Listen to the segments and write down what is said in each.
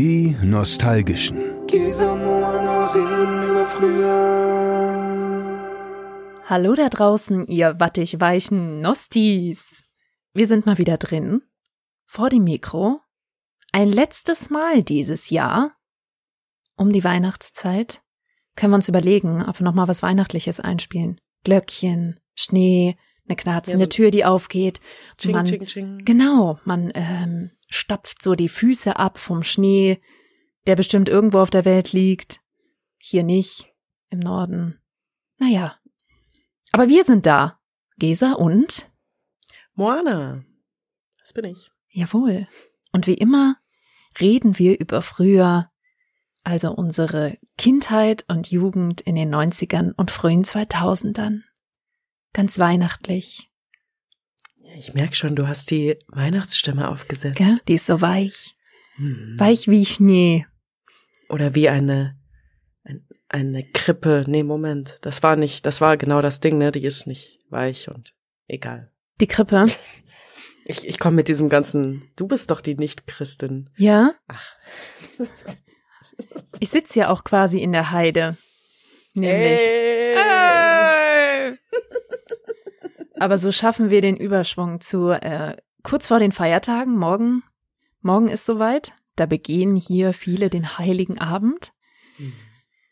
Die Nostalgischen. Hallo da draußen, ihr wattig weichen Nostis. Wir sind mal wieder drin. Vor dem Mikro. Ein letztes Mal dieses Jahr. Um die Weihnachtszeit. Können wir uns überlegen, ob wir noch mal was Weihnachtliches einspielen. Glöckchen, Schnee, eine knarzende Ja, so- Tür, die aufgeht. Ching, man, ching, ching. Genau, man ähm, stapft so die Füße ab vom Schnee, der bestimmt irgendwo auf der Welt liegt. Hier nicht, im Norden. Naja. Aber wir sind da. Gesa und? Moana. Das bin ich. Jawohl. Und wie immer reden wir über früher, also unsere Kindheit und Jugend in den 90ern und frühen 2000ern. Ganz weihnachtlich. Ich merke schon, du hast die Weihnachtsstimme aufgesetzt. Gell? Die ist so weich. Hm. Weich wie Schnee. Oder wie eine, ein, eine Krippe. Nee, Moment. Das war nicht, das war genau das Ding, ne? Die ist nicht weich und egal. Die Krippe. Ich, ich komme mit diesem ganzen, du bist doch die Nicht-Christin. Ja? Ach. Ich sitze ja auch quasi in der Heide. Nämlich. Ey. Aber so schaffen wir den Überschwung zu äh, kurz vor den Feiertagen. Morgen, morgen ist soweit. Da begehen hier viele den Heiligen Abend.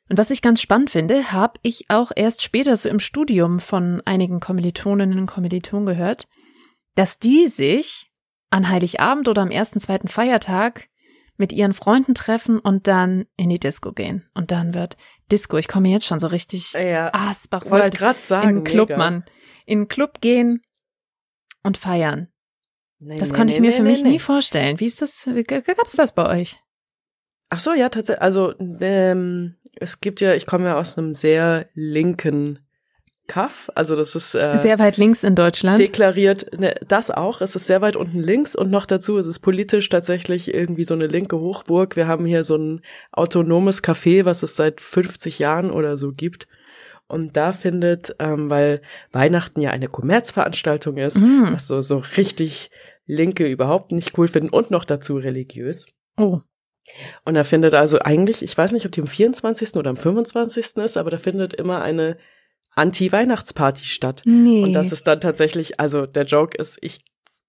Und was ich ganz spannend finde, habe ich auch erst später so im Studium von einigen Kommilitoninnen und Kommilitonen gehört, dass die sich an Heiligabend oder am ersten, zweiten Feiertag mit ihren Freunden treffen und dann in die Disco gehen. Und dann wird Disco, ich komme jetzt schon so richtig Ja, Asbach, wollte gerade sagen. in Club, mega. Mann. In den Club gehen und feiern. Nee, Das nee, konnte ich mir für mich nie vorstellen. Wie ist das? Wie g- gab's das bei euch? Ach so, ja, tatsächlich. Also ähm, es gibt ja, ich komme ja aus einem sehr linken Kaff. Also das ist äh, Sehr weit links in Deutschland. deklariert. Ne, das auch. Es ist sehr weit unten links und noch dazu ist es politisch tatsächlich irgendwie so eine linke Hochburg. Wir haben hier so ein autonomes Café, was es seit 50 Jahren oder so gibt. Und da findet, ähm, weil Weihnachten ja eine Kommerzveranstaltung ist, Mm. was so so richtig Linke überhaupt nicht cool finden und noch dazu religiös. Oh, Und da findet also eigentlich, ich weiß nicht, ob die am 24. oder am 25. ist, aber da findet immer eine Anti-Weihnachtsparty statt. nee. Und das ist dann tatsächlich, also der Joke ist, ich,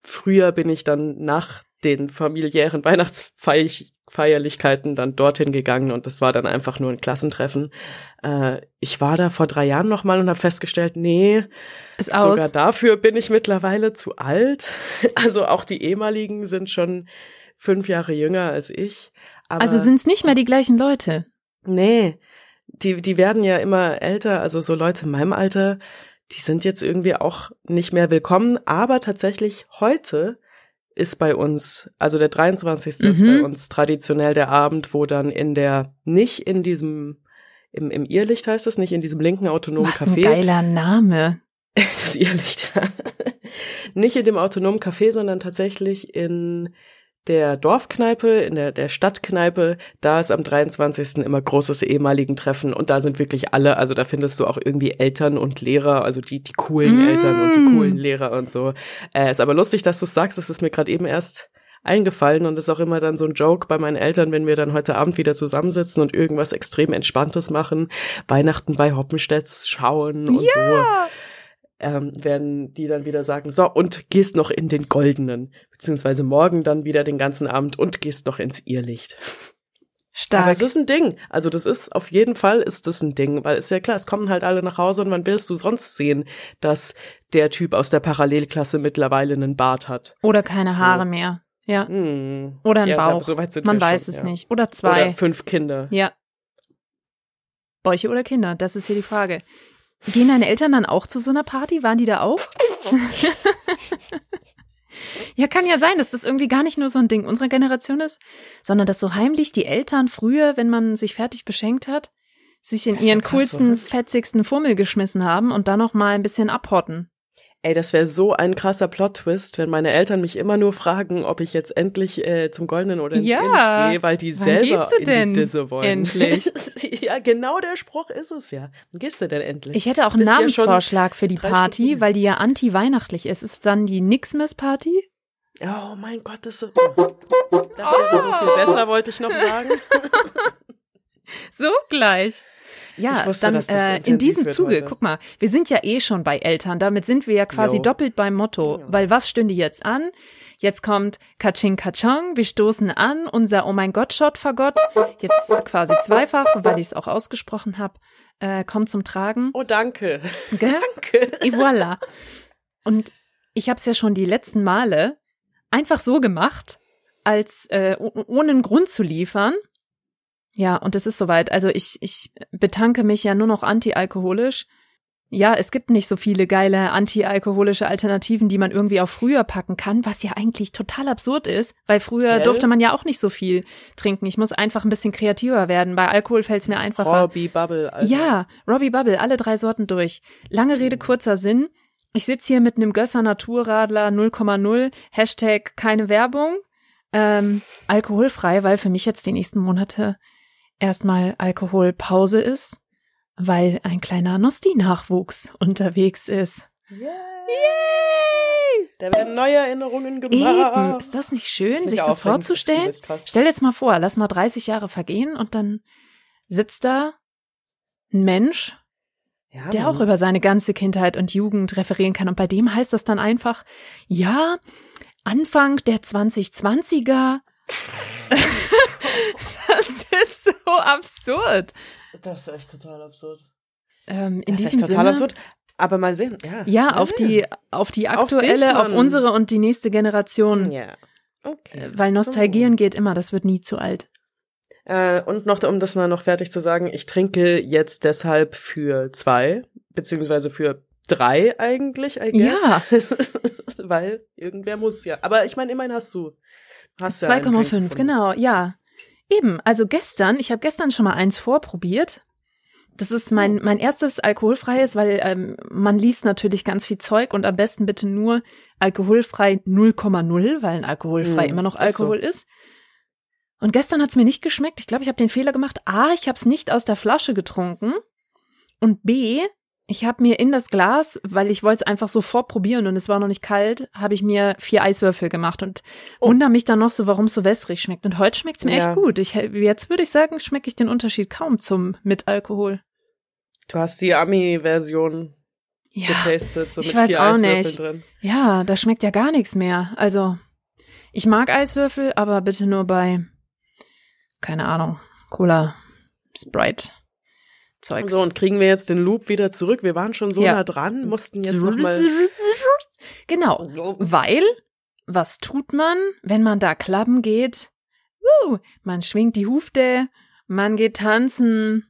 früher bin ich dann nach den familiären Weihnachtsfeierlichkeiten dann dorthin gegangen und das war dann einfach nur ein Klassentreffen. Äh, ich war da vor drei Jahren nochmal und habe festgestellt, nee, ist sogar aus. dafür bin ich mittlerweile zu alt. Also auch die ehemaligen sind schon fünf Jahre jünger als ich. Also sind es nicht mehr die gleichen Leute. Nee, die, die werden ja immer älter, also so Leute in meinem Alter, die sind jetzt irgendwie auch nicht mehr willkommen, aber tatsächlich heute ist bei uns, also der 23. ist Mhm. bei uns traditionell der Abend, wo dann in der, nicht in diesem, im, im Irrlicht heißt es, nicht in diesem linken autonomen Was ein Café, geiler Name. das Irrlicht, nicht in dem autonomen Café, sondern tatsächlich in der Dorfkneipe, in der, der Stadtkneipe, da ist am 23. immer großes ehemaligen Treffen und da sind wirklich alle, also da findest du auch irgendwie Eltern und Lehrer, also die, die coolen Mm. Eltern und die coolen Lehrer und so. Äh, ist aber lustig, dass du es sagst, das ist mir gerade eben erst eingefallen und ist auch immer dann so ein Joke bei meinen Eltern, wenn wir dann heute Abend wieder zusammensitzen und irgendwas extrem Entspanntes machen, Weihnachten bei Hoppenstedts schauen und so ähm, werden die dann wieder sagen, so, und gehst noch in den Goldenen, beziehungsweise morgen dann wieder den ganzen Abend und gehst noch ins Irrlicht. Aber Stark. es ist ein Ding. Also das ist, auf jeden Fall ist das ein Ding, weil ist ja klar, es kommen halt alle nach Hause und wann willst du sonst sehen, dass der Typ aus der Parallelklasse mittlerweile einen Bart hat? Oder keine So. Haare mehr. Ja. Hm. Oder ein Ja, Bauch. so Man weiß schon, es ja. nicht. Oder zwei. Oder fünf Kinder. Ja. Bäuche oder Kinder? Das ist hier die Frage. Gehen deine Eltern dann auch zu so einer Party? Waren die da auch? ja, kann ja sein, dass das irgendwie gar nicht nur so ein Ding unserer Generation ist, sondern dass so heimlich die Eltern früher, wenn man sich fertig beschenkt hat, sich in ihren krass, coolsten, oder? fetzigsten Fummel geschmissen haben und dann noch mal ein bisschen abhotten. Ey, das wäre so ein krasser Plot-Twist, wenn meine Eltern mich immer nur fragen, ob ich jetzt endlich äh, zum Goldenen oder ins Ja. Gehe, weil die selber in die Disse wollen. endlich? ja, genau der Spruch ist es ja. Wann gehst du denn endlich? Ich hätte auch einen Bist ja Namensvorschlag für die Party, Stunden- weil die ja anti-weihnachtlich ist. Ist es dann die Nixmas-Party? Oh mein Gott, das, ist, das wäre so viel besser, wollte ich noch sagen. So gleich. Ja, wusste, dann das äh, in diesem Zuge, heute. guck mal, wir sind ja eh schon bei Eltern, damit sind wir ja quasi Jo. doppelt beim Motto, Ja. weil was stünde jetzt an? Jetzt kommt Kaching Kachong, wir stoßen an, unser Oh mein Gott Shot Fagott, jetzt quasi zweifach, weil ich es auch ausgesprochen habe, äh, kommt zum Tragen. Oh, danke. Gell? Danke. Et voilà. Und ich habe es ja schon die letzten Male einfach so gemacht, als äh, oh- ohne einen Grund zu liefern. Ja, und es ist soweit. Also ich, ich betanke mich ja nur noch antialkoholisch. Ja, es gibt nicht so viele geile antialkoholische Alternativen, die man irgendwie auf früher packen kann, was ja eigentlich total absurd ist, weil früher Gell? durfte man ja auch nicht so viel trinken. Ich muss einfach ein bisschen kreativer werden. Bei Alkohol fällt es mir einfacher. Robbie Bubble, Alter. Ja, Robbie Bubble, alle drei Sorten durch. Lange Rede, kurzer Sinn. Ich sitze hier mit einem Gösser Naturradler 0,0, Hashtag keine Werbung, ähm, alkoholfrei, weil für mich jetzt die nächsten Monate erstmal Alkoholpause ist, weil ein kleiner Nosti-Nachwuchs unterwegs ist. Yay! Da werden neue Erinnerungen gemacht. Eben, ist das nicht schön, nicht sich das vorzustellen? Das. Stell jetzt mal vor, lass mal 30 Jahre vergehen und dann sitzt da ein Mensch, Ja, der auch über seine ganze Kindheit und Jugend referieren kann. Und bei dem heißt das dann einfach, ja, Anfang der 2020er. das ist so absurd. Das ist echt total absurd. Ähm, in Das ist diesem echt total Sinne, absurd. Aber mal sehen, ja. Ja, mal auf sehen. die, auf die Auf dich, aktuelle, auf Mann. unsere und die nächste Generation. Ja. Okay. Äh, Weil Nostalgieren geht immer, das wird nie zu alt. Äh, und noch, um das mal noch fertig zu sagen, ich trinke jetzt deshalb für zwei, beziehungsweise für drei eigentlich, I guess. Ja. Weil irgendwer muss ja. Aber ich meine, immerhin hast du. Hast ja einen Drink 2,5, gefunden. genau, ja. Eben, also gestern, ich habe gestern schon mal eins vorprobiert. Das ist mein, mein erstes alkoholfreies, weil ähm, man liest natürlich ganz viel Zeug und am besten bitte nur alkoholfrei 0,0, weil ein alkoholfrei Hm, immer noch ist so. Alkohol ist. Und gestern hat's mir nicht geschmeckt. Ich glaube, ich habe den Fehler gemacht. A, ich habe es nicht aus der Flasche getrunken. Und B, ich habe mir in das Glas, weil ich wollte es einfach sofort probieren und es war noch nicht kalt, habe ich mir vier Eiswürfel gemacht und Oh. wundere mich dann noch so, warum es so wässrig schmeckt. Und heute schmeckt's mir Ja. echt gut. Ich, jetzt würde ich sagen, schmecke ich den Unterschied kaum zum mit Alkohol. Du hast die Ami-Version Ja, getastet, so ich mit weiß vier auch Eiswürfeln nicht. drin. ja, da schmeckt ja gar nichts mehr. Also, ich mag Eiswürfel, aber bitte nur bei, keine Ahnung, Cola, Sprite, Zeugs. So, und kriegen wir jetzt den Loop wieder zurück? Wir waren schon so Ja. nah dran, mussten jetzt nochmal. Genau, weil, was tut man, wenn man da klappen geht? Woo, man schwingt die Hufte, man geht tanzen.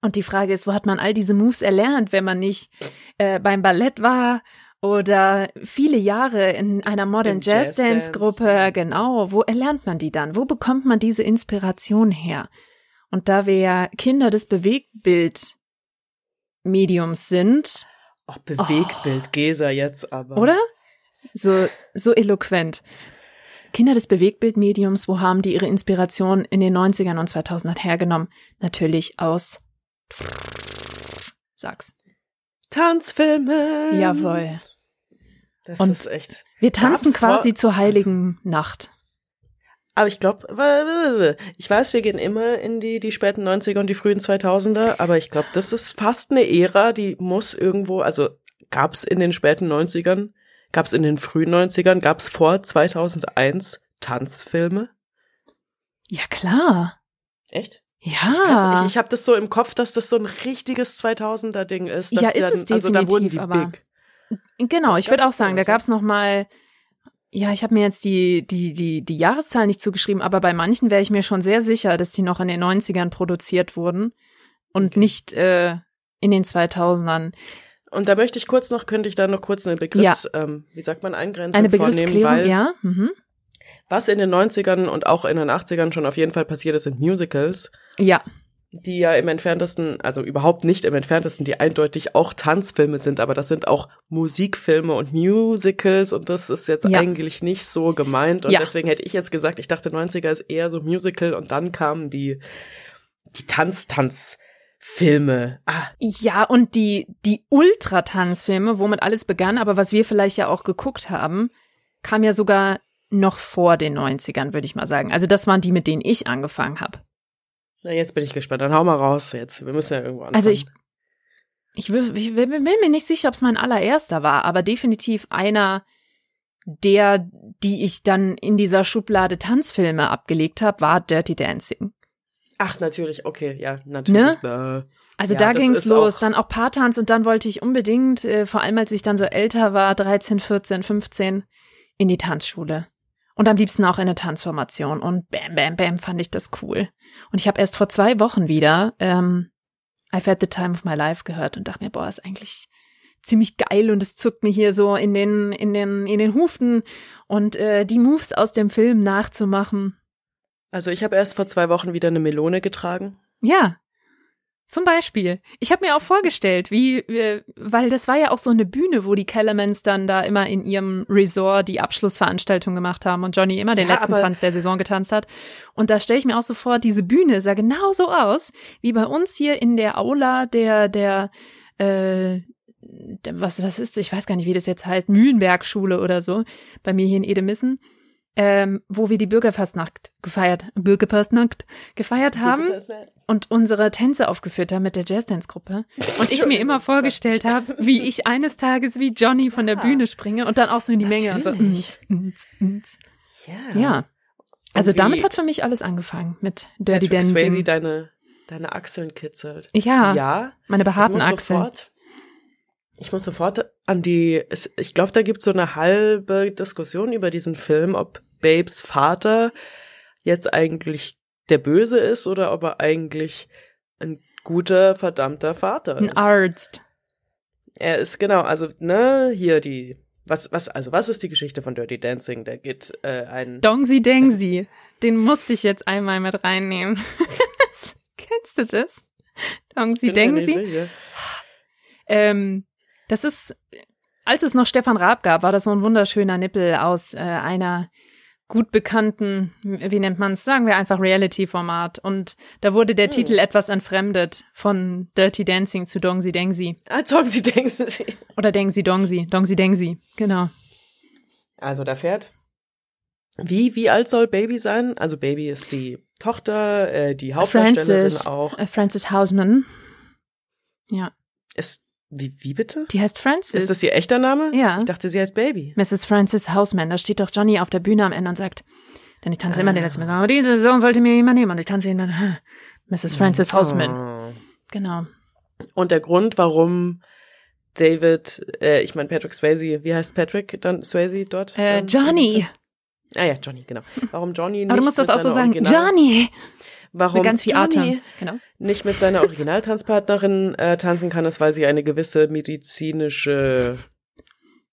Und die Frage ist, wo hat man all diese Moves erlernt, wenn man nicht äh, beim Ballett war oder viele Jahre in einer Modern Im Jazz Dance. Gruppe? Genau, wo erlernt man die dann? Wo bekommt man diese Inspiration her? Und da wir ja Kinder des Bewegtbildmediums sind, Ach, Bewegtbild, Gesa jetzt aber. oder? So, so eloquent. Kinder des Bewegtbildmediums, wo haben die ihre Inspiration in den 90ern und 2000ern hergenommen? Natürlich aus Sag's. Tanzfilme. Jawohl. Das Und ist echt. Wir tanzen vor- quasi zur heiligen Nacht. Aber ich glaube, ich weiß, wir gehen immer in die, die späten 90er und die frühen 2000er, aber ich glaube, das ist fast eine Ära, die muss irgendwo, also gab's in den späten 90ern, gab's in den frühen 90ern, gab's vor 2001 Tanzfilme? Ja, klar. Echt? Ja. Also ich ich habe das so im Kopf, dass das so ein richtiges 2000er-Ding ist. Ja, ist dann, es Also da wurden definitiv, die aber- big. Genau, ich würde auch sagen, da gab's noch mal ja, ich habe mir jetzt die, die, die, die Jahreszahl nicht zugeschrieben, aber bei manchen wäre ich mir schon sehr sicher, dass die noch in den 90ern produziert wurden und Okay. nicht äh, in den 2000ern. Und da möchte ich kurz noch, könnte ich da noch kurz eine Begriffs, ähm, wie sagt man, Eingrenzung Eine vornehmen, weil ja. Mhm. was in den 90ern und auch in den 80ern schon auf jeden Fall passiert ist, sind Musicals, Ja, die ja im entferntesten, also überhaupt nicht im entferntesten, die eindeutig auch Tanzfilme sind, aber das sind auch Musikfilme und Musicals und das ist jetzt Ja. eigentlich nicht so gemeint und Ja. deswegen hätte ich jetzt gesagt, ich dachte 90er ist eher so Musical und dann kamen die, die Tanz-Tanz-Filme. Ah, Ja, und die, die Ultratanzfilme, womit alles begann, aber was wir vielleicht ja auch geguckt haben, kam ja sogar noch vor den 90ern, würde ich mal sagen. Also das waren die, mit denen ich angefangen habe. Na, jetzt bin ich gespannt. Dann hau mal raus jetzt. Wir müssen ja irgendwo anfangen. Also ich, ich, will, ich bin mir nicht sicher, ob es mein allererster war, aber definitiv einer der, die ich dann in dieser Schublade Tanzfilme abgelegt habe, war Dirty Dancing. Ach, natürlich, okay, ja, natürlich. Ne? Also ja, da ging's los, auch dann auch Paartanz und dann wollte ich unbedingt, äh, vor allem als ich dann so älter war, 13, 14, 15, in die Tanzschule. Und am liebsten auch in eine Tanzformation. Und bam, bam, bam, fand ich das cool. Und ich habe erst vor zwei Wochen wieder ähm, I've had the time of my life gehört und dachte mir, boah, ist eigentlich ziemlich geil und es zuckt mir hier so in den, in den, in den Hufen und äh, die Moves aus dem Film nachzumachen. Also ich habe erst vor zwei Wochen wieder eine Melone getragen. Ja, zum Beispiel. Ich habe mir auch vorgestellt, wie, weil das war ja auch so eine Bühne, wo die Kellermans dann da immer in ihrem Resort die Abschlussveranstaltung gemacht haben und Johnny immer den ja, letzten Tanz der Saison getanzt hat. Und da stelle ich mir auch so vor, diese Bühne sah genau so aus, wie bei uns hier in der Aula der, der, äh, was, was ist, ich weiß gar nicht, wie das jetzt heißt, Mühlenbergschule oder so, bei mir hier in Edemissen ähm, wo wir die Bürgerfastnacht gefeiert, Bürgerfastnacht gefeiert haben und unsere Tänze aufgeführt haben mit der Jazzdance-Gruppe. Und ich mir immer vorgestellt habe, wie ich eines Tages wie Johnny von der Bühne springe und dann auch so in die Menge und so. Ns, ns, ns. Ja. ja. Also damit hat für mich alles angefangen mit Dirty Dancing. Swayze deine, deine Achseln kitzelt. Ja. Ja. Meine behaarten Achseln. Sofort, ich muss sofort an die, ich glaube, da gibt es so eine halbe Diskussion über diesen Film, ob Babes Vater jetzt eigentlich der Böse ist oder ob er eigentlich ein guter, verdammter Vater ist. Ein Arzt. Er ist genau, also ne, hier die was was also was ist die Geschichte von Dirty Dancing? Da geht äh, ein Dongsi Dengsi. Den musste ich jetzt einmal mit reinnehmen. Kennst du das? Dongsi Dengsi. Ähm, das ist als es noch Stefan Raab gab, war das so ein wunderschöner Nippel aus äh, einer gut bekannten, wie nennt man es, sagen wir einfach Reality-Format. Und da wurde der hm. Titel etwas entfremdet von Dirty Dancing zu Dongsi Dengsi. Ah, Dongsi Dengsi. Oder Dengsi Dongsi, Dongsi Dengsi, genau. Also da fährt. Wie, wie alt soll Baby sein? Also Baby ist die Tochter, äh, die Hauptdarstellerin Francis, auch. Äh, Francis Hausman. Ja. Ist wie, wie bitte? Die heißt Francis. Ist das ihr echter Name? Ja. Ich dachte, sie heißt Baby. Mrs. Francis Houseman. Da steht doch Johnny auf der Bühne am Ende und sagt, denn ich tanze ah. immer den letzten Mal. Aber diese Saison wollte mir jemand nehmen und ich tanze ihn dann, Mrs. Francis Houseman. Oh. Genau. Und der Grund, warum David, äh, ich meine Patrick Swayze, wie heißt Patrick dann Swayze dort? Äh, Johnny. Ah ja, Johnny, genau. Warum Johnny nicht Aber du musst das auch so sagen, Johnny warum ganz Atem. Genau. nicht mit seiner Originaltanzpartnerin äh, tanzen kann, ist, weil sie eine gewisse medizinische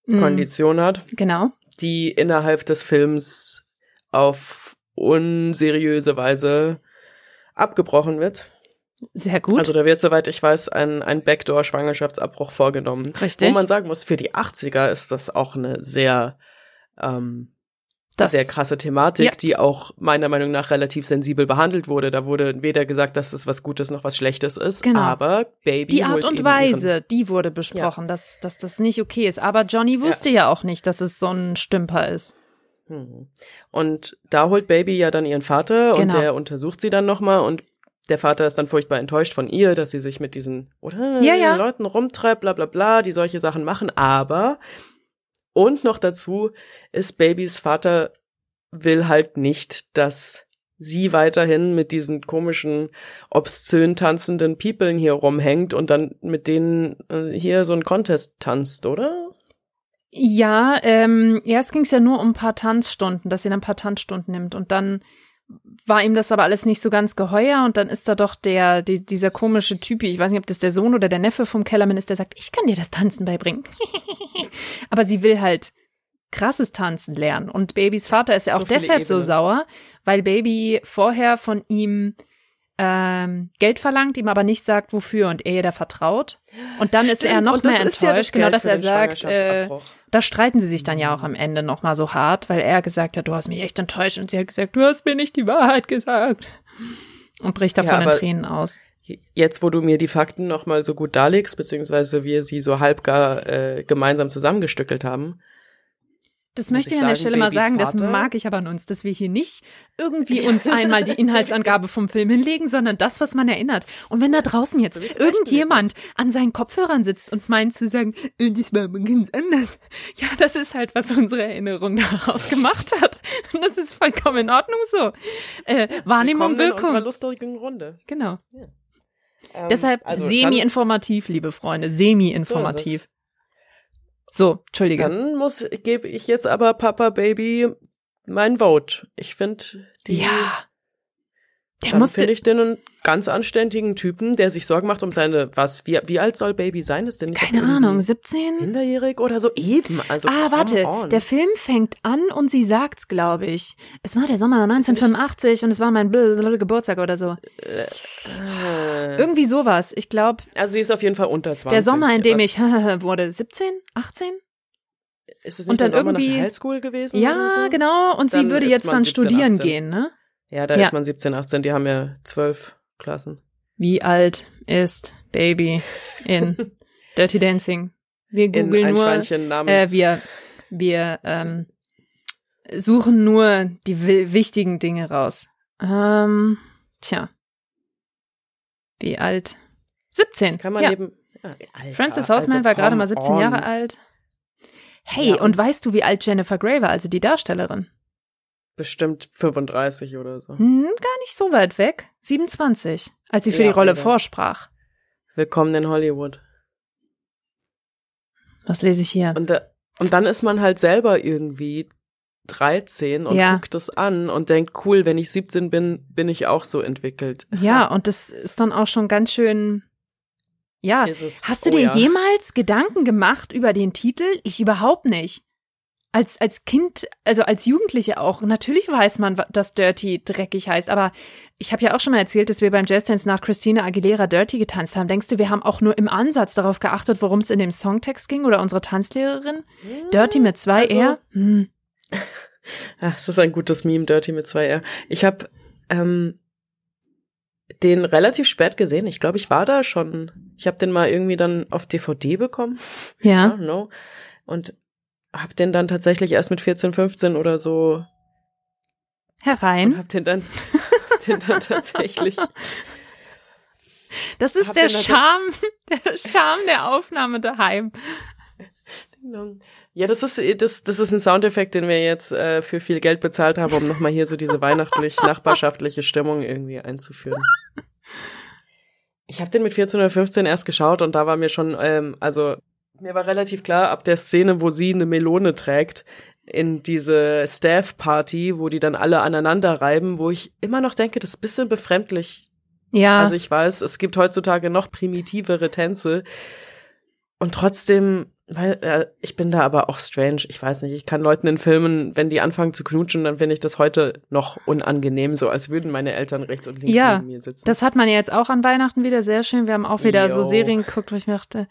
mm. Kondition hat. Genau. Die innerhalb des Films auf unseriöse Weise abgebrochen wird. Sehr gut. Also da wird, soweit ich weiß, ein, ein Backdoor-Schwangerschaftsabbruch vorgenommen. Richtig. Wo man sagen muss, für die 80er ist das auch eine sehr ähm, das, sehr krasse Thematik, ja. die auch meiner Meinung nach relativ sensibel behandelt wurde. Da wurde weder gesagt, dass es was Gutes noch was Schlechtes ist, genau. aber Baby. Die Art und Weise, die wurde besprochen, ja. dass, dass das nicht okay ist. Aber Johnny wusste ja. ja auch nicht, dass es so ein Stümper ist. Hm. Und da holt Baby ja dann ihren Vater genau. und der untersucht sie dann nochmal und der Vater ist dann furchtbar enttäuscht von ihr, dass sie sich mit diesen oder ja, ja. Leuten rumtreibt, bla bla bla, die solche Sachen machen, aber und noch dazu ist Babys Vater will halt nicht, dass sie weiterhin mit diesen komischen, obszön tanzenden Peoplen hier rumhängt und dann mit denen äh, hier so ein Contest tanzt, oder? Ja, ähm, erst ging es ja nur um ein paar Tanzstunden, dass sie dann ein paar Tanzstunden nimmt und dann war ihm das aber alles nicht so ganz geheuer und dann ist da doch der, die, dieser komische Typ, ich weiß nicht, ob das der Sohn oder der Neffe vom Kellermann ist, der sagt, ich kann dir das Tanzen beibringen. aber sie will halt krasses Tanzen lernen und Babys Vater ist ja auch so deshalb so sauer, weil Baby vorher von ihm ähm, Geld verlangt, ihm aber nicht sagt, wofür und er ihr da vertraut. Und dann ist Stimmt, er noch mehr enttäuscht, ja das genau, dass er sagt, äh, da streiten sie sich dann ja auch am Ende noch mal so hart, weil er gesagt hat, du hast mich echt enttäuscht und sie hat gesagt, du hast mir nicht die Wahrheit gesagt und bricht davon ja, in Tränen aus. Jetzt, wo du mir die Fakten noch mal so gut darlegst, beziehungsweise wir sie so halb gar äh, gemeinsam zusammengestückelt haben, Das möchte ich an der Stelle mal sagen, das Vater. mag ich aber an uns, dass wir hier nicht irgendwie uns einmal die Inhaltsangabe vom Film hinlegen, sondern das, was man erinnert. Und wenn da draußen jetzt So irgendjemand an seinen Kopfhörern sitzt und meint zu sagen, "Äh, das war aber ganz anders. Ja, das ist halt, was unsere Erinnerung daraus gemacht hat. Und das ist vollkommen in Ordnung so. Äh, Wahrnehmung, Willkommen in unserer Wirkung. lustigen Runde. Genau. Ähm, Deshalb also semi-informativ, liebe Freunde, semi-informativ. So, Entschuldige. Dann, dann muss gebe ich jetzt aber Papa Baby mein Vote. Ich finde die ja. Der dann musste, finde ich den einen ganz anständigen Typen, der sich Sorgen macht um seine was wie wie alt soll Baby sein? Ist denn keine Ahnung, 17? minderjährig oder so eben, also Ah, warte, on. der Film fängt an und sie sagt's, glaube ich. Es war der Sommer 1985 und es war mein Blablabla Geburtstag oder so. Äh, Irgendwie sowas. Ich glaube, also sie ist auf jeden Fall unter 20. der Sommer, in dem ich wurde 17, 18? ist es nicht und der dann Sommer nach irgendwie- der Highschool gewesen Ja, so? genau. Und Dann sie würde jetzt dann 17, studieren 18. gehen, ne? Ja, da Ja. ist man 17, 18, die haben ja zwölf Klassen. Wie alt ist Baby in Dirty Dancing? Wir googeln nur. Schweinchen namens Äh, wir wir ähm, suchen nur die wi- wichtigen Dinge raus. Ähm, tja. Wie alt? 17. kann man ja. eben ja, Alter, Frances Hausman also war gerade mal 17 on. Jahre alt. Hey, Ja, und, und- weißt du, wie alt Jennifer Grey war, also die Darstellerin? Bestimmt 35 oder so. Hm, gar nicht so weit weg. 27, als sie für Ja, die Rolle Alter. vorsprach. Willkommen in Hollywood. Was lese ich hier? Und, da, und dann ist man halt selber irgendwie 13 und Ja. guckt es an und denkt, cool, wenn ich 17 bin, bin ich auch so entwickelt. Ja, und das ist dann auch schon ganz schön. Ja, es. hast du Oh dir ja. jemals Gedanken gemacht über den Titel? Ich überhaupt nicht. Als, als Kind, also als Jugendliche auch. Natürlich weiß man, dass Dirty dreckig heißt, aber ich habe ja auch schon mal erzählt, dass wir beim Jazzdance nach Christina Aguilera Dirty getanzt haben. Denkst du, wir haben auch nur im Ansatz darauf geachtet, worum es in dem Songtext ging oder unsere Tanzlehrerin? Dirty mit zwei Also- R? Hm. Ah, es ist ein gutes Meme, Dirty mit zwei R. Ich habe ähm, den relativ spät gesehen. Ich glaube, ich war da schon. Ich habe den mal irgendwie dann auf DVD bekommen. I Ja. don't know. Und habe den dann tatsächlich erst mit 14, 15 oder so und Herein. hab den dann, hab den dann tatsächlich. Das ist hab der Charme, der Charme der Aufnahme daheim. Ja, das ist das, das ist ein Soundeffekt, den wir jetzt äh, für viel Geld bezahlt haben, um nochmal hier so diese weihnachtlich nachbarschaftliche Stimmung irgendwie einzuführen. Ich habe den mit 14 oder 15 erst geschaut und da war mir schon, ähm, also mir war relativ klar, ab der Szene, wo sie eine Melone trägt, in diese Staff-Party, wo die dann alle aneinander reiben, wo ich immer noch denke, das ist ein bisschen befremdlich. Ja. Also ich weiß, es gibt heutzutage noch primitivere Tänze und trotzdem, weil äh, ich bin da aber auch strange. Ich weiß nicht, ich kann Leuten in Filmen, wenn die anfangen zu knutschen, dann finde ich das heute noch unangenehm, so als würden meine Eltern rechts und links Ja, neben mir sitzen. Das hat man ja jetzt auch an Weihnachten wieder sehr schön. Wir haben auch wieder so Jo. Serien geguckt, wo ich mir dachte,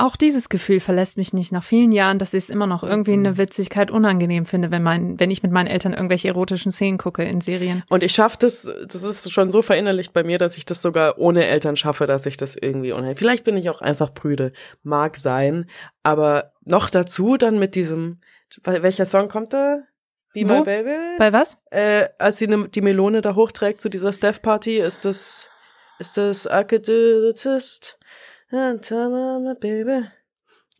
auch dieses Gefühl verlässt mich nicht nach vielen Jahren, dass ich es immer noch irgendwie Mhm. eine Witzigkeit unangenehm finde, wenn mein, wenn ich mit meinen Eltern irgendwelche erotischen Szenen gucke in Serien. und ich schaffe das, das ist schon so verinnerlicht bei mir, dass ich das sogar ohne Eltern schaffe, dass ich das irgendwie unheimlich. Vielleicht bin ich auch einfach prüde, mag sein, aber noch dazu dann mit diesem, welcher Song kommt da? Be Wo? My Baby? Bei was? äh, als sie ne, die Melone da hochträgt zu dieser Steph Party, ist das, ist das I could do the test and tell my baby,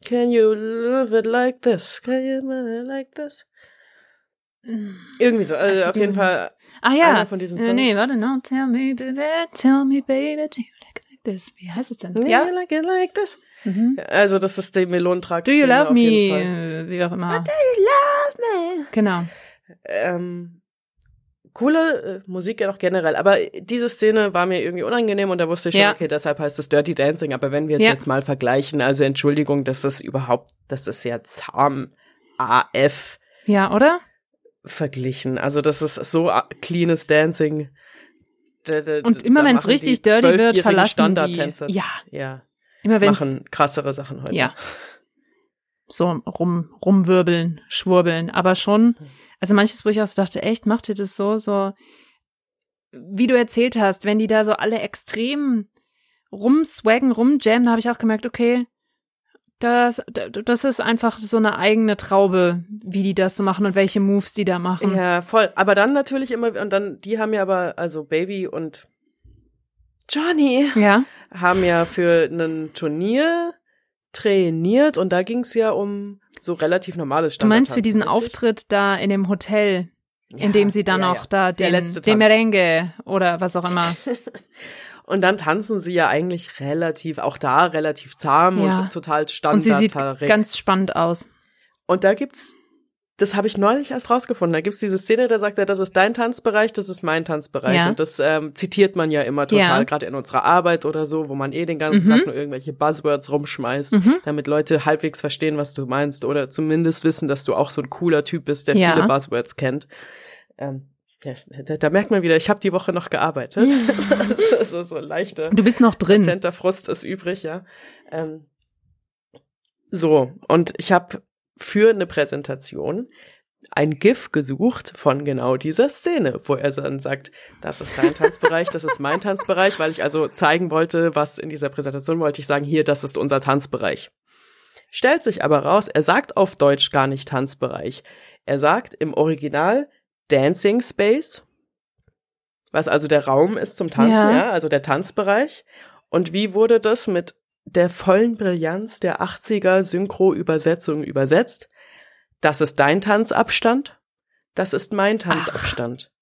can you live it like this? Can you live it like this? Irgendwie so, also auf jeden Fall Ah ja. einer von diesen Äh, nee, Songs. warte, no, tell me, baby, tell me, baby, do you like it like this? Wie heißt es denn? Yeah, Ja. you like it like this. Mhm. Also das ist die Melonentrag. Do you love me? Wie auch immer. Love me. Genau. ähm, coole äh, Musik ja doch generell, aber diese Szene war mir irgendwie unangenehm und da wusste ich schon, Ja. okay, deshalb heißt es Dirty Dancing, aber wenn wir es Ja. jetzt mal vergleichen, also Entschuldigung, das ist überhaupt, das ist ja zahm AF Ja, oder? verglichen, also das ist so cleanes Dancing. Da- da- Und immer wenn es richtig die dirty wird, verlassen die. Standardtänzer, Ja, ja, immer wenn machen krassere Sachen heute. Ja. so rum, rumwirbeln, schwurbeln, aber schon, also manches, wo ich auch so dachte, echt, macht ihr das so, so, wie du erzählt hast, wenn die da so alle extrem rumswaggen, rumjammen, da habe ich auch gemerkt, okay, Das, das ist einfach so eine eigene Traube, wie die das so machen und welche Moves die da machen. Ja, voll. Aber dann natürlich immer, und dann, die haben ja aber, also Baby und Johnny Ja. haben ja für ein Turnier trainiert und da ging es ja um so relativ normales Du meinst für diesen richtig? Auftritt da in dem Hotel, in Ja, dem sie dann ja, auch da den, den. Merengue oder was auch immer. Und dann tanzen sie ja eigentlich relativ, auch da relativ zahm Ja. und total Und sie sieht ganz spannend aus. Und da gibt's, das habe ich neulich erst rausgefunden, da gibt's diese Szene, da sagt er, das ist dein Tanzbereich, das ist mein Tanzbereich. Ja. Und das ähm, zitiert man ja immer total, Ja. gerade in unserer Arbeit oder so, wo man eh den ganzen Mhm. Tag nur irgendwelche Buzzwords rumschmeißt, Mhm. damit Leute halbwegs verstehen, was du meinst oder zumindest wissen, dass du auch so ein cooler Typ bist, der Ja. viele Buzzwords kennt. Ähm, ja, da, da merkt man wieder, ich habe die Woche noch gearbeitet. das ist so leichter. Du bist noch drin. Latenter Frust ist übrig, ja. Ähm, so, und ich habe für eine Präsentation ein GIF gesucht von genau dieser Szene, wo er dann sagt, das ist dein Tanzbereich, das ist mein Tanzbereich, weil ich also zeigen wollte, was in dieser Präsentation wollte ich sagen, hier, das ist unser Tanzbereich. Stellt sich aber raus, er sagt auf Deutsch gar nicht Tanzbereich. Er sagt im Original Dancing Space, was also der Raum ist zum Tanzen, Ja. ja, also der Tanzbereich. Und wie wurde das mit der vollen Brillanz der 80er Synchro-Übersetzung übersetzt? Das ist dein Tanzabstand, das ist mein Tanzabstand.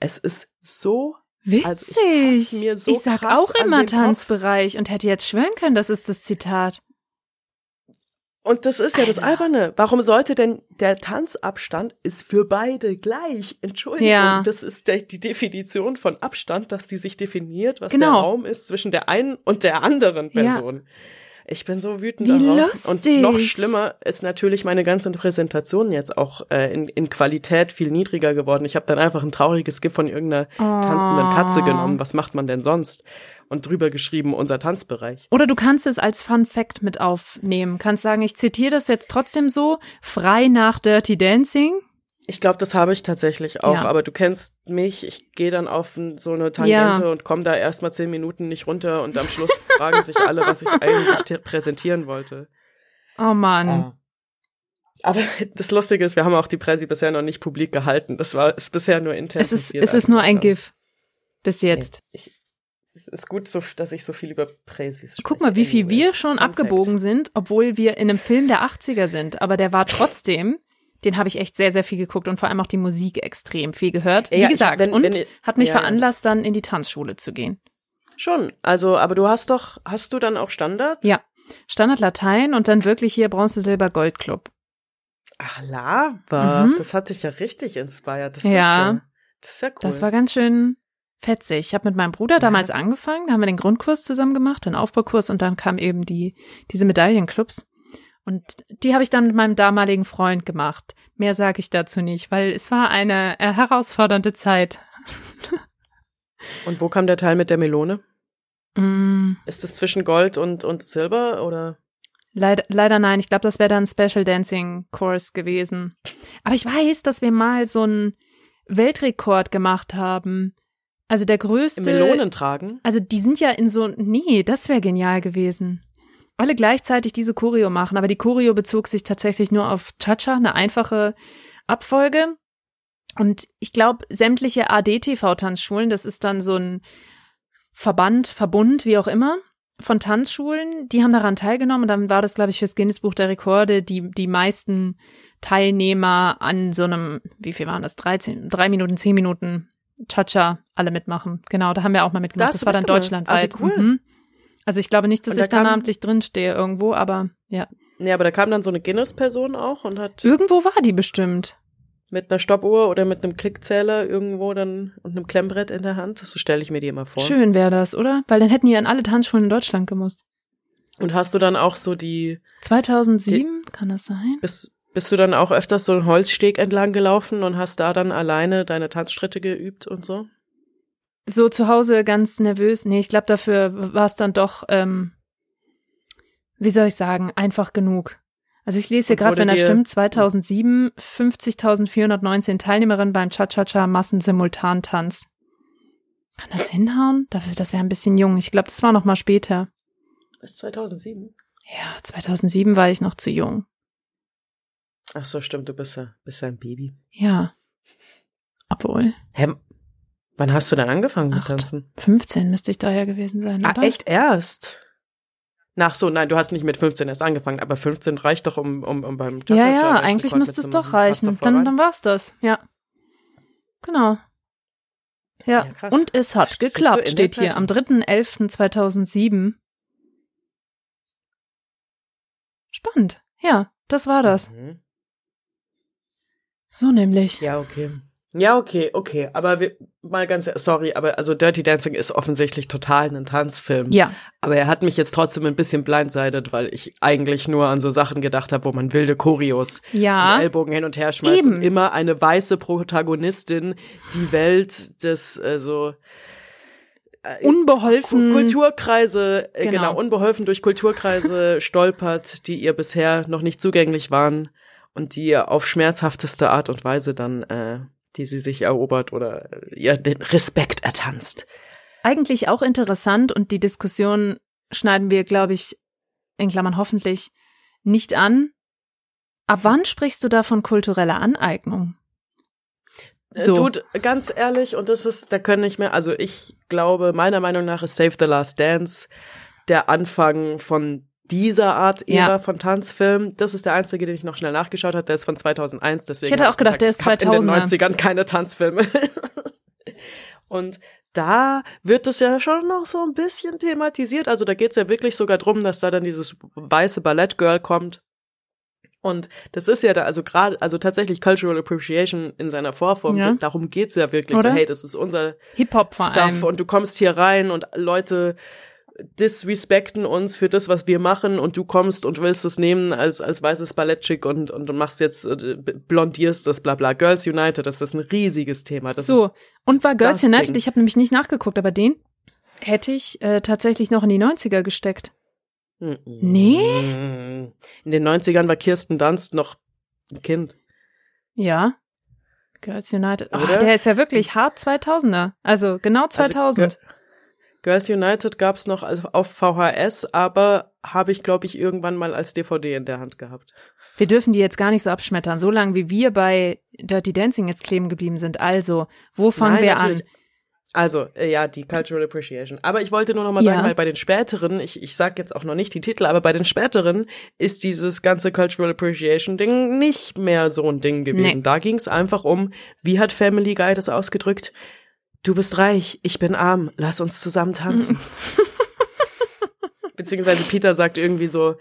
Es ist so Witzig. Also ich so ich sag auch immer. Tanzbereich und hätte jetzt schwören können, das ist das Zitat. Und das ist ja das. Alberne. Warum sollte denn der Tanzabstand ist für beide gleich? Entschuldigung, Ja. das ist der, die Definition von Abstand, dass die sich definiert, was Genau. der Raum ist zwischen der einen und der anderen Ja. Ich bin so wütend Wie darauf. lustig. Und noch schlimmer ist natürlich meine ganze Präsentation jetzt auch äh, in, in Qualität viel niedriger geworden. Ich habe dann einfach ein trauriges GIF von irgendeiner tanzenden Katze Oh. genommen. Was macht man denn sonst? Und drüber geschrieben, unser Tanzbereich. Oder du kannst es als Fun Fact mit aufnehmen. Kannst sagen, ich zitiere das jetzt trotzdem so, frei nach Dirty Dancing. Ich glaube, das habe ich tatsächlich auch, Ja. aber du kennst mich, ich gehe dann auf so eine Tangente Ja. und komme da erstmal zehn Minuten nicht runter und am Schluss fragen sich alle, was ich eigentlich präsentieren wollte. Oh Mann. Ah. Aber das Lustige ist, wir haben auch die Präsi bisher noch nicht publik gehalten. Das war ist bisher nur intern. es ist, es ist nur ein. GIF. Bis jetzt. Ich, es ist gut, so, dass ich so viel über Präsis spreche. Guck mal, wie viel wir schon Fun abgebogen sind, obwohl wir in einem Film der 80er sind. Aber der war trotzdem, den habe ich echt sehr, sehr viel geguckt und vor allem auch die Musik extrem viel gehört. Wie Ja, ich- gesagt, wenn- und wenn ihr- hat mich ja, ja. veranlasst, dann in die Tanzschule zu gehen. Schon, also, aber du hast doch, hast du dann auch Standard? Ja. Standard Latein und dann wirklich hier Bronze, Silber, Gold Club. Ach, Lava. Mhm. Das hat dich ja richtig inspiriert. Das Ja. ist ja, das ist ja cool. Das war ganz schön fetzig. Ich habe mit meinem Bruder damals angefangen, da haben wir den Grundkurs zusammen gemacht, den Aufbaukurs und dann kamen eben die diese Medaillenclubs und die habe ich dann mit meinem damaligen Freund gemacht. Mehr sage ich dazu nicht, weil es war eine äh, herausfordernde Zeit. Und wo kam der Teil mit der Melone? Mm, Ist es zwischen Gold und, und Silber oder? leider, leider nein, ich glaube, das wäre dann ein Special Dancing Course gewesen. Aber ich weiß, dass wir mal so einen Weltrekord gemacht haben. Also der größte Melonen tragen? Also die sind ja in so, nee, das wäre genial gewesen. Alle gleichzeitig diese Choreo machen, aber die Choreo bezog sich tatsächlich nur auf Cha-Cha, eine einfache Abfolge. Und ich glaube, sämtliche ADTV-Tanzschulen, das ist dann so ein Verband, Verbund, wie auch immer, von Tanzschulen, die haben daran teilgenommen und dann war das, glaube ich, fürs Guinness Buch der Rekorde die, die meisten Teilnehmer an so einem, wie viel waren das? 13, drei Minuten, zehn Minuten Cha-Cha alle mitmachen. Genau, da haben wir auch mal mitgemacht. Das du war dann deutschlandweit. Ah, cool. Mhm. Also ich glaube nicht, dass da ich da namentlich drinstehe irgendwo, aber ja. Nee, aber da kam dann so eine Guinness-Person auch und hat Irgendwo war die bestimmt. mit einer Stoppuhr oder mit einem Klickzähler irgendwo dann und einem Klemmbrett in der Hand. So stelle ich mir die immer vor. Schön wäre das, oder? Weil dann hätten die an alle Tanzschulen in Deutschland gemusst. Und hast du dann auch so die, 2007, kann das sein? bist, bist du dann auch öfters so einen Holzsteg entlang gelaufen und hast da dann alleine deine Tanzschritte geübt und so? So zu Hause ganz nervös. Nee, ich glaube, dafür war es dann doch, ähm, wie soll ich sagen, einfach genug. Also ich lese hier gerade, wenn dir- stimmt, 2007 50.419 Teilnehmerinnen beim Cha-Cha-Cha Massensimultantanz. Kann das hinhauen? Dafür, das wäre ein bisschen jung. Ich glaube, das war noch mal später. Bis 2007? Ja, 2007 war ich noch zu jung. Ach so, stimmt, du bist ja, bist ja ein Baby. Ja. Obwohl. Hä, wann hast du denn angefangen mit. Tanzen? 15 müsste ich daher gewesen sein, Ah, oder? echt erst? Nach so, nein, du hast nicht mit 15 erst angefangen, aber 15 reicht doch, um, um, um beim Ja, Cha-Cha-Cha ja, Weltrekord eigentlich müsste es doch reichen. voll Dann, dann war's das, ja. Genau. Ja, Ja, und es hat geklappt, der steht hier am 3.11.2007. Spannend. Ja, das war das. Mhm. So nämlich. Ja, okay. Ja, okay, okay. Aber wir, mal ganz, sorry, aber also Dirty Dancing ist offensichtlich total ein Tanzfilm. Ja, Aber er hat mich jetzt trotzdem ein bisschen blindsided, weil ich eigentlich nur an so Sachen gedacht habe, wo man wilde Choreos ja. Ellbogen hin und her schmeißt Eben. und immer eine weiße Protagonistin die Welt des, also äh, Unbeholfen. Ku- Kulturkreise, äh, Genau. genau. unbeholfen durch Kulturkreise stolpert, die ihr bisher noch nicht zugänglich waren und die ihr auf schmerzhafteste Art und Weise dann, äh, die sie sich erobert oder äh, ihr den Respekt ertanzt. Eigentlich auch interessant und die Diskussion schneiden wir, glaube ich, in Klammern hoffentlich nicht an. Ab wann sprichst du da von kultureller Aneignung? So. So. Tut, ganz ehrlich, und das ist, da können nicht mehr, also ich glaube, meiner Meinung nach ist Save the Last Dance der Anfang von dieser Art Ära Ja. von Tanzfilm. Das ist der einzige, den ich noch schnell nachgeschaut habe, der ist von 2001, deswegen Ich hätte auch gedacht, gesagt, der ist gab in den 2000er. 90ern keine Tanzfilme. und da wird es ja schon noch so ein bisschen thematisiert. Also da geht es ja wirklich sogar drum, dass da dann dieses weiße Ballettgirl kommt. Und das ist ja da, also gerade, also tatsächlich Cultural Appreciation in seiner Vorform, Ja. darum geht's ja wirklich Oder? so, hey, das ist unser Hip-Hop vor Stuff allem. und du kommst hier rein und Leute disrespekten uns für das, was wir machen und du kommst und willst es nehmen als, als weißes Ballettchick und, und, machst jetzt, äh, blondierst das, bla bla. Girls United, das ist ein riesiges Thema. Das so, und war Girls United, Ding. ich habe nämlich nicht nachgeguckt, aber den hätte ich äh, tatsächlich noch in die 90er gesteckt. Nee? In den 90ern war Kirsten Dunst noch ein Kind. Ja. Girls United. Oh, der ist ja wirklich hart 2000er. Also genau 2000. Also, Girls United gab's noch auf VHS, aber habe ich, glaube ich, irgendwann mal als DVD in der Hand gehabt. Wir dürfen die jetzt gar nicht so abschmettern, so lange wie wir bei Dirty Dancing jetzt kleben geblieben sind. Also, wo fangen Nein, wir natürlich. an? Also, äh, ja, die Cultural Appreciation. Aber ich wollte nur noch mal Ja. sagen, weil bei den späteren, ich, ich sag jetzt auch noch nicht die Titel, aber bei den späteren ist dieses ganze Cultural Appreciation Ding nicht mehr so ein Ding gewesen. Nee. Da ging es einfach um, wie hat Family Guy das ausgedrückt? Du bist reich, ich bin arm, lass uns zusammen tanzen. Beziehungsweise Peter sagt irgendwie so,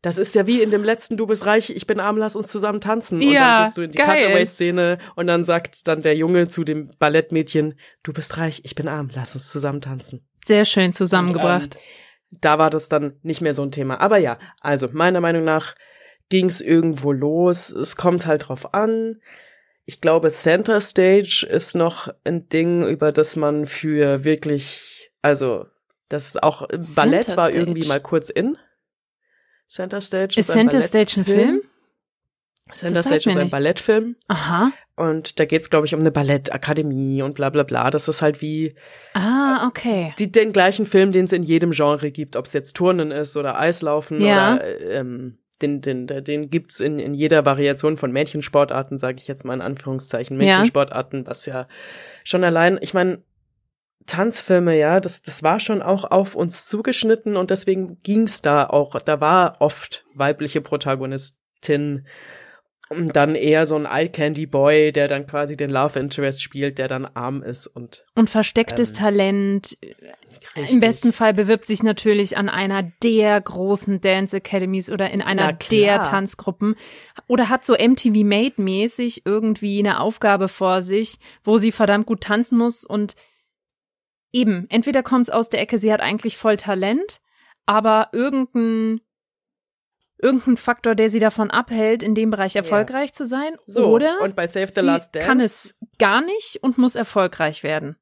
das ist ja wie in dem letzten Du bist reich, ich bin arm, lass uns zusammen tanzen. und Ja, dann gehst du in die. Cutaway-Szene und dann sagt dann der Junge zu dem Ballettmädchen, du bist reich, ich bin arm, lass uns zusammen tanzen. Sehr schön zusammengebracht. Und, ähm, da war das dann nicht mehr so ein Thema. Aber ja, also meiner Meinung nach ging es irgendwo los. Es kommt halt drauf an. Ich glaube, Center Stage ist noch ein Ding, über das man für wirklich, also das ist auch Ballett Center war Stage. irgendwie mal kurz in. Center Stage ist ein Center Stage ein. Film? Center Das Stage ist ein nichts. Ballettfilm Aha. und da geht's glaube ich um eine Ballettakademie und bla bla bla. Das ist halt wie Ah, okay. die, den gleichen Film, den es in jedem Genre gibt, ob es jetzt Turnen ist oder Eislaufen Ja. oder ähm, den, den, den gibt's in, in jeder Variation von Mädchensportarten, sage ich jetzt mal in Anführungszeichen. Ja. Mädchensportarten, was ja schon allein, ich meine, Tanzfilme, ja, das, das war schon auch auf uns zugeschnitten und deswegen ging's da auch, da war oft weibliche Protagonistin und dann eher so ein Eye Candy Boy, der dann quasi den Love Interest spielt, der dann arm ist und Und verstecktes Ähm, Talent. richtig. Im besten Fall bewirbt sich natürlich an einer der großen Dance Academies oder in einer der Tanzgruppen oder hat so MTV Made mäßig irgendwie eine Aufgabe vor sich, wo sie verdammt gut tanzen muss und eben, entweder kommt es aus der Ecke, sie hat eigentlich voll Talent, aber irgendein irgendein Faktor, der sie davon abhält, in dem Bereich erfolgreich zu sein, So, oder und bei Save the sie Last Dance kann es gar nicht und muss erfolgreich werden.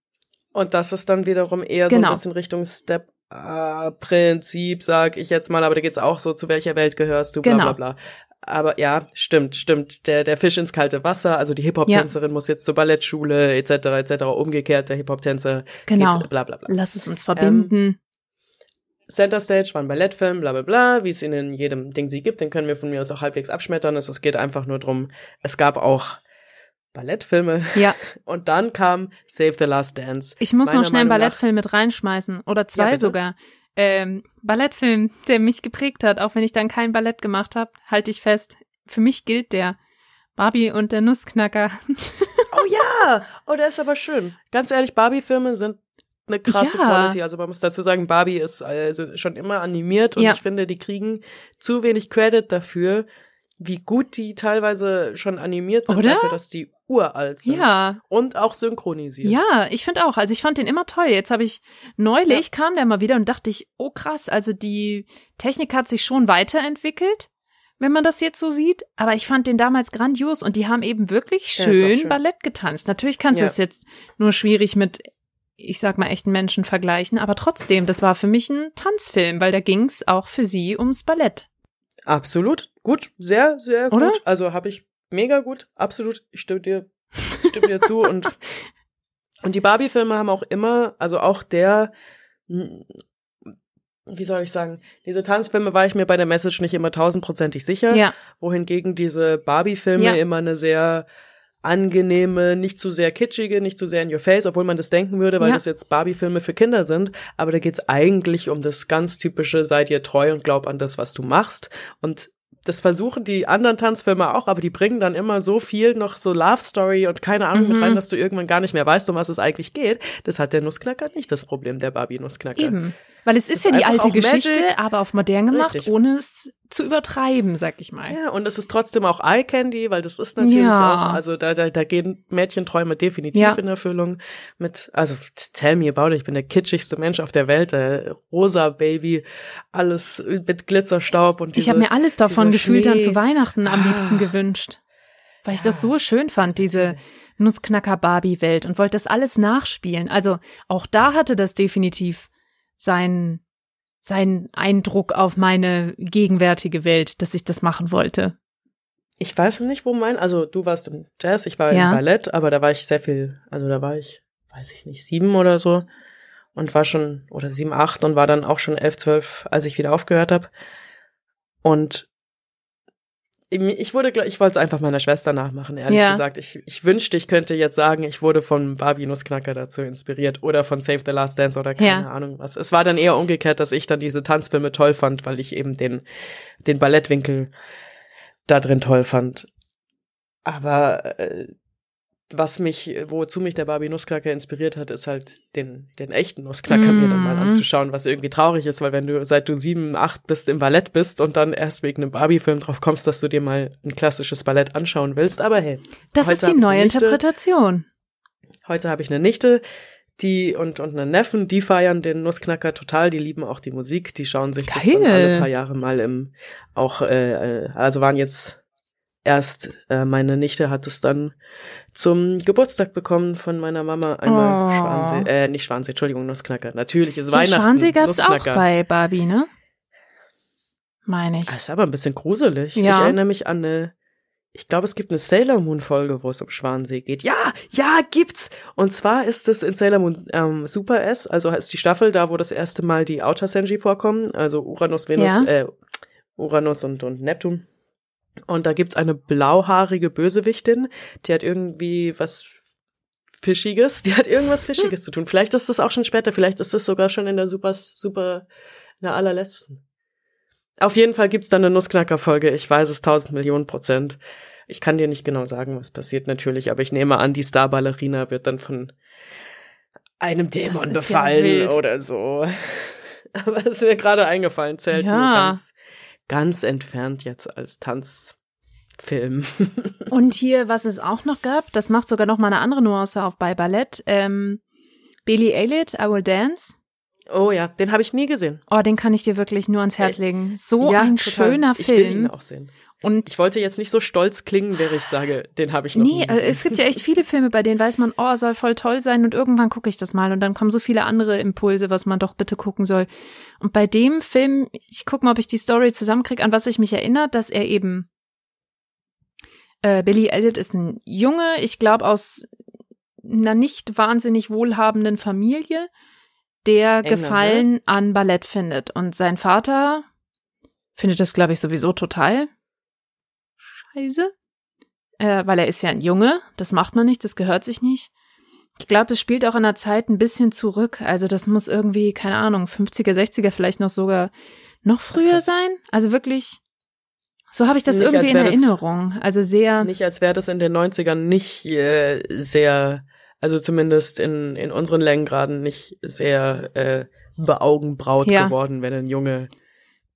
Und das ist dann wiederum eher so Genau. ein bisschen Richtung Step-Prinzip, sag ich jetzt mal, aber da geht's auch so, zu welcher Welt gehörst du, bla Genau. bla bla. Aber ja, stimmt, stimmt. Der, der Fisch ins kalte Wasser, also die Hip-Hop-Tänzerin muss jetzt zur Ballettschule, etc., etc., umgekehrt, der Hip-Hop-Tänzer Genau. geht, bla bla bla. Lass es uns verbinden. Center Stage war ein Ballettfilm, bla bla bla, wie es ihn in jedem Ding sie gibt, den können wir von mir aus auch halbwegs abschmettern. Es geht einfach nur drum, es gab auch Ballettfilme. Ja. Und dann kam Save the Last Dance. Ich muss noch schnell einen Ballettfilm mit reinschmeißen. Oder zwei bitte. sogar. Ähm, Ballettfilm, der mich geprägt hat, auch wenn ich dann kein Ballett gemacht habe, halte ich fest. Für mich gilt der. Barbie und der Nussknacker. Oh ja! Oh, der ist aber schön. Ganz ehrlich, Barbie-Filme sind eine krasse Ja. Quality. Also man muss dazu sagen, Barbie ist also schon immer animiert und Ja. ich finde, die kriegen zu wenig Credit dafür, wie gut die teilweise schon animiert sind, Oder? dafür, dass die uralt sind. Ja, Und auch synchronisiert. ja, ich finde auch. Also ich fand den immer toll. Jetzt habe ich neulich kam der mal wieder und dachte ich, oh krass, also die Technik hat sich schon weiterentwickelt, wenn man das jetzt so sieht. Aber ich fand den damals grandios und die haben eben wirklich Ja, schön, schön. Ballett getanzt. Natürlich kannst du Ja. es jetzt nur schwierig mit, ich sag mal, echten Menschen vergleichen, aber trotzdem, das war für mich ein Tanzfilm, weil da ging's auch für sie ums Ballett. Absolut. Gut, sehr, sehr Oder? gut. Also habe ich mega gut, absolut. Ich stimme dir, ich stimme dir zu und und die Barbie-Filme haben auch immer, also auch der, wie soll ich sagen, diese Tanzfilme war ich mir bei der Message nicht immer tausendprozentig sicher, Ja, wohingegen diese Barbie-Filme Ja. immer eine sehr angenehme, nicht zu sehr kitschige, nicht zu sehr in your face, obwohl man das denken würde, weil Ja. das jetzt Barbie-Filme für Kinder sind. Aber da geht's eigentlich um das ganz typische, sei dir treu und glaub an das, was du machst. Und das versuchen die anderen Tanzfilme auch, aber die bringen dann immer so viel noch so Love Story und keine Ahnung Mhm. mit rein, dass du irgendwann gar nicht mehr weißt, um was es eigentlich geht. Das hat der Nussknacker nicht das Problem, der Barbie-Nussknacker. Weil es ist, ist ja die alte Geschichte, Magic. aber auf modern gemacht, Richtig. ohne es zu übertreiben, sag ich mal. Ja, und es ist trotzdem auch Eye Candy, weil das ist natürlich Ja. auch, also da, da, da gehen Mädchenträume definitiv Ja. in Erfüllung mit, also tell me about it, ich bin der kitschigste Mensch auf der Welt, der rosa Baby, alles mit Glitzerstaub und diese, Ich habe mir alles davon gefühlt dann zu Weihnachten am Ah. liebsten gewünscht. Weil ich das so schön fand, diese Nutzknacker-Barbie-Welt und wollte das alles nachspielen. Also auch da hatte das definitiv seinen, seinen Eindruck auf meine gegenwärtige Welt, dass ich das machen wollte. Ich weiß nicht, wo mein, also du warst im Jazz, ich war Ja. im Ballett, aber da war ich sehr viel, also da war ich, weiß ich nicht, sieben oder so und war schon, oder sieben, acht und war dann auch schon elf, zwölf, als ich wieder aufgehört habe. Und ich wurde, ich wollte es einfach meiner Schwester nachmachen, ehrlich Ja. gesagt. Ich, ich wünschte, ich könnte jetzt sagen, ich wurde von Barbie Nussknacker dazu inspiriert oder von Save the Last Dance oder keine Ja. Ahnung was. Es war dann eher umgekehrt, dass ich dann diese Tanzfilme toll fand, weil ich eben den, den Ballettwinkel da drin toll fand. Aber äh, was mich, wozu mich der Barbie Nussknacker inspiriert hat, ist halt den, den echten Nussknacker mir dann mal Mhm. anzuschauen, was irgendwie traurig ist, weil wenn du seit du sieben, acht bist im Ballett bist und dann erst wegen einem Barbie-Film drauf kommst, dass du dir mal ein klassisches Ballett anschauen willst, aber hey, Das ist die neue Nichte. Interpretation. heute habe ich eine Nichte, die und, und einen Neffen, die feiern den Nussknacker total, die lieben auch die Musik, die schauen sich das dann Geil. alle paar Jahre mal im, auch, äh, äh, also waren jetzt erst, äh, meine Nichte hat es dann zum Geburtstag bekommen von meiner Mama, einmal Oh. Schwansee, äh, nicht Schwansee, Entschuldigung, Nussknacker. Natürlich ist Ja, Weihnachten. Schwansee gab's auch Nussknacker. bei Barbie, ne? Meine ich. Ah, ist aber ein bisschen gruselig. Ja. Ich erinnere mich an eine, ich glaube, es gibt eine Sailor Moon Folge, wo es um Schwansee geht. Ja, ja, gibt's. Und zwar ist es in Sailor Moon ähm, Super S, also ist die Staffel da, wo das erste Mal die Outer Senji vorkommen, also Uranus, Venus, Ja. äh, Uranus und, und Neptun. Und da gibt's eine blauhaarige Bösewichtin, die hat irgendwie was Fischiges, die hat irgendwas Fischiges zu tun. Vielleicht ist das auch schon später, vielleicht ist das sogar schon in der Super, Super, in der allerletzten. Auf jeden Fall gibt's dann eine Nussknacker-Folge. Ich weiß es tausend Millionen Prozent. Ich kann dir nicht genau sagen, was passiert natürlich, aber ich nehme an, die Starballerina wird dann von einem Dämon ja befallen wild. oder so. Aber es ist mir gerade eingefallen, zählt nur Ja. ganz, ganz entfernt jetzt als Tanzfilm. Und hier, was es auch noch gab, das macht sogar noch mal eine andere Nuance auf bei Ballett. Ähm, Billy Elliot, I Will Dance. oh ja, den habe ich nie gesehen. Oh, den kann ich dir wirklich nur ans Herz legen. So ja, ein total. schöner Ich will ihn Film. auch sehen. Und Ich wollte jetzt nicht so stolz klingen, wäre ich sage, den habe ich noch nee, nie äh, es gibt ja echt viele Filme, bei denen weiß man, oh, soll voll toll sein und irgendwann gucke ich das mal und dann kommen so viele andere Impulse, was man doch bitte gucken soll. Und bei dem Film, ich gucke mal, ob ich die Story zusammenkriege, an was ich mich erinnere, dass er eben äh, Billy Elliot ist ein Junge, ich glaube aus einer nicht wahnsinnig wohlhabenden Familie, der England, Gefallen an Ballett findet. Und sein Vater findet das, glaube ich, sowieso total scheiße. Äh, weil er ist ja ein Junge, das macht man nicht, das gehört sich nicht. Ich glaube, es spielt auch in der Zeit ein bisschen zurück. Also das muss irgendwie, keine Ahnung, 50er, 60er vielleicht noch sogar noch früher Okay. sein. Also wirklich, so habe ich das Nicht, irgendwie in wär das- Erinnerung. Also sehr, Nicht, als wäre das in den 90ern nicht äh, sehr, also zumindest in, in unseren Längengraden nicht sehr äh, beaugenbraut Ja. geworden, wenn ein Junge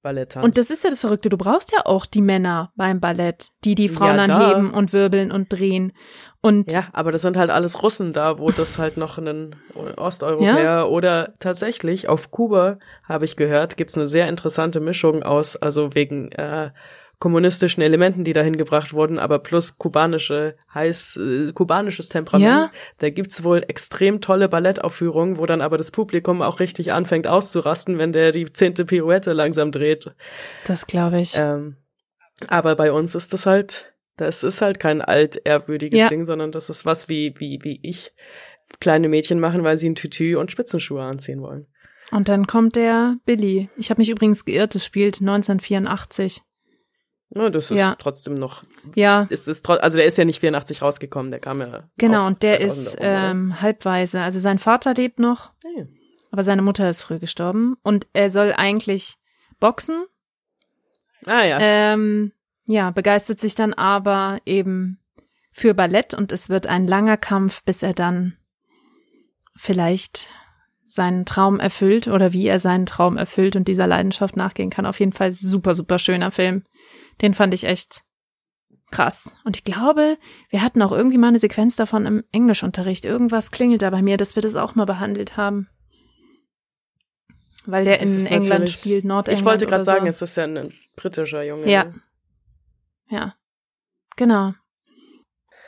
Ballett tanzt. Und das ist ja das Verrückte. Du brauchst ja auch die Männer beim Ballett, die die Frauen Ja, da. anheben und wirbeln und drehen. Und Ja, aber das sind halt alles Russen da, wo das halt noch ein Osteuropäer oder tatsächlich auf Kuba, habe ich gehört, gibt's eine sehr interessante Mischung aus, also wegen äh, kommunistischen Elementen, die dahin gebracht wurden, aber plus kubanische, heiß, äh, kubanisches Temperament. Ja. Da gibt's wohl extrem tolle Ballettaufführungen, wo dann aber das Publikum auch richtig anfängt auszurasten, wenn der die zehnte Pirouette langsam dreht. das glaube ich. Ähm, aber bei uns ist das halt, das ist halt kein altehrwürdiges Ja. Ding, sondern das ist was wie, wie, wie ich kleine Mädchen machen, weil sie ein Tütü und Spitzenschuhe anziehen wollen. Und dann kommt der Billy. Ich habe mich übrigens geirrt, es spielt 1984. Na, das ist Ja. trotzdem noch, Ja, ist tro- also der ist ja nicht 84 rausgekommen, der kam ja. genau. Und der 2000er ist ähm, halbweise. Also sein Vater lebt noch, Ja, ja. aber seine Mutter ist früh gestorben. Und er soll eigentlich boxen. Ah ja. Ähm, ja, begeistert sich dann aber eben für Ballett und es wird ein langer Kampf, bis er dann vielleicht seinen Traum erfüllt oder wie er seinen Traum erfüllt und dieser Leidenschaft nachgehen kann. Auf jeden Fall super, super schöner Film. Den fand ich echt krass. Und ich glaube, wir hatten auch irgendwie mal eine Sequenz davon im Englischunterricht. Irgendwas klingelt da bei mir, dass wir das auch mal behandelt haben. Weil der Das in England spielt, Nordengland. ich wollte gerade sagen, so. es ist ja ein britischer Junge. Ja. Ja, genau.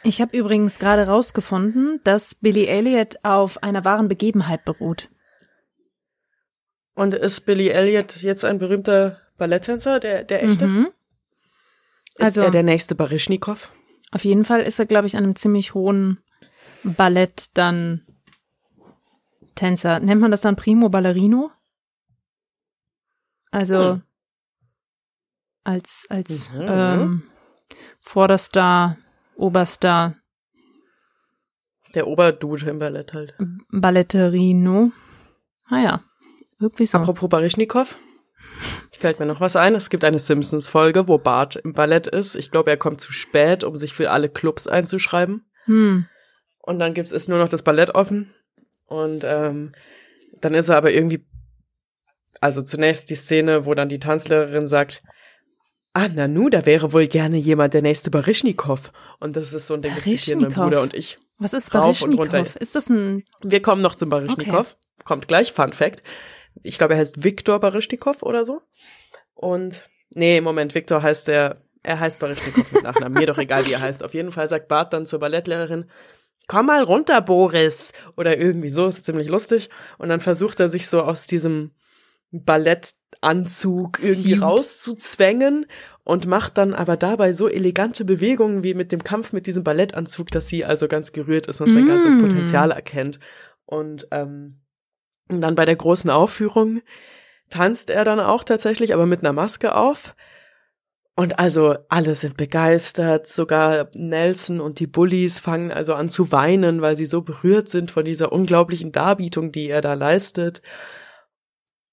Ich habe übrigens gerade rausgefunden, dass Billy Elliot auf einer wahren Begebenheit beruht. Und ist Billy Elliot jetzt ein berühmter Balletttänzer, der, der echte? Mhm. Ist Also- er der nächste Baryschnikow? Auf jeden Fall ist er, glaube ich, an einem ziemlich hohen Ballett dann Tänzer. Nennt man das dann Primo Ballerino? Also Hm. als als Mhm. ähm, vorderster, oberster Der Oberdude im Ballett halt. Balletterino. Ah ja, irgendwie so. Apropos Baryschnikow. Fällt mir noch was ein. Es gibt eine Simpsons-Folge, wo Bart im Ballett ist. Ich glaube, er kommt zu spät, um sich für alle Clubs einzuschreiben. Hm. Und dann gibt's ist nur noch das Ballett offen. Und ähm, dann ist er aber irgendwie. Also zunächst die Szene, wo dann die Tanzlehrerin sagt, Ah, Nanu, da wäre wohl gerne jemand der nächste Baryschnikow. Und das ist so ein Ding, das zitieren mein. Bruder und ich. Was ist. Baryschnikow? Ist das ein Wir kommen noch zum Baryschnikow. Kommt gleich, Fun Fact. Ich glaube, er heißt Viktor Baryschnikow oder so. Und, nee, Moment, Viktor heißt der, er heißt Baryschnikow mit Nachnamen. Mir doch egal, wie er heißt. Auf jeden Fall sagt Bart dann zur Ballettlehrerin, komm mal runter, Boris. Oder irgendwie so, ist ziemlich lustig. Und dann versucht er sich so aus diesem Ballettanzug irgendwie Ziemt. rauszuzwängen und macht dann aber dabei so elegante Bewegungen wie mit dem Kampf mit diesem Ballettanzug, dass sie also ganz gerührt ist und sein Mm. ganzes Potenzial erkennt. Und ähm, und dann bei der großen Aufführung tanzt er dann auch tatsächlich, aber mit einer Maske auf. Und also alle sind begeistert, sogar Nelson und die Bullies fangen also an zu weinen, weil sie so berührt sind von dieser unglaublichen Darbietung, die er da leistet.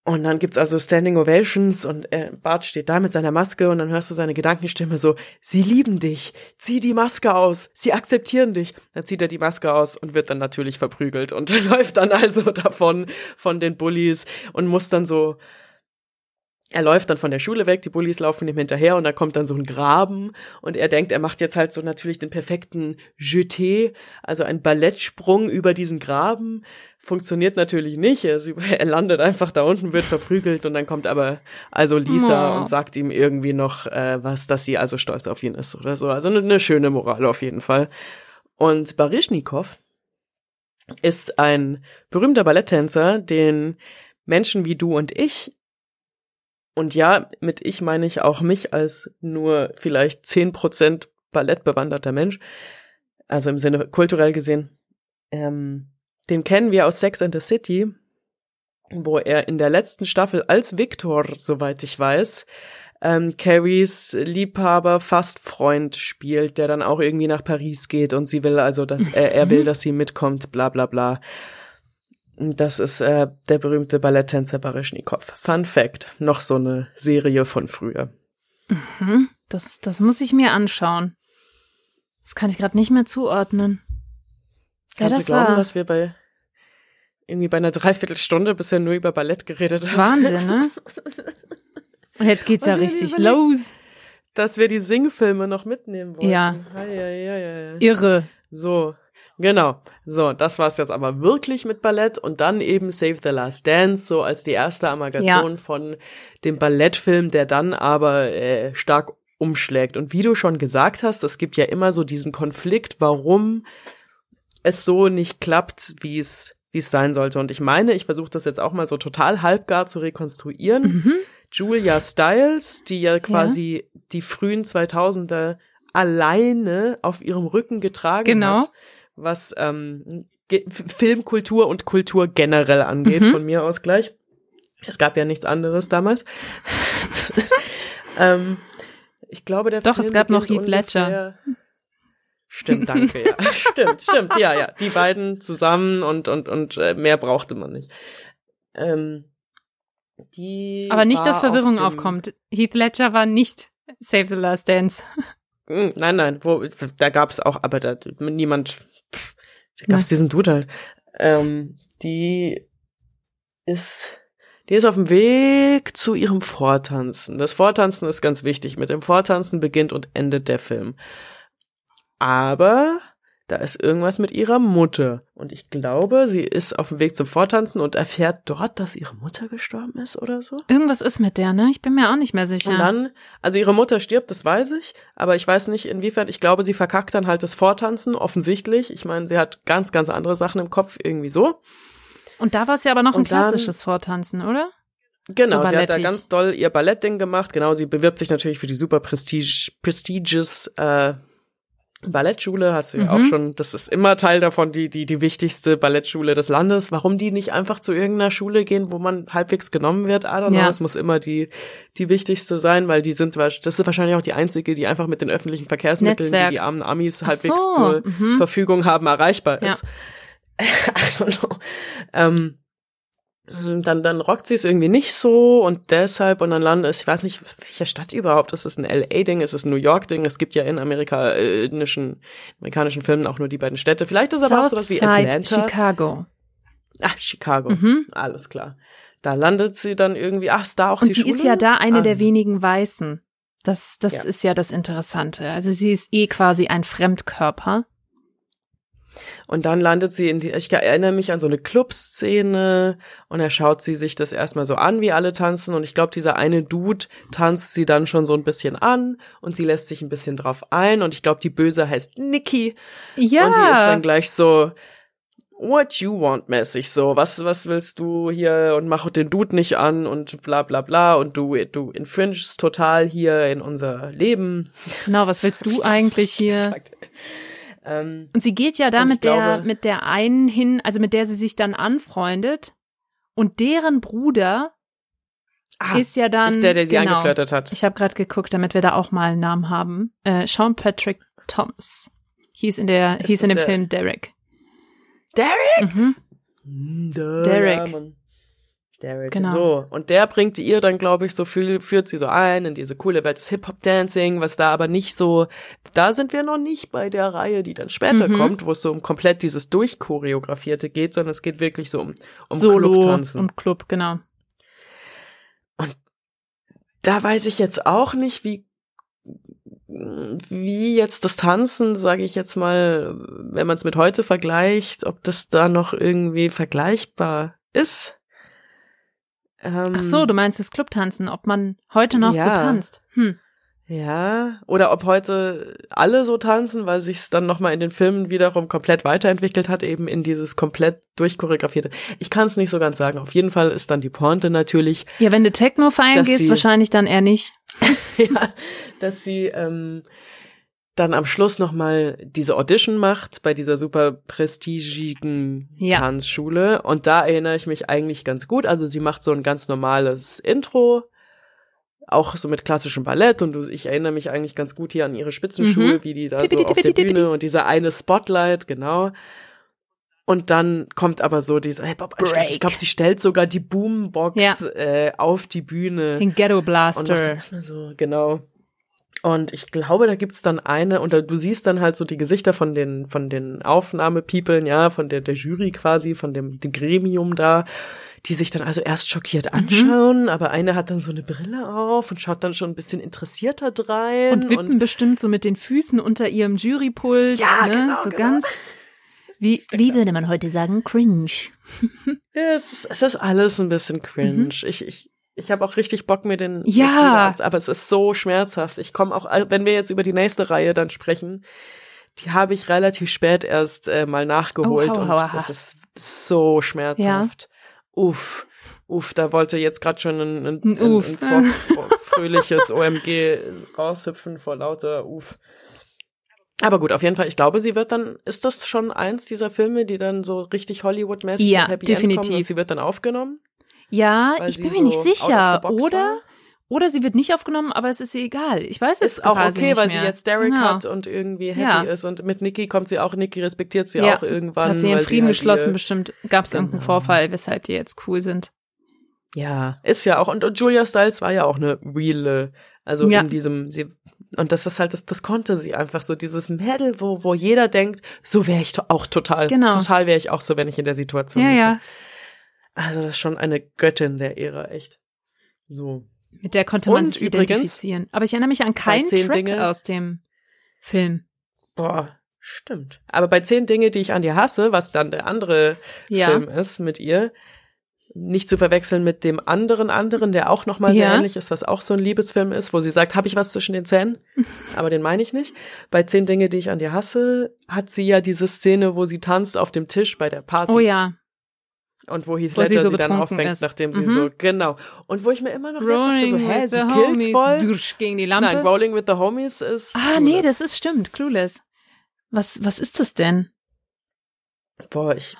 Und dann gibt's also Standing Ovations und äh, Bart steht da mit seiner Maske und dann hörst du seine Gedankenstimme so, sie lieben dich, zieh die Maske aus, sie akzeptieren dich. Dann zieht er die Maske aus und wird dann natürlich verprügelt und läuft dann also davon von den Bullies und muss dann so er läuft dann von der Schule weg, die Bullies laufen ihm hinterher und da kommt dann so ein Graben und er denkt, er macht jetzt halt so natürlich den perfekten Jeté, also einen Ballettsprung über diesen Graben. Funktioniert natürlich nicht. Er, er landet einfach da unten, wird verprügelt und dann kommt aber also Lisa Oh. und sagt ihm irgendwie noch äh, was, dass sie also stolz auf ihn ist oder so. Also eine, eine schöne Moral auf jeden Fall. Und Baryschnikow ist ein berühmter Balletttänzer, den Menschen wie du und ich und ja, mit ich meine ich auch mich als nur vielleicht zehn Prozent ballettbewanderter Mensch, also im Sinne kulturell gesehen. Ähm, den kennen wir aus Sex and the City. wo er in der letzten Staffel als Victor, soweit ich weiß, ähm, Carries Liebhaber, fast Freund spielt, der dann auch irgendwie nach Paris geht und sie will also, dass er, er will, dass sie mitkommt, bla bla bla. Das ist äh, der berühmte Balletttänzer Baryschnikow. Fun Fact, noch so eine Serie von früher. Mhm, das, das muss ich mir anschauen. Das kann ich gerade nicht mehr zuordnen. Kannst ja, du glauben, war? dass wir bei irgendwie bei einer Dreiviertelstunde bisher nur über Ballett geredet haben? Wahnsinn, ne? Und jetzt geht's Und ja richtig los. Dass wir die Singfilme noch mitnehmen wollen. Ja. ja, ja, ja. Irre. So, Genau. So, das war's jetzt aber wirklich mit Ballett und dann eben Save the Last Dance, so als die erste Amalgation ja. von dem Ballettfilm, der dann aber äh, stark umschlägt. Und wie du schon gesagt hast, es gibt ja immer so diesen Konflikt, warum es so nicht klappt, wie es wie es sein sollte. Und ich meine, ich versuche das jetzt auch mal so total halbgar zu rekonstruieren. Mhm. Julia Stiles, die ja quasi ja. die frühen 2000er alleine auf ihrem Rücken getragen genau. hat was ähm, Filmkultur und Kultur generell angeht, mhm. von mir aus gleich. Es gab ja nichts anderes damals. ähm, ich glaube, der Doch, Film es gab noch Heath Ledger. Stimmt, danke, ja. stimmt, stimmt, ja, ja. Die beiden zusammen und, und, und äh, mehr brauchte man nicht. Ähm, die Aber nicht, dass Verwirrung auf aufkommt. Heath Ledger war nicht Save the Last Dance. Hm, nein, nein, wo, da gab es auch, aber da niemand da gab's diesen Dude halt. Ähm, die ist, die ist auf dem Weg zu ihrem Vortanzen. Das Vortanzen ist ganz wichtig. Mit dem Vortanzen beginnt und endet der Film. Aber da ist irgendwas mit ihrer Mutter. Und ich glaube, sie ist auf dem Weg zum Vortanzen und erfährt dort, dass ihre Mutter gestorben ist oder so. Irgendwas ist mit der, ne? Ich bin mir auch nicht mehr sicher. Und dann, also ihre Mutter stirbt, das weiß ich, aber ich weiß nicht inwiefern, ich glaube, sie verkackt dann halt das Vortanzen, offensichtlich. Ich meine, sie hat ganz, ganz andere Sachen im Kopf, irgendwie so. Und da war es ja aber noch und ein klassisches dann, Vortanzen, oder? Genau, so sie hat da ganz doll ihr Ballettding gemacht. Genau, sie bewirbt sich natürlich für die super prestige, prestigious äh, Ballettschule hast du ja auch mhm. schon, das ist immer Teil davon, die, die, die wichtigste Ballettschule des Landes. Warum die nicht einfach zu irgendeiner Schule gehen, wo man halbwegs genommen wird? I don't know. Ja. Es muss immer die, die wichtigste sein, weil die sind, das ist wahrscheinlich auch die einzige, die einfach mit den öffentlichen Verkehrsmitteln, Netzwerk. die die armen Amis halbwegs so. zur mhm. Verfügung haben, erreichbar ist. Ja. I don't know. Ähm, hm, dann, dann rockt sie es irgendwie nicht so und deshalb und dann landet es, ich weiß nicht, welche Stadt überhaupt, ist es ein LA-Ding, ist es ein New York-Ding, es gibt ja in amerikanischen, amerikanischen Filmen auch nur die beiden Städte, vielleicht ist es aber auch sowas wie Atlanta. Chicago. Ach, Chicago, mhm. alles klar. Da landet sie dann irgendwie, ach, ist da auch und die sie Schule? ist ja da eine ah. der wenigen Weißen. Das, das ja. ist ja das Interessante. Also sie ist eh quasi ein Fremdkörper. Und dann landet sie in die, ich erinnere mich an so eine Clubszene und er schaut sie sich das erstmal so an, wie alle tanzen. Und ich glaube, dieser eine Dude tanzt sie dann schon so ein bisschen an und sie lässt sich ein bisschen drauf ein. Und ich glaube, die Böse heißt Nikki. Ja. Und die ist dann gleich so, what you want mäßig so, was, was willst du hier und mach den Dude nicht an und bla bla bla und du, du infringest total hier in unser Leben. Genau, was willst du eigentlich hier? Gesagt. Ähm, und sie geht ja da mit glaube, der, mit der einen hin, also mit der sie sich dann anfreundet. Und deren Bruder ah, ist ja dann. Ist der, der sie genau, angeflirtet hat. Ich habe gerade geguckt, damit wir da auch mal einen Namen haben. Äh, Sean Patrick Thomas. Hieß in der, ist hieß in dem Film Derek. Derek? Mhm. Derek. Ja, Derek. Genau. So, und der bringt ihr dann, glaube ich, so viel, führt sie so ein in diese coole Welt des Hip-Hop-Dancing, was da aber nicht so, da sind wir noch nicht bei der Reihe, die dann später mhm. kommt, wo es so um komplett dieses Durchchoreografierte geht, sondern es geht wirklich so um, um Solo Clubtanzen. und Club, genau. Und da weiß ich jetzt auch nicht, wie wie jetzt das Tanzen, sage ich jetzt mal, wenn man es mit heute vergleicht, ob das da noch irgendwie vergleichbar ist. Ähm, Ach so, du meinst das Clubtanzen, ob man heute noch ja. so tanzt. Hm. Ja, oder ob heute alle so tanzen, weil sich es dann nochmal in den Filmen wiederum komplett weiterentwickelt hat, eben in dieses komplett durchchoreografierte. Ich kann es nicht so ganz sagen. Auf jeden Fall ist dann die Pointe natürlich. Ja, wenn du Techno feiern gehst, sie, wahrscheinlich dann eher nicht. ja, dass sie ähm, dann am Schluss nochmal diese Audition macht bei dieser super prestigigen Ja. Tanzschule. Und da erinnere ich mich eigentlich ganz gut. Also sie macht so ein ganz normales Intro, auch so mit klassischem Ballett. Und ich erinnere mich eigentlich ganz gut hier an ihre Spitzenschule, Mhm. wie die da so auf der. Bühne und dieser eine Spotlight, genau. Und dann kommt aber so dieser, hey Bob, ich glaube, sie stellt sogar die Boombox Ja. äh, auf die Bühne. Den Ghetto Und macht dann Blaster. erstmal so, genau. Und ich glaube, da gibt's dann eine, und da, du siehst dann halt so die Gesichter von den, von den Aufnahmepeoplen, ja, von der, der Jury quasi, von dem, dem Gremium da, die sich dann also erst schockiert Mhm. anschauen, aber eine hat dann so eine Brille auf und schaut dann schon ein bisschen interessierter drein. Und wippen bestimmt so mit den Füßen unter ihrem Jurypult. Ja, ne? genau, So genau. ganz, wie, wie würde man heute sagen, cringe. ja, es ist, es ist alles ein bisschen cringe. Ich, ich, ich habe auch richtig Bock mir den. Ja. ans- aber es ist so schmerzhaft. Ich komme auch, wenn wir jetzt über die nächste Reihe dann sprechen, die habe ich relativ spät erst äh, mal nachgeholt Oh, hau, und hau, hau. es ist so schmerzhaft. Uff, uff, da wollte jetzt gerade schon ein, ein, Ein ein, ein fröhliches OMG raushüpfen vor lauter Uff. Aber gut, auf jeden Fall, ich glaube, sie wird dann, ist das schon eins dieser Filme, die dann so richtig Hollywood-mäßig Ja, mit Happy End definitiv. kommen und sie wird dann aufgenommen? Ja, ich sie bin mir nicht so of sicher. Oder, war? oder sie wird nicht aufgenommen, aber es ist ihr egal. Ich weiß es Ist auch okay, nicht weil mehr. sie jetzt Derek Genau. hat und irgendwie happy Ja. ist und mit Nikki kommt sie auch, Nikki respektiert sie Ja, auch irgendwann. Hat sie ihren Frieden halt geschlossen, bestimmt gab es irgendeinen Genau. Vorfall, weshalb die jetzt cool sind. Ja, ist ja auch, und, und Julia Stiles war ja auch eine reale, also Ja. in diesem, sie, und das ist halt, das, das konnte sie einfach so, dieses Mädel, wo, wo jeder denkt, so wäre ich auch total, Genau. total wäre ich auch so, wenn ich in der Situation Ja, wäre. ja. Also das ist schon eine Göttin der Ära, echt. So. Mit der konnte man sich identifizieren. Aber ich erinnere mich an keinen zehn Track Dinge- aus dem Film. Boah, stimmt. Aber bei zehn Dinge, die ich an dir hasse, was dann der andere Ja. Film ist mit ihr, nicht zu verwechseln mit dem anderen anderen, der auch noch mal sehr Ja. ähnlich ist, was auch so ein Liebesfilm ist, wo sie sagt, habe ich was zwischen den Zähnen? Aber den meine ich nicht. Bei zehn Dinge, die ich an dir hasse, hat sie ja diese Szene, wo sie tanzt auf dem Tisch bei der Party. Oh ja. Und wo Heath Wo sie Ledger so sie, dann auffängt, ist. nachdem sie Mhm. so, genau. Und wo ich mir immer noch dachte, so, Rolling hä, sie homies. voll? Dusch, gegen die Lampe. Nein, Rolling with the Homies ist ah, nee, Clueless. das ist stimmt. Clueless. Was, was ist das denn? Boah, ich,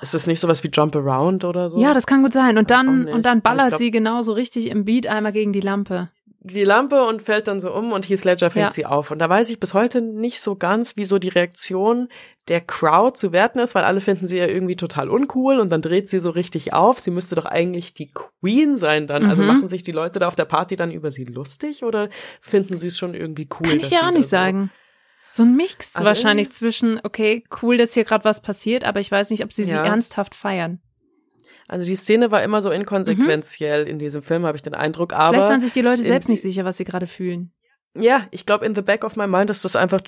ist das nicht sowas wie Jump Around oder so? Ja, das kann gut sein. Und dann, und dann ballert glaub- sie genauso richtig im Beat einmal gegen die Lampe. Die Lampe und fällt dann so um und Heath Ledger fängt Ja. sie auf. Und da weiß ich bis heute nicht so ganz, wie so die Reaktion der Crowd zu werten ist, weil alle finden sie ja irgendwie total uncool und dann dreht sie so richtig auf. Sie müsste doch eigentlich die Queen sein dann. Also Mhm. machen sich die Leute da auf der Party dann über sie lustig oder finden sie es schon irgendwie cool? Kann ich sie auch nicht so- sagen. So ein Mix Also wahrscheinlich zwischen, okay, cool, dass hier gerade was passiert, aber ich weiß nicht, ob sie sie Ja. ernsthaft feiern. Also die Szene war immer so inkonsequenziell in diesem Film, habe ich den Eindruck. Aber Vielleicht waren sich die Leute selbst nicht sicher, was sie gerade fühlen. Ja, ich glaube, in the back of my mind ist das einfach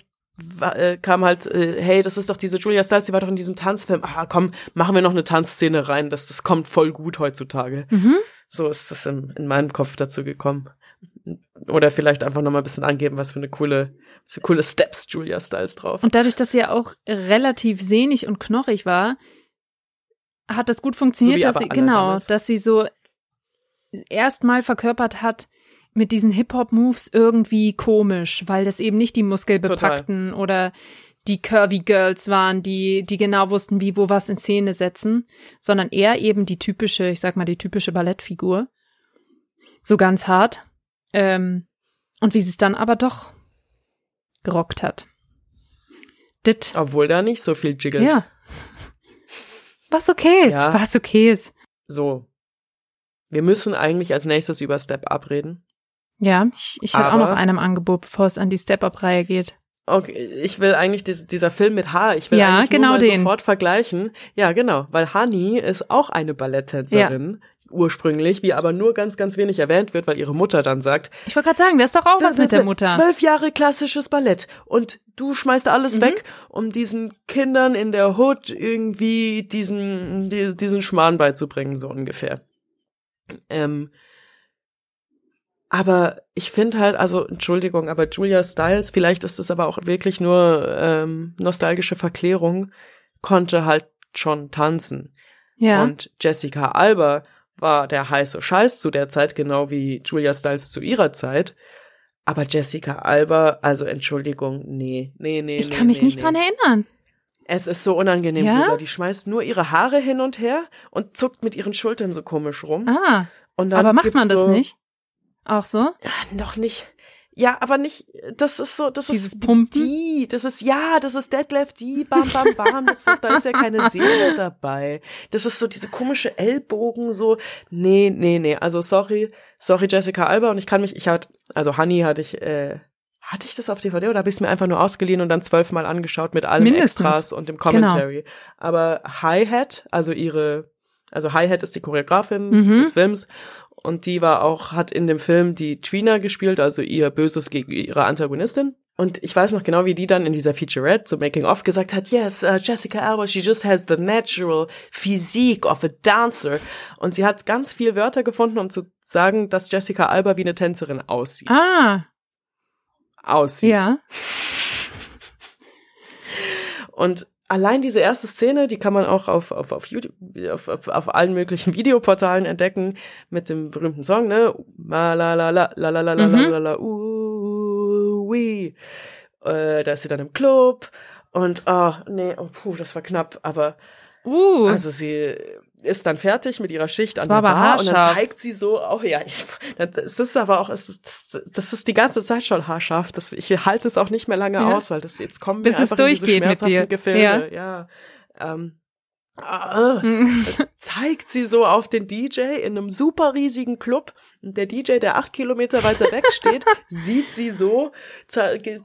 äh, kam halt, äh, hey, das ist doch diese Julia Stiles, die war doch in diesem Tanzfilm. Ah, komm, machen wir noch eine Tanzszene rein, das, das kommt voll gut heutzutage. Mhm. So ist das in, in meinem Kopf dazu gekommen. Oder vielleicht einfach noch mal ein bisschen angeben, was für eine coole, was für coole Steps Julia Stiles drauf. Und dadurch, dass sie ja auch relativ sehnig und knochig war, hat das gut funktioniert, So dass sie, genau, damals. dass sie so erstmal verkörpert hat, mit diesen Hip-Hop-Moves irgendwie komisch, weil das eben nicht die muskelbepackten oder die Curvy Girls waren, die, die genau wussten, wie wo was in Szene setzen, sondern eher eben die typische, ich sag mal, die typische Ballettfigur. So ganz hart. Ähm, und wie sie es dann aber doch gerockt hat. Dit. Obwohl da nicht so viel jiggelt. Ja. Was okay ist, Ja. was okay ist. So. Wir müssen eigentlich als nächstes über Step Up reden. Ja, ich, ich hätte auch noch einem Angebot, bevor es an die Step-Up-Reihe geht. Okay, ich will eigentlich dies, dieser Film mit H, ich will Ja, eigentlich genau nur mal den. sofort vergleichen. Ja, genau, weil Hani ist auch eine Balletttänzerin ursprünglich, wie aber nur ganz, ganz wenig erwähnt wird, weil ihre Mutter dann sagt, Ich wollte gerade sagen, das ist doch auch was mit der Mutter. Zwölf Jahre klassisches Ballett und du schmeißt alles Mhm. weg, um diesen Kindern in der Hood irgendwie diesen, die, diesen Schmarrn beizubringen, so ungefähr. Ähm, aber ich finde halt, also Entschuldigung, aber Julia Stiles, vielleicht ist es aber auch wirklich nur ähm, nostalgische Verklärung, konnte halt schon tanzen. Ja. Und Jessica Alba war der heiße Scheiß zu der Zeit, genau wie Julia Stiles zu ihrer Zeit. Aber Jessica Alba, also Entschuldigung, nee, nee, nee. Ich nee, kann mich nee, nicht nee. dran erinnern. Es ist so unangenehm, Ja? Lisa. Die schmeißt nur ihre Haare hin und her und zuckt mit ihren Schultern so komisch rum. Ah, aber macht man das so, nicht? Auch so? Ja, noch nicht. Ja, aber nicht, das ist so, das Dieses ist Pumpen? die, das ist, ja, das ist Deadlift, die, bam, bam, bam, das ist, da ist ja keine Seele dabei. Das ist so diese komische Ellbogen, so, nee, nee, nee, also sorry, sorry Jessica Alba und ich kann mich, ich hatte, also Honey hatte ich, äh, hatte ich das auf DVD oder habe ich es mir einfach nur ausgeliehen und dann zwölfmal angeschaut mit allem Mindestens. Extras und dem Commentary. Aber Hi-Hat, also ihre, also Hi-Hat ist die Choreografin Mhm. des Films und die war auch, hat in dem Film die Trina gespielt, also ihr Böses gegen ihre Antagonistin. Und ich weiß noch genau, wie die dann in dieser Featurette, so Making of, gesagt hat, yes, uh, Jessica Alba, she just has the natural physique of a dancer. Und sie hat ganz viel Wörter gefunden, um zu sagen, dass Jessica Alba wie eine Tänzerin aussieht. Ah, Aussieht. ja. Und allein diese erste Szene, die kann man auch auf, auf, auf YouTube, auf, auf, auf allen möglichen Videoportalen entdecken, mit dem berühmten Song, ne? Ma la la la la la la la la Mhm. la la uh, ui. Äh, da ist sie dann im Club und ah, nee, oh, puh, das war knapp, aber Uh, also sie ist dann fertig mit ihrer Schicht Das an der Bar und dann zeigt sie so, oh ja, ich, das ist aber auch, es das, das ist die ganze Zeit schon haarscharf. Das, ich halte es auch nicht mehr lange Ja. aus, weil das jetzt kommt Bis mir es einfach in diese durchgeht mit schmerzhaften dir. Gefilde. Ja. Ähm, ah, zeigt sie so auf den DJ in einem super riesigen Club und der DJ, der acht Kilometer weiter weg steht, sieht sie so,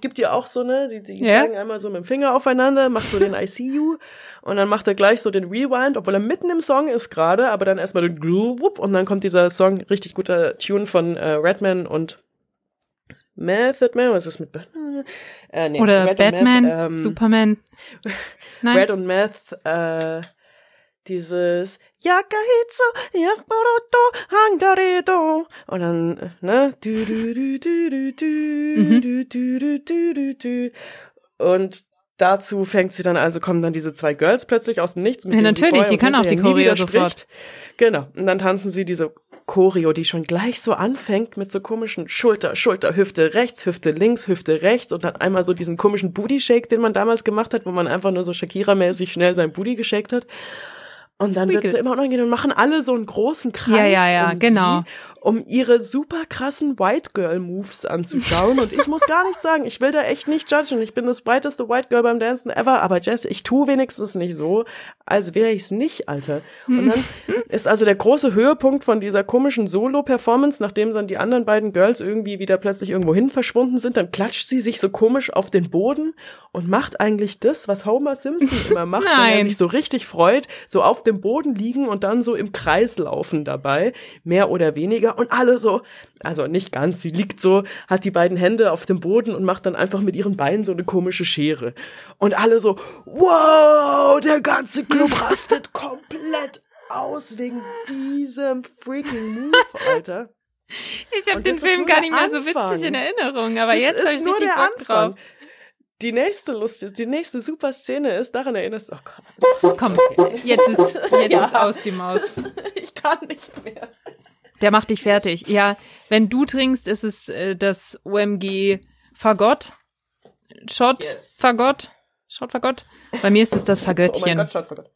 gibt ihr auch so eine, die, die Ja. zeigen einmal so mit dem Finger aufeinander, macht so den ICU und dann macht er gleich so den Rewind, obwohl er mitten im Song ist gerade, aber dann erstmal den Glwup und dann kommt dieser Song, richtig guter Tune von äh, Redman und Method Man, was ist mit Batman? Äh, nee, Oder Red Batman, Meth, ähm, Superman. Nein. Red und Meth, äh, dieses Yakahitsu, Yasbaroto, Hangaredo. Und dann, ne? Du, du, du, du, du, du, Mhm. du, du, du, du, du, du. Und dazu fängt sie dann, also kommen dann diese zwei Girls plötzlich aus dem Nichts. Mit Ja, sie natürlich, und kann auch die Choreo sofort. Genau. Und dann tanzen sie diese Choreo, die schon gleich so anfängt mit so komischen Schulter, Schulter, Hüfte rechts, Hüfte links, Hüfte rechts und dann einmal so diesen komischen Booty Shake, den man damals gemacht hat, wo man einfach nur so Shakira-mäßig schnell sein Booty geshakt hat. Und dann wird sie immer unangenehm und machen alle so einen großen Kreis Ja, ja, ja, um genau. sie, um ihre super krassen White Girl Moves anzuschauen. Und ich muss gar nicht sagen, ich will da echt nicht judgen. Ich bin das breiteste White Girl beim Dancen ever, aber Jess, ich tu wenigstens nicht so, als wäre ich's nicht, Alter. Und dann ist also der große Höhepunkt von dieser komischen Solo-Performance, nachdem dann die anderen beiden Girls irgendwie wieder plötzlich irgendwo hin verschwunden sind, dann klatscht sie sich so komisch auf den Boden und macht eigentlich das, was Homer Simpson immer macht, wenn er Nein. sich so richtig freut, so auf dem Boden liegen und dann so im Kreis laufen dabei, mehr oder weniger und alle so, also nicht ganz, sie liegt so, hat die beiden Hände auf dem Boden und macht dann einfach mit ihren Beinen so eine komische Schere und alle so, wow, der ganze Club rastet komplett aus wegen diesem freaking Move, Alter. Ich habe den Film gar nicht mehr so Anfang. witzig in Erinnerung, aber Das jetzt ist habe ich nur richtig der Bock drauf. Die nächste Lust, die nächste super Szene ist, daran erinnerst du, oh Gott, Komm, jetzt ist, jetzt Ja. ist aus die Maus. ich kann nicht mehr. Der macht dich fertig. Ja, wenn du trinkst, ist es äh, das OMG Fagott. Shot Yes. Fagott. Shot Fagott. Bei mir ist es das Oh mein Fagöttchen. Gott, schaut Gott.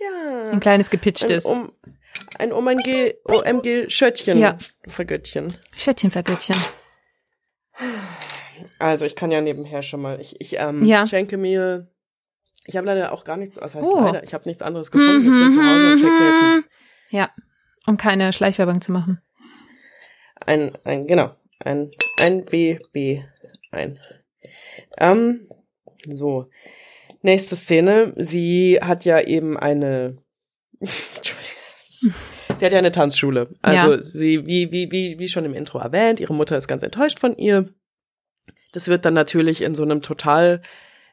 Ja. Ein kleines Ein, gepitchtes. um, ein OMG, OMG Schöttchen. Ja. Vergöttchen. Schöttchen, Fagöttchen. Also ich kann ja nebenher schon mal. Ich, ich ähm, Ja. schenke mir. Ich habe leider auch gar nichts. Was heißt Oh. leider? Ich habe nichts anderes gefunden. Ich bin zu Hause und schenke mir jetzt ein, Ja, um keine Schleichwerbung zu machen. ein, ein genau, ein, ein BB ein. Ähm, so. Nächste Szene. Sie hat ja eben eine. Entschuldigung. Sie hat ja eine Tanzschule. Also Ja. sie, wie, wie, wie, wie schon im Intro erwähnt, ihre Mutter ist ganz enttäuscht von ihr. Das wird dann natürlich in so einem total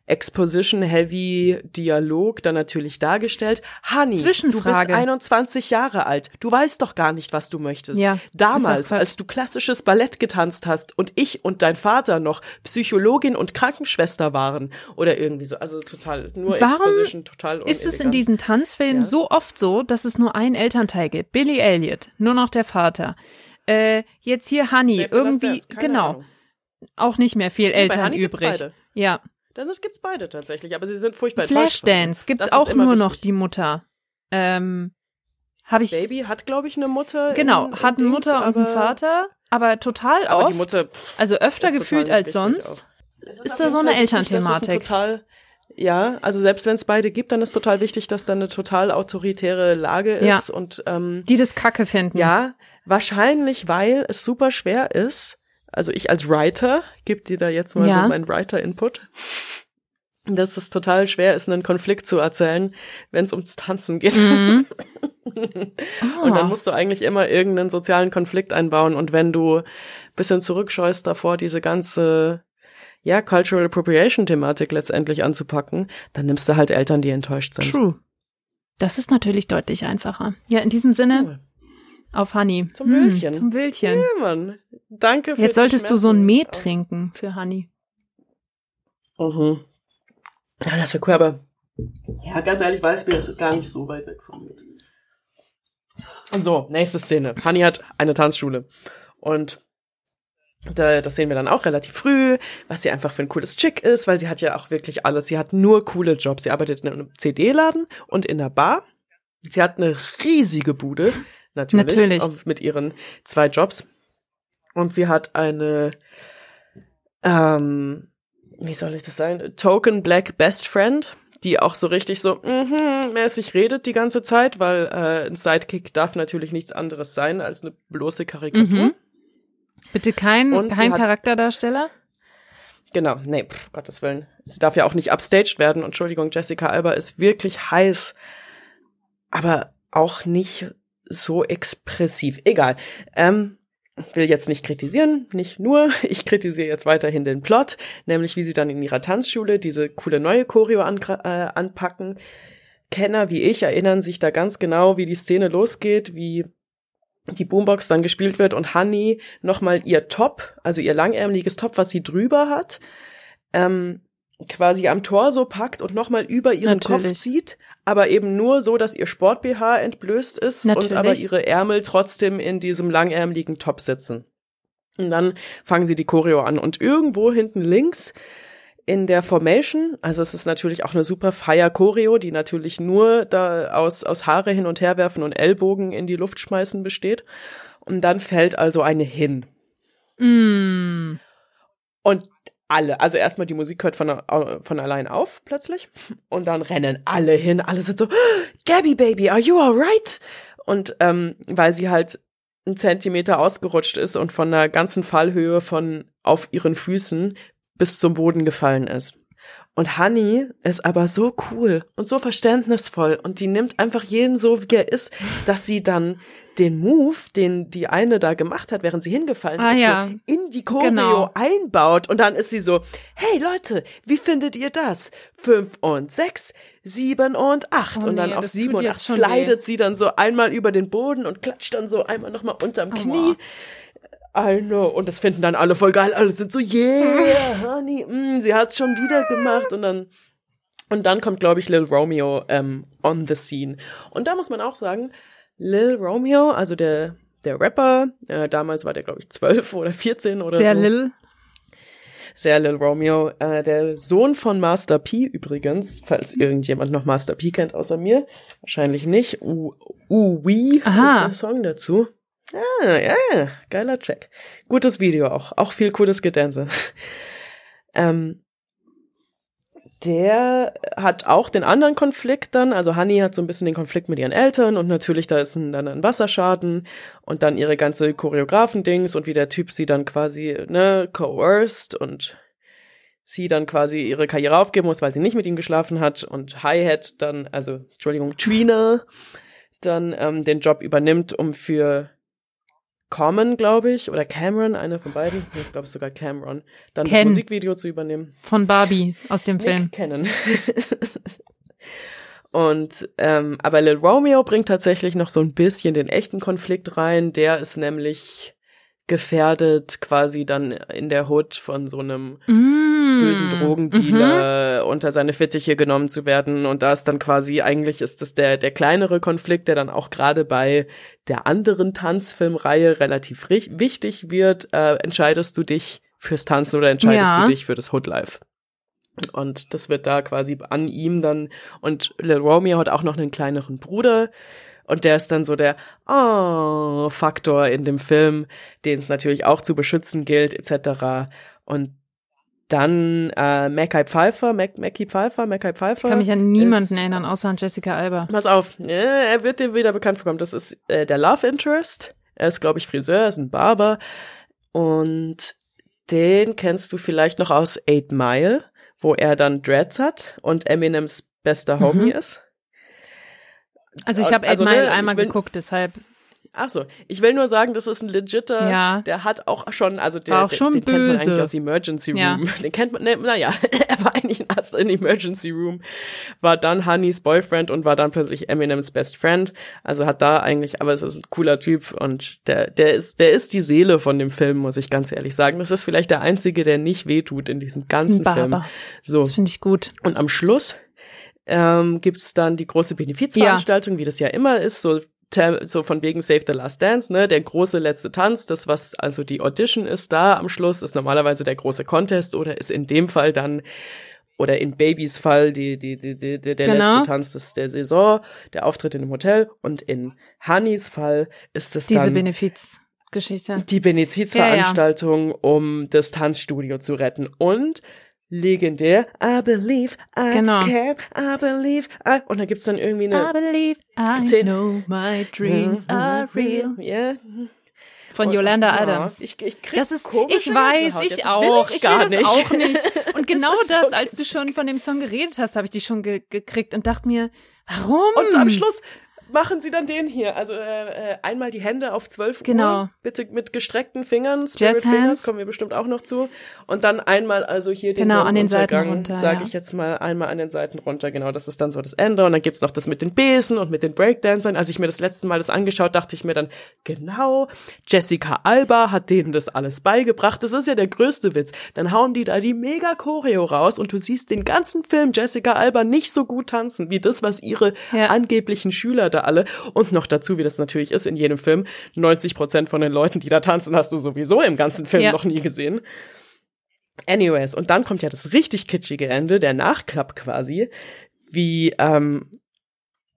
Exposition-Heavy-Dialog dann natürlich dargestellt. Honey, du bist Zwischenfrage. 21 Jahre alt. Du weißt doch gar nicht, was du möchtest. Ja, Damals, als du klassisches Ballett getanzt hast und ich und dein Vater noch Psychologin und Krankenschwester waren oder irgendwie so. Also total nur Warum Exposition, total Ist es in unelegant. diesen Tanzfilmen Ja. so oft so, dass es nur einen Elternteil gibt? Billy Elliot, nur noch der Vater. Äh, jetzt hier Honey, irgendwie, genau. Ahnung. Auch nicht mehr viel Eltern gibt's übrig. beide. Ja. Das ist, gibt's beide tatsächlich, aber sie sind furchtbar Flashdance gibt's Das ist auch nur noch wichtig. die Mutter. Ähm, habe ich Baby hat, glaube ich, eine Mutter. genau, in, in hat eine Mutter und einen Vater, aber total Aber oft, die Mutter pff, also öfter ist gefühlt als sonst. auch. Es ist auf da so eine es ein Elternthematik. Total, ja, also selbst wenn es beide gibt, dann ist total wichtig, dass da eine total autoritäre Lage Ja. ist und ähm, Die das Kacke finden. ja, wahrscheinlich, weil es super schwer ist. Also ich als Writer, gebe dir da jetzt mal Ja. so meinen Writer-Input. Dass es total schwer ist, einen Konflikt zu erzählen, wenn es ums Tanzen geht. Mhm. Und dann Ah. musst du eigentlich immer irgendeinen sozialen Konflikt einbauen. Und wenn du ein bisschen zurückscheust davor, diese ganze, ja, Cultural Appropriation-Thematik letztendlich anzupacken, dann nimmst du halt Eltern, die enttäuscht sind. True. Das ist natürlich deutlich einfacher. Ja, in diesem Sinne, Cool. Auf Honey. Zum Wildchen. Zum Wildchen. Ja, Mann. Danke für Jetzt solltest du so ein. Met trinken für Honey. Mhm. Ja, das wäre cool, aber ja, ganz ehrlich, Weißbier ist gar nicht so weit weg von mir. So, nächste Szene. Honey hat eine Tanzschule. Und da, das sehen wir dann auch relativ früh, was sie einfach für ein cooles Chick ist, weil sie hat ja auch wirklich alles. Sie hat nur coole Jobs. Sie arbeitet in einem CD-Laden und in der Bar. Sie hat eine riesige Bude, natürlich, Natürlich. auf- mit ihren zwei Jobs. Und sie hat eine, ähm, wie soll ich das sagen? Token Black Best Friend, die auch so richtig so mhm, mäßig redet die ganze Zeit, weil äh, ein Sidekick darf natürlich nichts anderes sein als eine bloße Karikatur. Mhm. Bitte kein, Und kein Charakterdarsteller. Genau, nee, pff, Gottes Willen. Sie darf ja auch nicht upstaged werden. Und Entschuldigung, Jessica Alba ist wirklich heiß, aber auch nicht so expressiv. Egal. Ähm, will jetzt nicht kritisieren, nicht nur. Ich kritisiere jetzt weiterhin den Plot, nämlich wie sie dann in ihrer Tanzschule diese coole neue Choreo an, äh, anpacken. Kenner wie ich erinnern sich da ganz genau, wie die Szene losgeht, wie die Boombox dann gespielt wird und Honey nochmal ihr Top, also ihr langärmeliges Top, was sie drüber hat, ähm, quasi am Torso packt und nochmal über ihren Kopf Natürlich. zieht, aber eben nur so, dass ihr Sport-BH entblößt ist und Natürlich. aber ihre Ärmel trotzdem in diesem langärmeligen Top sitzen. Und dann fangen sie die Choreo an und irgendwo hinten links in der Formation, also es ist natürlich auch eine super Fire Choreo, die natürlich nur da aus, aus Haare hin und her werfen und Ellbogen in die Luft schmeißen besteht. Und dann fällt also eine hin. Mm. Und alle, also erstmal die Musik hört von, von allein auf plötzlich. Und dann rennen alle hin, alle sind so, Gabby Baby, are you alright? Und ähm, weil sie halt einen Zentimeter ausgerutscht ist und von der ganzen Fallhöhe von auf ihren Füßen bis zum Boden gefallen ist. Und Honey ist aber so cool und so verständnisvoll und die nimmt einfach jeden so, wie er ist, dass sie dann den Move, den die eine da gemacht hat, während sie hingefallen Ah, ist, ja. so in die Choreo Genau. einbaut. Und dann ist sie so, hey Leute, wie findet ihr das? Fünf und sechs, sieben und acht. Oh und dann nee, auf sieben und acht slidet sie dann so einmal über den Boden und klatscht dann so einmal nochmal unterm Aua. Knie. I know. Und das finden dann alle voll geil. Alle sind so, yeah, honey, mm, sie hat's schon wieder gemacht. Und dann, und dann kommt, glaube ich, Lil Romeo ähm, on the scene. Und da muss man auch sagen, Lil Romeo, also der, der Rapper, äh, damals war der, glaube ich, 12 oder 14 oder Sehr so. Lil. Sehr Lil Romeo. Äh, der Sohn von Master P übrigens, falls irgendjemand noch Master P kennt außer mir. Wahrscheinlich nicht. U, U Wee Aha. ist der Song dazu. Ah, ja, geiler Track. Gutes Video auch. Auch viel cooles Gedänse. ähm, der hat auch den anderen Konflikt dann, also Honey hat so ein bisschen den Konflikt mit ihren Eltern und natürlich da ist ein, dann ein Wasserschaden und dann ihre ganze Choreografen-Dings und wie der Typ sie dann quasi, ne, coerced und sie dann quasi ihre Karriere aufgeben muss, weil sie nicht mit ihm geschlafen hat und Hi-Hat dann, also, Entschuldigung, Trina dann ähm, den Job übernimmt, um für Common, glaube ich, oder Cameron, einer von beiden, ich glaube sogar Cameron, dann das Ken. Musikvideo zu übernehmen. Von Barbie aus dem Film. Kennen. Und ähm, aber Lil Romeo bringt tatsächlich noch so ein bisschen den echten Konflikt rein. Der ist nämlich gefährdet, quasi dann in der Hood von so einem Mm. bösen Mhm. Drogendealer unter seine Fittiche genommen zu werden. Und da ist dann quasi, eigentlich ist das der, der kleinere Konflikt, der dann auch gerade bei der anderen Tanzfilmreihe relativ wichtig wird. Äh, entscheidest du dich fürs Tanzen oder entscheidest Ja. du dich für das Hoodlife? Und das wird da quasi an ihm dann, und Lil Romeo hat auch noch einen kleineren Bruder, und der ist dann so der oh, Faktor in dem Film, den es natürlich auch zu beschützen gilt, etc. Und dann äh, Mackay Pfeiffer, Mac Mackie Pfeiffer, Mackay Pfeiffer. Ich kann mich an niemanden ist- erinnern, außer an Jessica Alba. Pass auf, ja, er wird dir wieder bekannt vorkommen. Das ist äh, der Love Interest. Er ist, glaube ich, Friseur, er ist ein Barber. Und den kennst du vielleicht noch aus Eight Mile, wo er dann Dreads hat und Eminems bester Homie Mhm. ist. Also ich habe Also, Eight Mile ne, einmal will- geguckt, deshalb. Ach so, ich will nur sagen, das ist ein legitter, Ja. der hat auch schon, also der, War auch schon den, den kennt man böse. eigentlich aus Emergency Room. Ja. Den kennt man, ne, naja, er war eigentlich ein Arzt in Emergency Room, war dann Honeys Boyfriend und war dann plötzlich Eminems Best Friend. Also hat da eigentlich, aber es ist ein cooler Typ und der, der ist, der ist die Seele von dem Film, muss ich ganz ehrlich sagen. Das ist vielleicht der einzige, der nicht wehtut in diesem ganzen Ein Film. Barber. So. Das finde ich gut. Und am Schluss ähm, gibt's dann die große Benefizveranstaltung, wie das ja immer ist, so so von wegen Save the Last Dance, ne, der große letzte Tanz, das was also die Audition ist da am Schluss, ist normalerweise der große Contest oder ist in dem Fall dann oder in Babys Fall die, die, die, die, der Genau. letzte Tanz des, der Saison, der Auftritt in dem Hotel und in Honeys Fall ist es Diese dann Benefizgeschichte. die Benefizveranstaltung, um das Tanzstudio zu retten. Und legendär, I believe I Genau. can, I believe I. Und da gibt's dann irgendwie I eine. believe I Zehn- know my dreams are real. Ja. Von Und- Yolanda oh, Adams. Ich, ich krieg Das ist, ich weiß, ich. Das auch. Ich ich gar will das nicht. auch nicht. Und genau ist das, so als du schon von dem Song geredet hast, habe ich die schon ge gekriegt und dachte mir, warum? Und am Schluss machen sie dann den hier. Also äh, äh, einmal die Hände auf 12 Genau. Uhr, bitte mit gestreckten Fingern, Spirit Jazz Fingers, Hands. kommen wir bestimmt auch noch zu. Und dann einmal also hier den Genau, an den Seiten runter, sage ja. ich jetzt mal, einmal an den Seiten runter. Genau, das ist dann so das Ende. Und dann gibt's noch das mit den Besen und mit den Breakdancern. Als ich mir das letzte Mal das angeschaut, dachte ich mir dann, genau, Jessica Alba hat denen das alles beigebracht. Das ist ja der größte Witz. Dann hauen die da die mega Choreo raus und du siehst den ganzen Film Jessica Alba nicht so gut tanzen, wie das, was ihre Ja. angeblichen Schüler da alle und noch dazu, wie das natürlich ist in jedem Film, 90 Prozent von den Leuten, die da tanzen, hast du sowieso im ganzen Film Ja. noch nie gesehen. Anyways, und dann kommt ja das richtig kitschige Ende, der Nachklapp quasi, wie, ähm,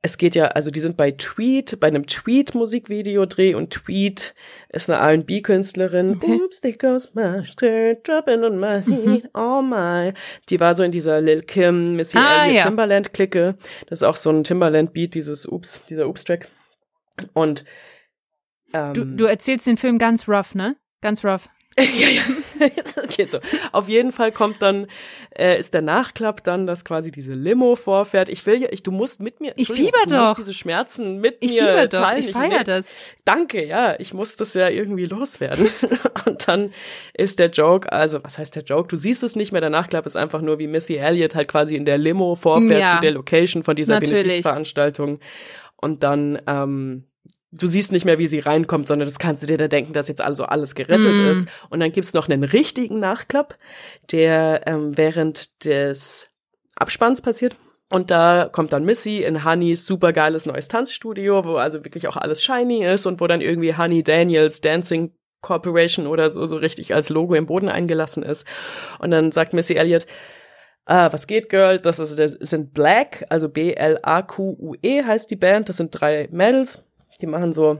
es geht ja, also die sind bei Tweet, bei einem Tweet-Musikvideo-Dreh und Tweet ist eine R&B-Künstlerin. Okay. Oops, there goes my skirt, dropping on my feet, oh my. Die war so in dieser Lil Kim, Missy Ah, Elliott ja. Timbaland-Clique. Das ist auch so ein Timbaland-Beat, dieses Oops, dieser Oops-Track. Und, ähm, Du, du erzählst den Film ganz rough, ne? Ganz rough. ja, ja, geht so. Auf jeden Fall kommt dann, äh, ist der Nachklapp dann, dass quasi diese Limo vorfährt. Ich will ja, ich, du musst mit mir, Ich fieber du doch. musst diese Schmerzen mit Ich mir fieber doch, teilen. ich feier nee, das. Danke, ja, ich muss das ja irgendwie loswerden. Und dann ist der Joke, also was heißt der Joke? Du siehst es nicht mehr, der Nachklapp ist einfach nur, wie Missy Elliott halt quasi in der Limo vorfährt Ja. zu der Location von dieser Natürlich. Benefizveranstaltung. Und dann, ähm, du siehst nicht mehr, wie sie reinkommt, sondern das kannst du dir da denken, dass jetzt also alles gerettet Mm. ist. Und dann gibt's noch einen richtigen Nachklapp, der ähm, während des Abspanns passiert. Und da kommt dann Missy in Honeys supergeiles neues Tanzstudio, wo also wirklich auch alles shiny ist und wo dann irgendwie Honey Daniels Dancing Corporation oder so, so richtig als Logo im Boden eingelassen ist. Und dann sagt Missy Elliott, ah, was geht, Girl? Das, ist, das sind Black, also B-L-A-Q-U-E heißt die Band. Das sind drei Mädels, die machen so,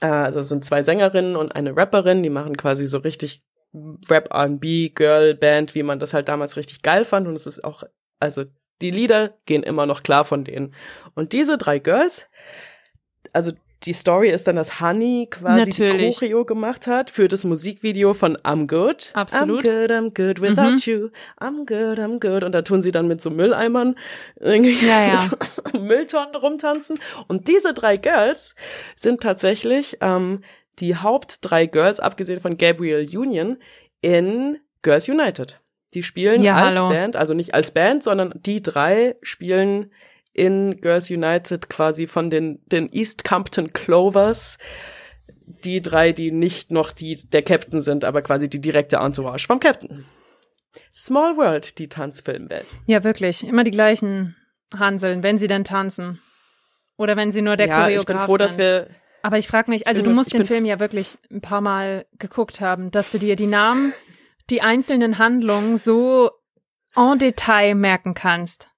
äh, also es sind zwei Sängerinnen und eine Rapperin, die machen quasi so richtig Rap R&B Girl Band, wie man das halt damals richtig geil fand und es ist auch also die Lieder gehen immer noch klar von denen. Und diese drei Girls, also die Story ist dann, dass Honey quasi Natürlich. die Choreo gemacht hat für das Musikvideo von I'm Good. Absolut. I'm good, I'm good without Mhm. you. I'm good, I'm good. Und da tun sie dann mit so Mülleimern irgendwie Ja, ja. so Mülltonnen rumtanzen. Und diese drei Girls sind tatsächlich ähm, die Haupt drei Girls, abgesehen von Gabriel Union, in Girls United. Die spielen Ja, als hallo. Band, also nicht als Band, sondern die drei spielen in Girls United quasi von den, den East Compton Clovers. Die drei, die nicht noch die, der Captain sind, aber quasi die direkte Entourage vom Captain. Small World, die Tanzfilmwelt. Ja, wirklich. Immer die gleichen Hanseln, wenn sie denn tanzen. Oder wenn sie nur der ja, Choreograf ich bin froh, dass sind. wir Aber ich frage mich, also du musst den Film ja wirklich ein paar Mal geguckt haben, dass du dir die Namen die einzelnen Handlungen so en Detail merken kannst.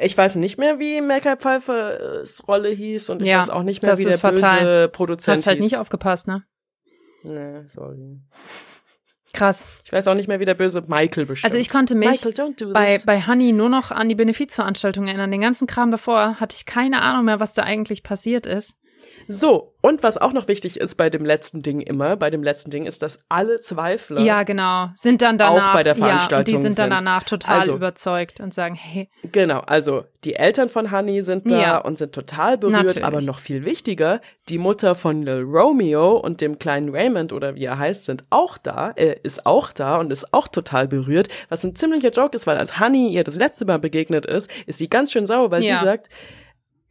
Ich weiß nicht mehr, wie Melkai Pfeiffers Rolle hieß und ich Ja, weiß auch nicht mehr, das wie der ist fatal. böse Produzent Hast halt hieß. nicht aufgepasst, ne? nee, sorry. Krass. Ich weiß auch nicht mehr, wie der böse Michael bestimmt. Also ich konnte mich Michael, bei, bei Honey nur noch an die Benefizveranstaltung erinnern. Den ganzen Kram davor hatte ich keine Ahnung mehr, was da eigentlich passiert ist. So, und was auch noch wichtig ist bei dem letzten Ding immer, bei dem letzten Ding ist, dass alle Zweifler Ja, genau. Sind dann danach, Auch bei der ja, und die Veranstaltung sind dann sind. danach total Also- überzeugt und sagen, hey, Genau, also die Eltern von Honey sind da Ja. und sind total berührt, Natürlich. aber noch viel wichtiger, die Mutter von Lil Romeo und dem kleinen Raymond oder wie er heißt, sind auch da, äh, ist auch da und ist auch total berührt, was ein ziemlicher Joke ist, weil als Honey ihr das letzte Mal begegnet ist, ist sie ganz schön sauer, weil Ja. sie sagt,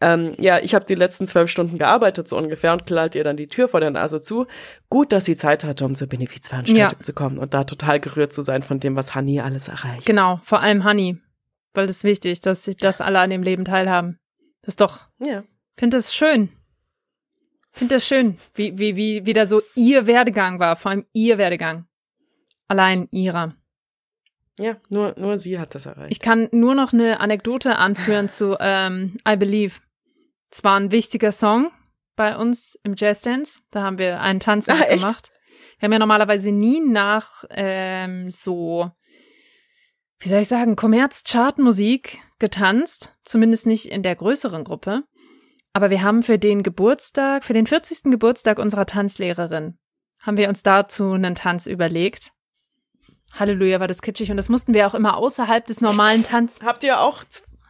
ähm, ja, ich habe die letzten zwölf Stunden gearbeitet so ungefähr und knallt ihr dann die Tür vor der Nase zu. Gut, dass sie Zeit hatte, um zur Benefizveranstaltung Ja. zu kommen und da total gerührt zu sein von dem, was Honey alles erreicht. genau, vor allem Honey. Weil das ist wichtig, dass, dass alle an dem Leben teilhaben. Das ist doch, Ja. finde das schön. Finde das schön, wie, wie, wie, wie da so ihr Werdegang war, vor allem ihr Werdegang. Allein ihrer. Ja, nur, nur sie hat das erreicht. Ich kann nur noch eine Anekdote anführen zu ähm, I Believe. Es war ein wichtiger Song bei uns im Jazz Dance. Da haben wir einen Tanz Ah, gemacht. Wir haben ja normalerweise nie nach ähm, so, wie soll ich sagen, Kommerz-Chartmusik getanzt. Zumindest nicht in der größeren Gruppe. Aber wir haben für den Geburtstag, für den 40. Geburtstag unserer Tanzlehrerin, haben wir uns dazu einen Tanz überlegt. Halleluja, war das kitschig. Und das mussten wir auch immer außerhalb des normalen Tanz. Habt ihr auch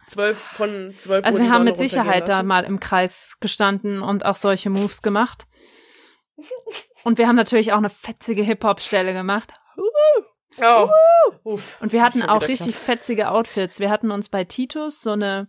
zwölf von zwölf Also Uhr wir haben mit Sicherheit da mal im Kreis gestanden und auch solche Moves gemacht. Und wir haben natürlich auch eine fetzige Hip-Hop-Stelle gemacht. Oh. Uff. Und wir hatten auch richtig fetzige Outfits. Wir hatten uns bei Titus so eine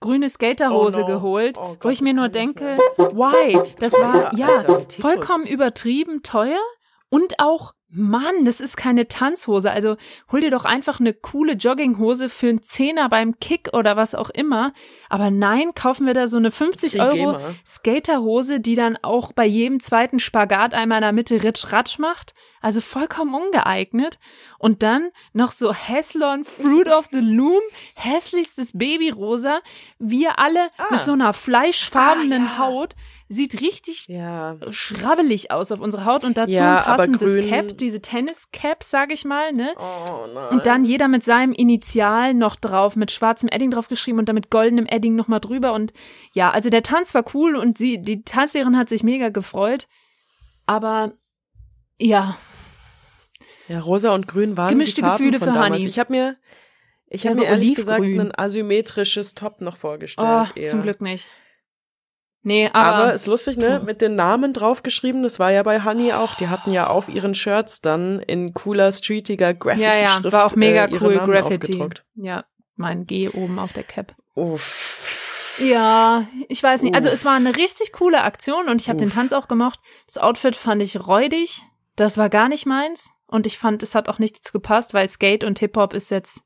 grüne Skaterhose Oh no. geholt, Oh wo Gott, ich mir nur denke, why? Das war, ja, Titus. vollkommen übertrieben teuer und auch, Mann, das ist keine Tanzhose. Also hol dir doch einfach eine coole Jogginghose für einen Zehner beim Kick oder was auch immer. Aber nein, kaufen wir da so eine 50 Euro. Skaterhose, die dann auch bei jedem zweiten Spagat einmal in der Mitte ritsch-ratsch macht. Also vollkommen ungeeignet. Und dann noch so Heslon Fruit of the Loom, hässlichstes Babyrosa. Wir alle Ah. mit so einer fleischfarbenen Ah, ja. Haut. Sieht richtig Ja. schrabbelig aus auf unsere Haut und dazu Ja, ein passendes Cap, diese Tennis-Cap, sag ich mal, ne? Oh. Und dann jeder mit seinem Initial noch drauf, mit schwarzem Edding drauf geschrieben und dann mit goldenem Edding nochmal drüber. Und ja, also der Tanz war cool und sie, die Tanzlehrerin hat sich mega gefreut. Aber ja, Ja, rosa und grün waren Gemischte die Farben Gefühle von für damals. Honey. Ich habe mir, ich Ja, habe so mir ehrlich gesagt ein asymmetrisches Top noch vorgestellt. oh, eher. zum Glück nicht. Nee, Aber, aber, ist lustig, ne? Mit den Namen draufgeschrieben. Das war ja bei Honey auch. Die hatten ja auf ihren Shirts dann in cooler, streetiger graffiti ja, ja, war auch mega äh, cool, Namen Graffiti. Ja, mein G oben auf der Cap. Uff. Ja, ich weiß nicht. Also Uff. es war eine richtig coole Aktion und ich habe den. Tanz auch gemocht. Das Outfit fand ich räudig. Das war gar nicht meins. Und ich fand, es hat auch nicht dazu gepasst, weil Skate und Hip-Hop ist jetzt,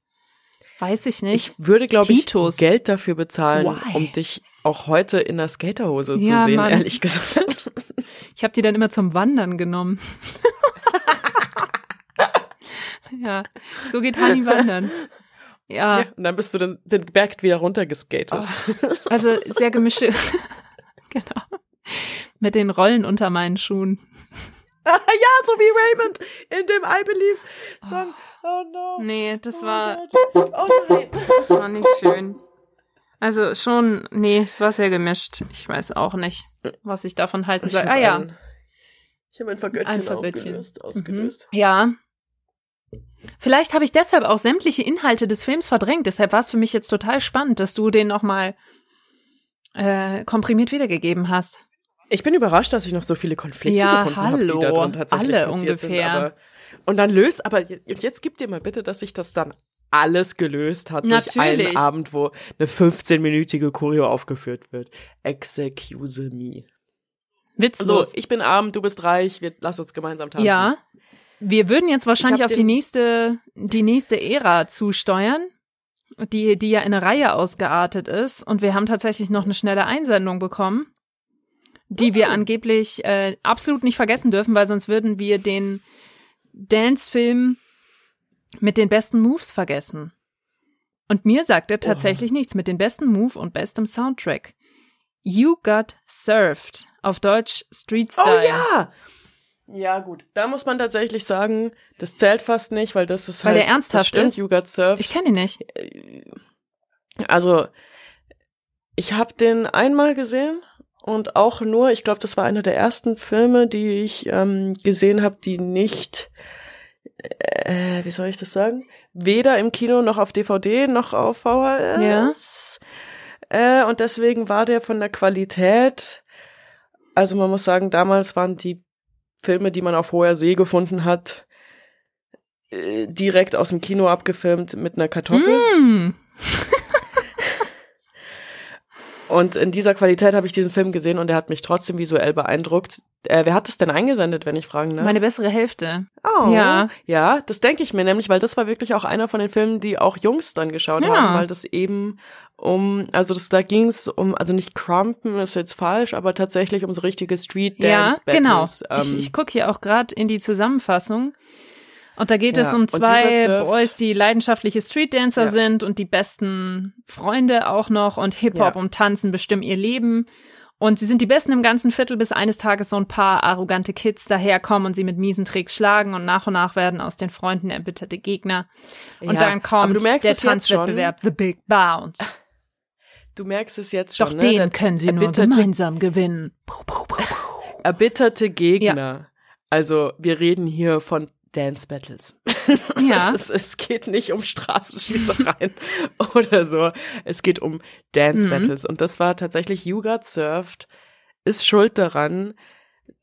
weiß ich nicht. Ich würde, glaube ich. Geld dafür bezahlen, Why? um dich auch heute in der Skaterhose Ja, zu sehen, Mann. ehrlich gesagt. Ich habe die dann immer zum Wandern genommen. ja, so geht Honey wandern. Ja, Ja, und dann bist du den, den Berg wieder runtergeskatet. also sehr gemischte. genau. Mit den Rollen unter meinen Schuhen. ja, so wie Raymond in dem I Believe Song. Oh no. Nee, das Oh war, Gott. Oh nein. das war nicht schön. Also schon, nee, es war sehr gemischt. Ich weiß auch nicht, was ich davon halten soll. Ah ja, ein- Ich habe ein Vergöttchen, Ein Vergöttchen. aufgelöst, ausgelöst. ja. Vielleicht habe ich deshalb auch sämtliche Inhalte des Films verdrängt. Deshalb war es für mich jetzt total spannend, dass du den nochmal äh, komprimiert wiedergegeben hast. Ich bin überrascht, dass ich noch so viele Konflikte Ja, gefunden habe, die da drin tatsächlich Alle passiert ungefähr. sind. Aber, und dann löst, aber jetzt gib dir mal bitte, dass sich das dann alles gelöst hat durch Natürlich. einen Abend, wo eine 15-minütige Choreo aufgeführt wird. Excuse me. So, Witzlos. ich bin arm, du bist reich, wir lass uns gemeinsam tanzen. ja. Wir würden jetzt wahrscheinlich auf die nächste, die nächste Ära zusteuern, die, die ja in eine Reihe ausgeartet ist. Und wir haben tatsächlich noch eine schnelle Einsendung bekommen, die wir Oh. angeblich äh, absolut nicht vergessen dürfen, weil sonst würden wir den Dance-Film mit den besten Moves vergessen. Und mir sagt er tatsächlich oh. nichts mit den besten Move und bestem Soundtrack. You Got Served. Auf Deutsch Street Style. Oh ja! Ja, gut. Da muss man tatsächlich sagen, das zählt fast nicht, weil das ist weil halt. Weil der ernsthaft stimmt, ist. You Got Served. Ich kenne ihn nicht. Also, ich habe den einmal gesehen und auch nur, ich glaube, das war einer der ersten Filme, die ich ähm, gesehen habe, die nicht, äh, wie soll ich das sagen, weder im Kino noch auf DVD noch auf VHS. Ja. Äh, und deswegen war der von der Qualität, also man muss sagen, damals waren die Filme, die man auf hoher See gefunden hat, äh, direkt aus dem Kino abgefilmt mit einer Kartoffel. Mm. Und in dieser Qualität habe ich diesen Film gesehen und er hat mich trotzdem visuell beeindruckt. Äh, wer hat es denn eingesendet, wenn ich fragen darf? Meine bessere Hälfte. Oh, ja. Ja, das denke ich mir nämlich, weil das war wirklich auch einer von den Filmen, die auch Jungs dann geschaut Ja. haben, weil das eben um, also das, da ging es um, also nicht Crumpen ist jetzt falsch, aber tatsächlich um so richtige Street Ja, Dance genau. Battles. ich Ähm, ich gucke hier auch gerade in die Zusammenfassung. Und da geht Ja, es um zwei Boys, die leidenschaftliche Streetdancer Ja. sind und die besten Freunde auch noch und Hip-Hop Ja. und Tanzen bestimmen ihr Leben. Und sie sind die Besten im ganzen Viertel, bis eines Tages so ein paar arrogante Kids daherkommen und sie mit miesen Tricks schlagen und nach und nach werden aus den Freunden erbitterte Gegner. Und dann kommt der. Tanzwettbewerb The Big Bounce. du merkst es jetzt schon, Doch ne? den Der können sie nur gemeinsam gewinnen. erbitterte Gegner. Also wir reden hier von Dance Battles. Ja. es, es geht nicht um Straßenschießereien oder so. Es geht um Dance Mhm. Battles. Und das war tatsächlich You Got Served ist schuld daran,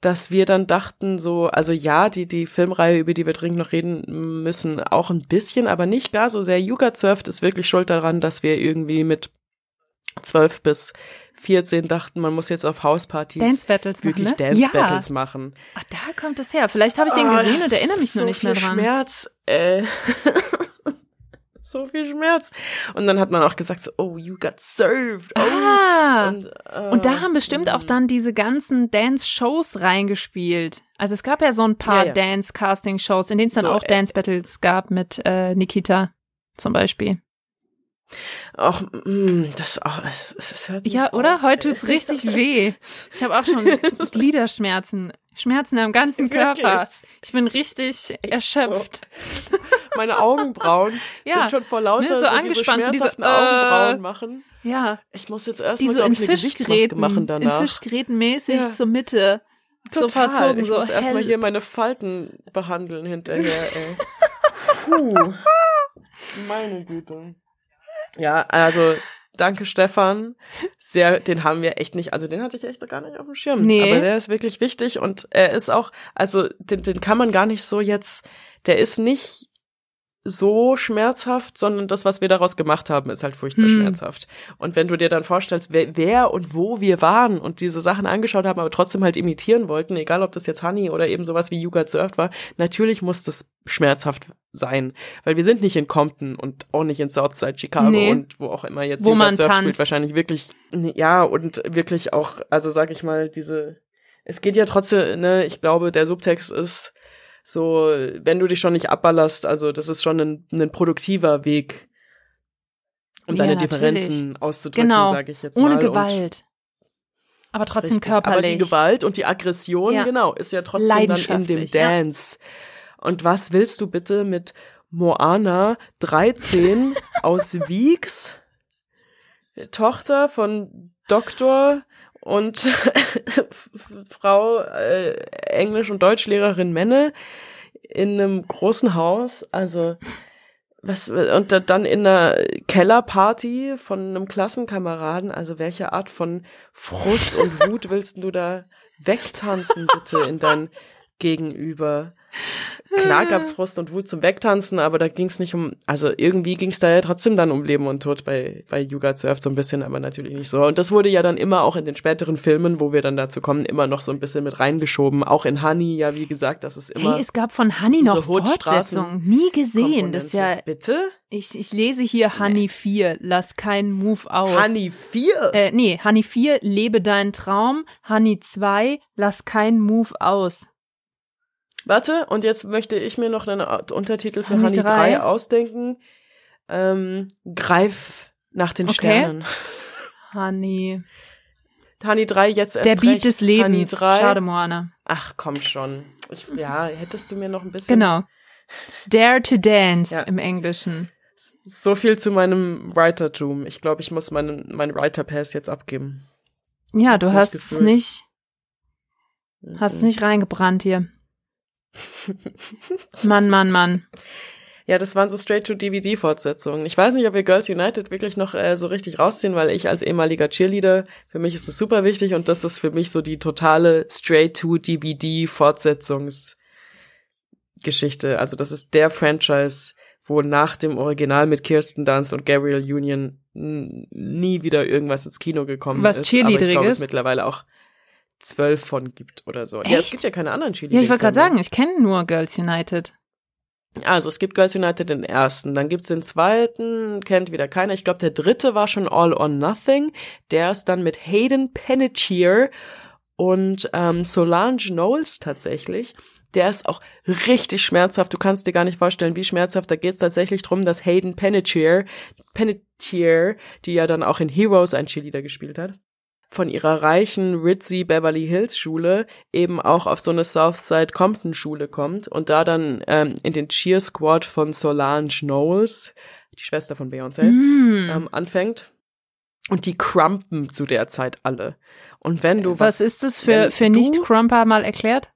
dass wir dann dachten so, also ja, die, die Filmreihe, über die wir dringend noch reden müssen, auch ein bisschen, aber nicht gar so sehr. You Got Served ist wirklich schuld daran, dass wir irgendwie mit 12 bis 14 dachten, man muss jetzt auf Hauspartys Dance Battles machen, wirklich ne? Dance ja. Battles machen. Ah, da kommt es her. Vielleicht habe ich den Ah, gesehen und erinnere mich so nur nicht mehr viel dran. Schmerz, äh. so viel Schmerz. Und dann hat man auch gesagt so, oh, you got served. Oh. Ah. Und, äh, Und da haben bestimmt auch mm. dann diese ganzen Dance-Shows reingespielt. Also es gab ja so ein paar Ja, ja. Dance-Casting-Shows, in denen es dann So, auch äh, Dance-Battles gab mit äh, Nikita zum Beispiel. Ach, mm, das, ach, es, es hört Ja, auf, oder? Heute ey. tut's richtig weh. Ich habe auch schon Gliederschmerzen, Schmerzen am ganzen Körper. Wirklich? Ich bin richtig erschöpft. Meine Augenbrauen Ja, sind schon vor lauter ne, so so, angespannt, so diese diese, schmerzhaften äh, Augenbrauen machen. Ja, Ich muss jetzt erstmal, so in Fischgräten, machen in danach. Fischgräten mäßig Ja. zur Mitte. So Total. verzogen, ich so muss erstmal hier meine Falten behandeln hinterher, ey. Puh. Meine Güte. Ja, also danke Stefan. Sehr, den haben wir echt nicht, also den hatte ich echt gar nicht auf dem Schirm. Nee. Aber der ist wirklich wichtig und er ist auch, also den, den kann man gar nicht so jetzt, der ist nicht so schmerzhaft, sondern das, was wir daraus gemacht haben, ist halt furchtbar Hm. schmerzhaft. Und wenn du dir dann vorstellst, wer, wer und wo wir waren und diese Sachen angeschaut haben, aber trotzdem halt imitieren wollten, egal ob das jetzt Honey oder eben sowas wie You Got Served war, natürlich muss das schmerzhaft sein. Weil wir sind nicht in Compton und auch nicht in Southside Chicago Nee. und wo auch immer jetzt Wo You Got Served spielt, wahrscheinlich wirklich, ja, und wirklich auch, also sag ich mal, diese, es geht ja trotzdem, ne, ich glaube, der Subtext ist, so, wenn du dich schon nicht abballerst, also das ist schon ein, ein produktiver Weg, um Ja, deine natürlich. Differenzen auszudrücken, Genau. sage ich jetzt Ohne mal. Und, Gewalt. Aber trotzdem richtig. Aber körperlich. die Gewalt und die Aggression, Ja. genau, ist ja trotzdem dann in dem Leidenschaftlich, ja. Dance. Und was willst du bitte mit Moana 13 aus Wieks, Tochter von Doktor und Frau äh, Englisch- und Deutschlehrerin Menne in einem großen Haus, also was und da- dann in einer Kellerparty von einem Klassenkameraden, also welche Art von Frust und Wut willst du da wegtanzen bitte in dein Gegenüber? Klar gab's Frust und Wut zum Wegtanzen, aber da ging's nicht um, also irgendwie ging's da ja trotzdem dann um Leben und Tod bei, bei You Got Surfed so ein bisschen, aber natürlich nicht so. Und das wurde ja dann immer auch in den späteren Filmen, wo wir dann dazu kommen, immer noch so ein bisschen mit reingeschoben. Auch in Honey, ja, wie gesagt, das ist immer. Hey, es gab von Honey noch Fortsetzungen. Nie gesehen. Das ist ja. Bitte? ich, ich lese hier Honey 4, lass keinen Move aus. Honey 4? Äh, nee, Honey 4, lebe deinen Traum. Honey 2, lass keinen Move aus. Warte, und jetzt möchte ich mir noch einen Untertitel für Honey Honey 3, 3 ausdenken. Ähm, greif nach den Okay. Sternen. Honey. Honey 3 jetzt erst Der Beat recht. des Lebens. 3. Schade, Moana. Ach, komm schon. Ich, ja, hättest du mir noch ein bisschen. Genau. Dare to Dance Ja. im Englischen. So viel zu meinem Writertum. Ich glaube, ich muss meinen mein Writer Pass jetzt abgeben. Ja, du hast es nicht, hast Mhm. nicht reingebrannt hier. Mann, Mann, Mann. Ja, das waren so Straight-to-DVD-Fortsetzungen. Ich weiß nicht, ob wir Girls United wirklich noch äh, so richtig rausziehen, weil ich als ehemaliger Cheerleader, für mich ist es super wichtig und das ist für mich so die totale Straight-to-DVD-Fortsetzungsgeschichte. Also das ist der Franchise, wo nach dem Original mit Kirsten Dunst und Gabrielle Union nie wieder irgendwas ins Kino gekommen Was ist. Es Cheerleaderiges? mittlerweile auch zwölf von gibt oder so. Ja, es Echt? gibt ja keine anderen Ja, Cheerleading. ich wollte gerade sagen, ich kenne nur Girls United. Also es gibt Girls United den ersten, dann gibt's den zweiten, kennt wieder keiner. Ich glaube, der dritte war schon All or Nothing. Der ist dann mit Hayden Panettiere und ähm, Solange Knowles tatsächlich. Der ist auch richtig schmerzhaft. Du kannst dir gar nicht vorstellen, wie schmerzhaft. Da geht's tatsächlich drum, dass Hayden Panettiere, Panettiere, die ja dann auch in Heroes ein Cheerleader gespielt hat, von ihrer reichen Ritzy Beverly Hills Schule eben auch auf so eine Southside Compton Schule kommt und da dann ähm, in den Cheer Squad von Solange Knowles, die Schwester von Beyoncé, Hm. ähm, anfängt. Und die crumpen zu der Zeit alle. Und wenn du was, ist das für, für Nicht-Crumper mal erklärt?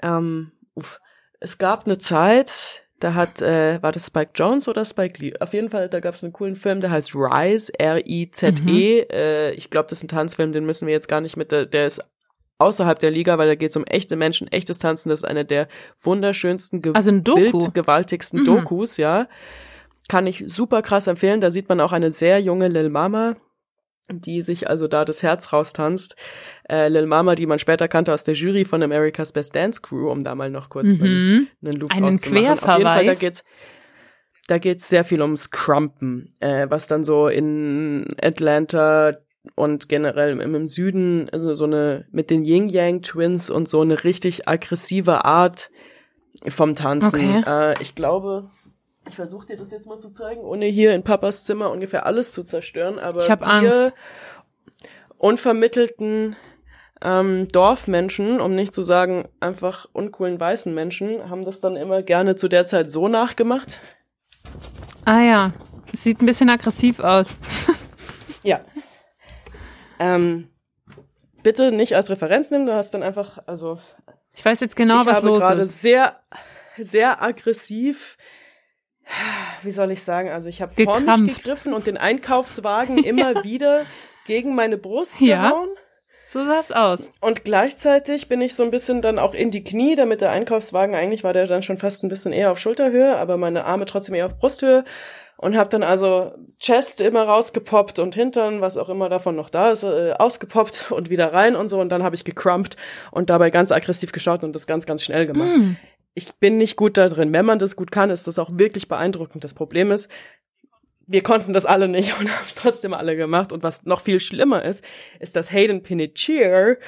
ähm, uff, es gab eine Zeit, da hat, äh, war das Spike Jones oder Spike Lee? Auf jeden Fall, da gab es einen coolen Film, der heißt Rise, R-I-Z-E. Äh, ich glaube, das ist ein Tanzfilm, den müssen wir jetzt gar nicht mit, der, der ist außerhalb der Liga, weil da geht es um echte Menschen, echtes Tanzen. Das ist eine der wunderschönsten, ge Also Doku. bildgewaltigsten Mhm. Dokus, ja. Kann ich super krass empfehlen. Da sieht man auch eine sehr junge Lil Mama, die sich also da das Herz raustanzt. Äh, Lil Mama, die man später kannte aus der Jury von America's Best Dance Crew, um da mal noch kurz einen, Mhm. einen Loop Einen rauszumachen. Auf jeden Fall, da Querverweis. geht's da geht's sehr viel ums Crumpen, äh, was dann so in Atlanta und generell im, im Süden, also so eine mit den Yin Yang Twins und so eine richtig aggressive Art vom Tanzen. Okay. Äh, ich glaube, ich versuche dir das jetzt mal zu zeigen, ohne hier in Papas Zimmer ungefähr alles zu zerstören, aber Ich hab wir Angst. unvermittelten ähm, Dorfmenschen, um nicht zu sagen einfach uncoolen weißen Menschen, haben das dann immer gerne zu der Zeit so nachgemacht. Ah ja, es sieht ein bisschen aggressiv aus. Ja. Ähm, bitte nicht als Referenz nehmen, du hast dann einfach, also Ich weiß jetzt genau, ich was habe los gerade ist. sehr, sehr aggressiv, wie soll ich sagen, also ich habe vor mich Gekrampft. gegriffen und den Einkaufswagen immer wieder gegen meine Brust Ja. gehauen. So sah es aus. Und gleichzeitig bin ich so ein bisschen dann auch in die Knie, damit der Einkaufswagen, eigentlich war der dann schon fast ein bisschen eher auf Schulterhöhe, aber meine Arme trotzdem eher auf Brusthöhe. Und habe dann also Chest immer rausgepoppt und Hintern, was auch immer davon noch da ist, äh, ausgepoppt und wieder rein und so. Und dann habe ich gecrumpt und dabei ganz aggressiv geschaut und das ganz, ganz schnell gemacht. Hm. Ich bin nicht gut da drin. Wenn man das gut kann, ist das auch wirklich beeindruckend. Das Problem ist, wir konnten das alle nicht und haben es trotzdem alle gemacht. Und was noch viel schlimmer ist, ist, dass Hayden Panettiere,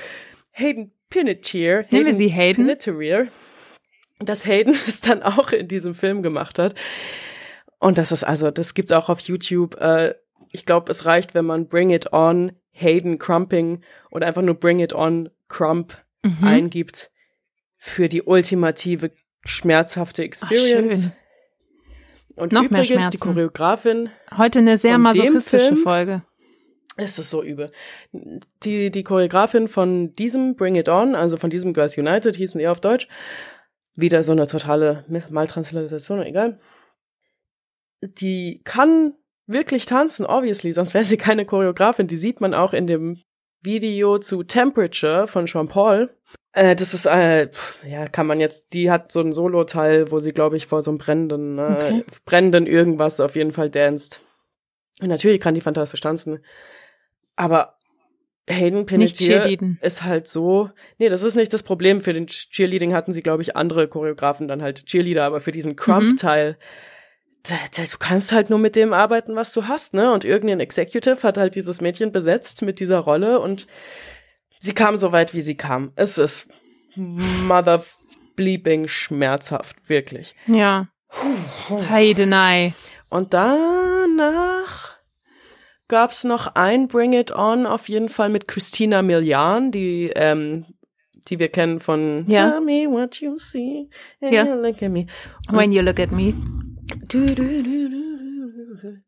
Hayden Panettiere, Nennen wir sie Hayden? Panettiere, dass Hayden es dann auch in diesem Film gemacht hat. Und das ist also, das gibt's auch auf YouTube. Äh, ich glaube, es reicht, wenn man Bring It On Hayden Crumping oder einfach nur Bring It On Crump Mhm. eingibt für die ultimative schmerzhafte Ach, Experience. schön. Und Noch mehr übrigens, die Schmerzen. Choreografin, Heute eine sehr masochistische Folge. es ist so übel. Die, die Choreografin von diesem Bring It On, also von diesem Girls United, hießen eher auf Deutsch, wieder so eine totale Maltranslation, egal. Die kann wirklich tanzen, obviously, sonst wäre sie keine Choreografin. Die sieht man auch in dem Video zu Temperature von Sean Paul. Äh, das ist, äh, ja, kann man jetzt, die hat so einen Solo-Teil, wo sie, glaube ich, vor so einem brennenden, äh, Okay. brennenden irgendwas auf jeden Fall. Und natürlich kann die fantastisch tanzen. Aber Hayden Panettiere ist halt so, nee, das ist nicht das Problem. Für den Cheerleading hatten sie, glaube ich, andere Choreografen dann halt Cheerleader, aber für diesen Crump-Teil, da, da, du kannst halt nur mit dem arbeiten, was du hast, ne? Und irgendein Executive hat halt dieses Mädchen besetzt mit dieser Rolle und sie kam so weit, wie sie kam. Es ist mother bleeping schmerzhaft, wirklich. Ja. Heidenei. Und danach gab's noch ein Bring It On, auf jeden Fall mit Christina Milian, die, ähm, die wir kennen von Ja. Tell me what you see, and Ja. you look at me. When you look at me. Du, du, du, du, du.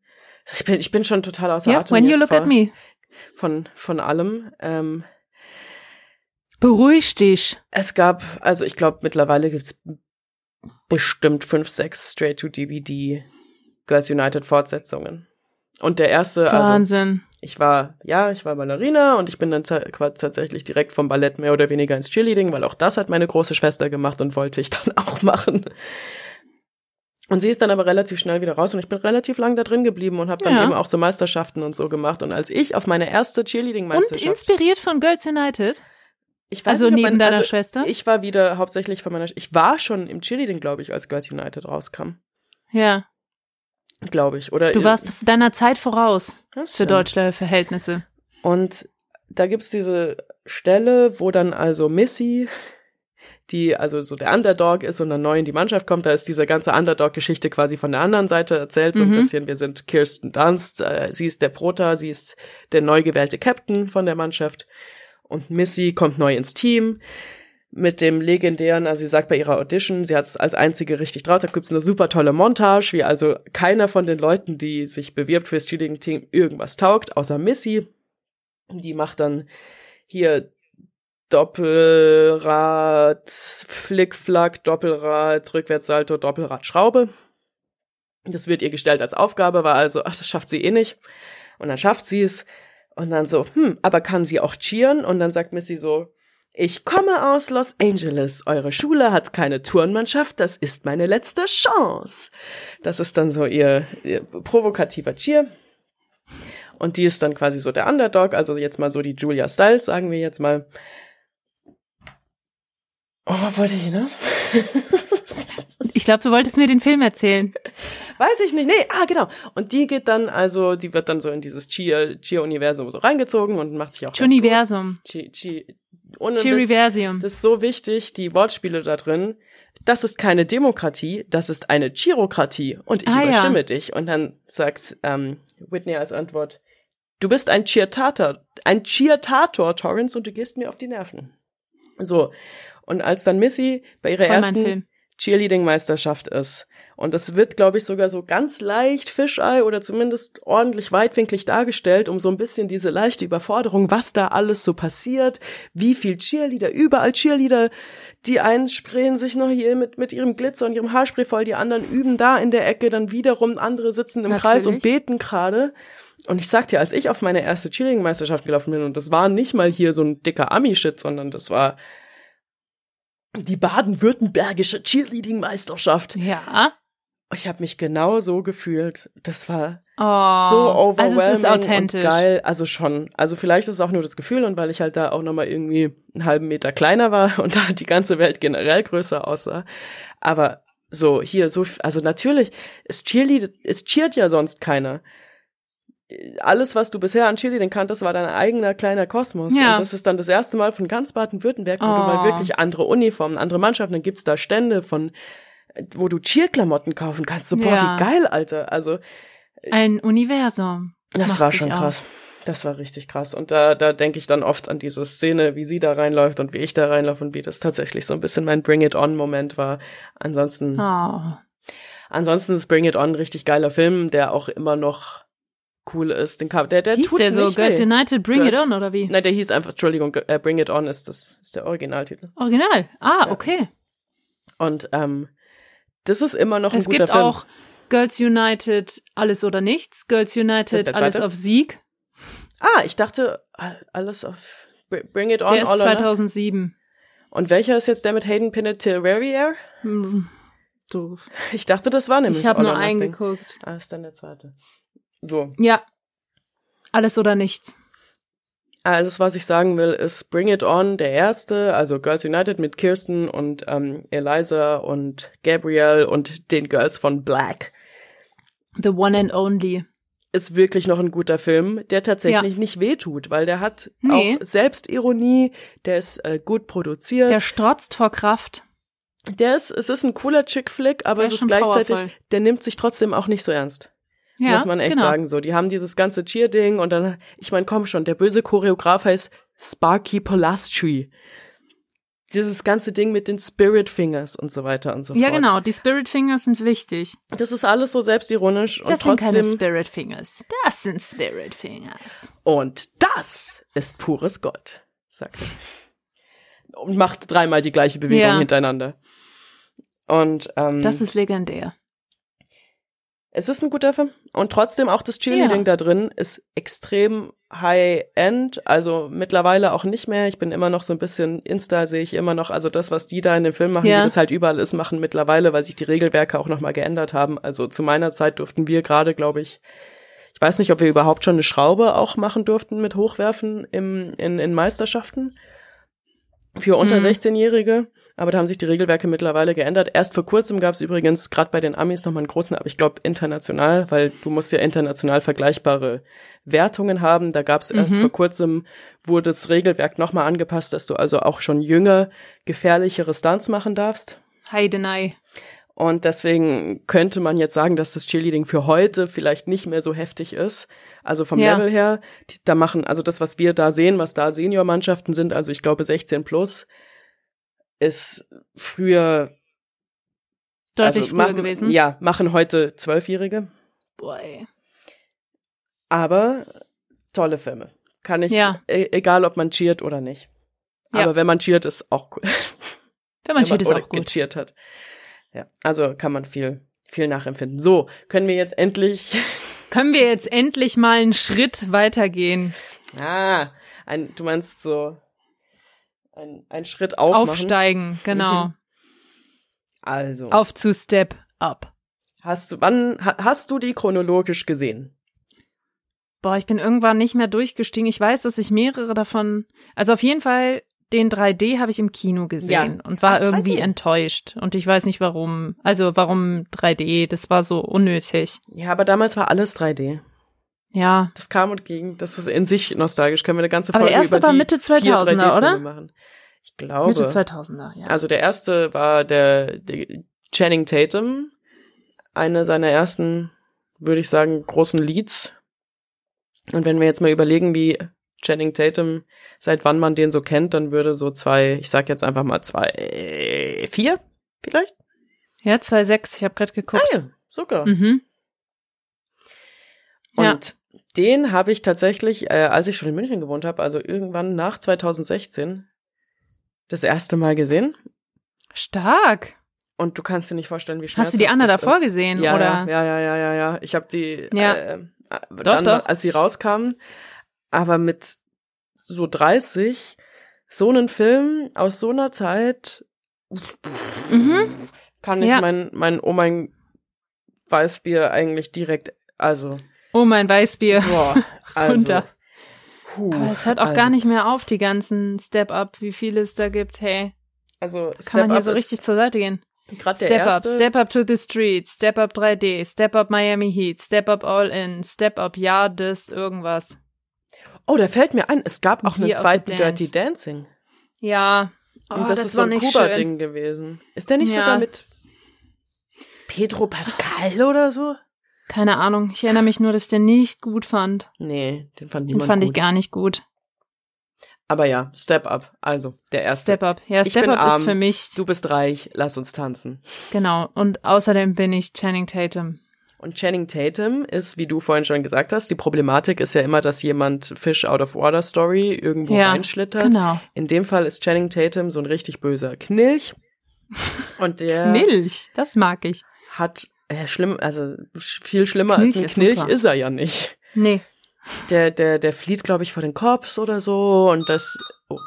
Ich bin, ich bin schon total außer Ja, Atem when you look vor, at me. Von, von allem. Ähm, Beruhig dich. es gab, also ich glaube, mittlerweile gibt's bestimmt fünf, sechs Straight-to-DVD Girls United Fortsetzungen. Und der erste, also Wahnsinn. ich war, ja, ich war Ballerina und ich bin dann tatsächlich direkt vom Ballett mehr oder weniger ins Cheerleading, weil auch das hat meine große Schwester gemacht und wollte ich dann auch machen. Und sie ist dann aber relativ schnell wieder raus und ich bin relativ lang da drin geblieben und habe dann Ja. eben auch so Meisterschaften und so gemacht. Und als ich auf meine erste Und Cheerleading-Meisterschaft... inspiriert von Girls United? Ich Also nicht, neben deiner also Schwester? Ich war wieder hauptsächlich von meiner... Ich war schon im Cheerleading, glaube ich, als Girls United rauskam. Ja. Glaube ich. Oder Du warst deiner Zeit voraus für deutsche Verhältnisse. Und da gibt's diese Stelle, wo dann also Missy, die also so der Underdog ist und dann neu in die Mannschaft kommt, da ist diese ganze Underdog-Geschichte quasi von der anderen Seite erzählt, so ein Mhm. bisschen. Wir sind Kirsten Dunst, äh, sie ist der Prota, sie ist der neu gewählte Captain von der Mannschaft. Und Missy kommt neu ins Team mit dem legendären, also sie sagt bei ihrer Audition, sie hat es als einzige richtig drauf, da gibt's eine super tolle Montage, wie also keiner von den Leuten, die sich bewirbt fürs Cheerleading-Team, irgendwas taugt, außer Missy. Die macht dann hier Doppelrad, Flickflack, Doppelrad, Rückwärtssalto, Doppelrad, Schraube. Das wird ihr gestellt als Aufgabe, war also, ach, das schafft sie eh nicht. Und dann schafft sie es. Und dann so, hm, aber kann sie auch cheeren? Und dann sagt Missy so, ich komme aus Los Angeles. Eure Schule hat keine Turnmannschaft. Das ist meine letzte Chance. Das ist dann so ihr, ihr provokativer Cheer. Und die ist dann quasi so der Underdog, also jetzt mal so die Julia Stiles, sagen wir jetzt mal. Oh, was wollte ich hinaus? Ich glaube, du wolltest mir den Film erzählen. Weiß ich nicht. Nee, ah, genau. Und die geht dann also, die wird dann so in dieses Cheer, Cheer-Universum so reingezogen und macht sich auch ganz Universum. gut. Cheer, Cheer, ohne Witz, Cheeriversium. Das ist so wichtig, die Wortspiele da drin. Das ist keine Demokratie, das ist eine Chirokratie. Und ich Ah, ja. überstimme dich. Und dann sagt ähm, Whitney als Antwort, du bist ein Cheertator, ein Cheertator, Torrance, und du gehst mir auf die Nerven. So. Und als dann Missy bei ihrer Voll ersten. Cheerleading-Meisterschaft ist. Und es wird, glaube ich, sogar so ganz leicht Fischei oder zumindest ordentlich weitwinklig dargestellt, um so ein bisschen diese leichte Überforderung, was da alles so passiert, wie viel Cheerleader, überall Cheerleader, die einen sprayen sich noch hier mit, mit ihrem Glitzer und ihrem Haarspray voll, die anderen üben da in der Ecke, dann wiederum andere sitzen im Kreis und Natürlich. beten gerade. Und ich sag dir, als ich auf meine erste Cheerleading-Meisterschaft gelaufen bin, und das war nicht mal hier so ein dicker Ami-Shit, sondern das war die baden-württembergische Cheerleading-Meisterschaft. Ja. Ich habe mich genau so gefühlt. Das war Oh. so overwhelming Also es ist authentisch. und geil. Also schon. Also vielleicht ist es auch nur das Gefühl und weil ich halt da auch noch mal irgendwie einen halben Meter kleiner war und da die ganze Welt generell größer aussah. Aber so hier so, also natürlich, es cheerleadet, es cheert ja sonst keiner. Alles, was du bisher an Cheerleading kanntest, war dein eigener kleiner Kosmos. Ja. Und das ist dann das erste Mal von ganz Baden-Württemberg, wo du Oh. mal wirklich andere Uniformen, andere Mannschaften, dann gibt's da Stände von, wo du Cheerklamotten kaufen kannst. So, boah, Ja. wie geil, Alter. Also, Ein Universum. das war schon auf. krass. Das war richtig krass. Und da, da denke ich dann oft an diese Szene, wie sie da reinläuft und wie ich da reinlaufe und wie das tatsächlich so ein bisschen mein Bring It On Moment war. Ansonsten, Oh. ansonsten ist Bring It On ein richtig geiler Film, der auch immer noch cool ist. Den kann, der, der Hieß tut der so nicht Girls weh. United Bring It Girls- On oder wie? Nein, der hieß einfach, Entschuldigung, äh, Bring It On ist das, ist der Originaltitel. Original. Ah, Ja. okay. Und, ähm, das ist immer noch ein Es guter gibt Film. auch Girls United Alles oder Nichts, Girls United Alles auf Sieg. Ah, ich dachte, all- alles auf, Br- Bring It On, Der ist All or Nothing. 2007. Und welcher ist jetzt der mit Hayden Panettiere? Hm, Du. Ich dachte, das war nämlich Ich habe nur eingeguckt. Ah, ist dann der zweite. So, Ja. Alles oder nichts. alles, was ich sagen will, ist Bring It On, der erste, also Girls United mit Kirsten und ähm, Eliza und Gabrielle und den Girls von Black. The one and only. Ist wirklich noch ein guter Film, der tatsächlich nicht wehtut, weil der hat Nee. auch Selbstironie, der ist äh, gut produziert. Der strotzt vor Kraft. Der ist, es ist ein cooler Chick-Flick, aber Der es ist ist gleichzeitig, powerful. der nimmt sich trotzdem auch nicht so ernst. Ja, muss man echt genau. sagen so. Die haben dieses ganze Cheer-Ding und dann, ich meine, komm schon, der böse Choreograf heißt Sparky Polastri. Dieses ganze Ding mit den Spirit Fingers und so weiter und so Ja, fort. genau. Die Spirit Fingers sind wichtig. Das ist alles so selbstironisch und Das sind keine trotzdem. Spirit Fingers. Das sind Spirit Fingers. Und das ist pures Gold, sagt er. Und macht dreimal die gleiche Bewegung Ja. hintereinander. Und ähm, Das ist legendär. Es ist ein guter Film. Und trotzdem auch das Cheerleading Ja. da drin ist extrem high-end. Also mittlerweile auch nicht mehr. Ich bin immer noch so ein bisschen Insta, sehe ich immer noch. Also das, was die da in dem Film machen, Ja. wie das halt überall ist, machen mittlerweile, weil sich die Regelwerke auch nochmal geändert haben. Also zu meiner Zeit durften wir gerade, glaube ich, ich weiß nicht, ob wir überhaupt schon eine Schraube auch machen durften mit Hochwerfen im, in, in Meisterschaften für unter Mhm. 16-Jährige. Aber da haben sich die Regelwerke mittlerweile geändert. Erst vor kurzem gab es übrigens gerade bei den Amis nochmal einen großen, aber ich glaube international, weil du musst ja international vergleichbare Wertungen haben. Da gab es erst Mhm. vor kurzem, wurde das Regelwerk nochmal angepasst, dass du also auch schon jünger gefährlichere Stunts machen darfst. Heidenei. Und deswegen könnte man jetzt sagen, dass das Cheerleading für heute vielleicht nicht mehr so heftig ist. Also vom Ja. Level her, die, da machen, also das, was wir da sehen, was da Seniormannschaften sind, also ich glaube 16 plus, ist früher Deutlich also früher machen, gewesen. Ja, machen heute Zwölfjährige, Boy. aber tolle Filme. Kann ich, Ja. e egal ob man cheert oder nicht. Ja. Aber wenn man cheert, ist auch cool. Wenn man cheat, ist auch gut. gecheert hat. Ja, also kann man viel, viel nachempfinden. So, können wir jetzt endlich, Können wir jetzt endlich mal einen Schritt weitergehen? ah, ein, du meinst so, ein, ein Schritt aufmachen. Aufsteigen, genau. Mhm. Also, Auf zu Step Up. hast du, wann, ha, hast du die chronologisch gesehen? Boah, ich bin irgendwann nicht mehr durchgestiegen. Ich weiß, dass ich mehrere davon, also auf jeden Fall den 3D habe ich im Kino gesehen Ja. und war Ach, 3D. irgendwie enttäuscht. Und ich weiß nicht warum. Also warum 3D? Das war so unnötig. Ja, aber damals war alles 3D. Ja. Das kam und ging. Das ist in sich nostalgisch. Können wir eine ganze Aber Folge der erste über war die Mitte vier 2000er, 3D-Filme oder? machen. Ich glaube. Mitte 2000er, ja. Also der erste war der, der Channing Tatum, eine seiner ersten, würde ich sagen, großen Leads. Und wenn wir jetzt mal überlegen, wie Channing Tatum, seit wann man den so kennt, dann würde so zwei, ich sag jetzt einfach mal zwei, vier vielleicht? Ja, 2,6, ich habe gerade geguckt. Ah, ja, sogar. Mhm. Ja. Den habe ich tatsächlich, äh, als ich schon in München gewohnt habe, also irgendwann nach 2016, das erste Mal gesehen. Stark. Und du kannst dir nicht vorstellen, wie Hast du die Anna davor ist. gesehen, ja, oder? Ja, ja, ja, ja, ja. Ich habe die Ja. äh, äh, Doch, dann, doch. als sie rauskamen, aber mit so 30 so einen Film aus so einer Zeit Mhm. kann ich Ja. mein mein oh mein Weißbier eigentlich direkt also Oh, mein Weißbier. boah, also Runter. Puh, Aber es hört auch also, gar nicht mehr auf, die ganzen Step-Up, wie viele es da gibt. Hey, Also kann man hier so richtig zur Seite gehen. der Step Up, Step to the Street, Step Up 3D, Step Up Miami Heat, Step Up All In, Step Up Ja, das, irgendwas. Oh, da fällt mir ein, es gab auch einen zweiten Dance. Dirty Dancing. Ja, oh, Und das, das, ist so ein. Kuba-Ding gewesen. Ist der nicht Ja. sogar mit Pedro Pascal oder so? Keine Ahnung, ich erinnere mich nur, dass ich den nicht gut fand. Nee, den fand Den niemand fand gut. ich gar nicht gut. Aber ja, Step Up, also der erste. Step Up. Ja, Step Up arm. ist für mich, Du bist reich, lass uns tanzen. genau. Und außerdem bin ich Channing Tatum. Und Channing Tatum ist, wie du vorhin schon gesagt hast, die Problematik ist ja immer, dass jemand Fish out of water Story irgendwo Ja, reinschlittert. Genau. In dem Fall ist Channing Tatum so ein richtig böser Knilch. Und der Milch, das mag ich. hat, äh, schlimm, also viel schlimmer Knilch als ein ist Knilch super. ist er ja nicht. Nee. Der, der, der flieht, glaube ich, vor den Cops oder so und das, oh.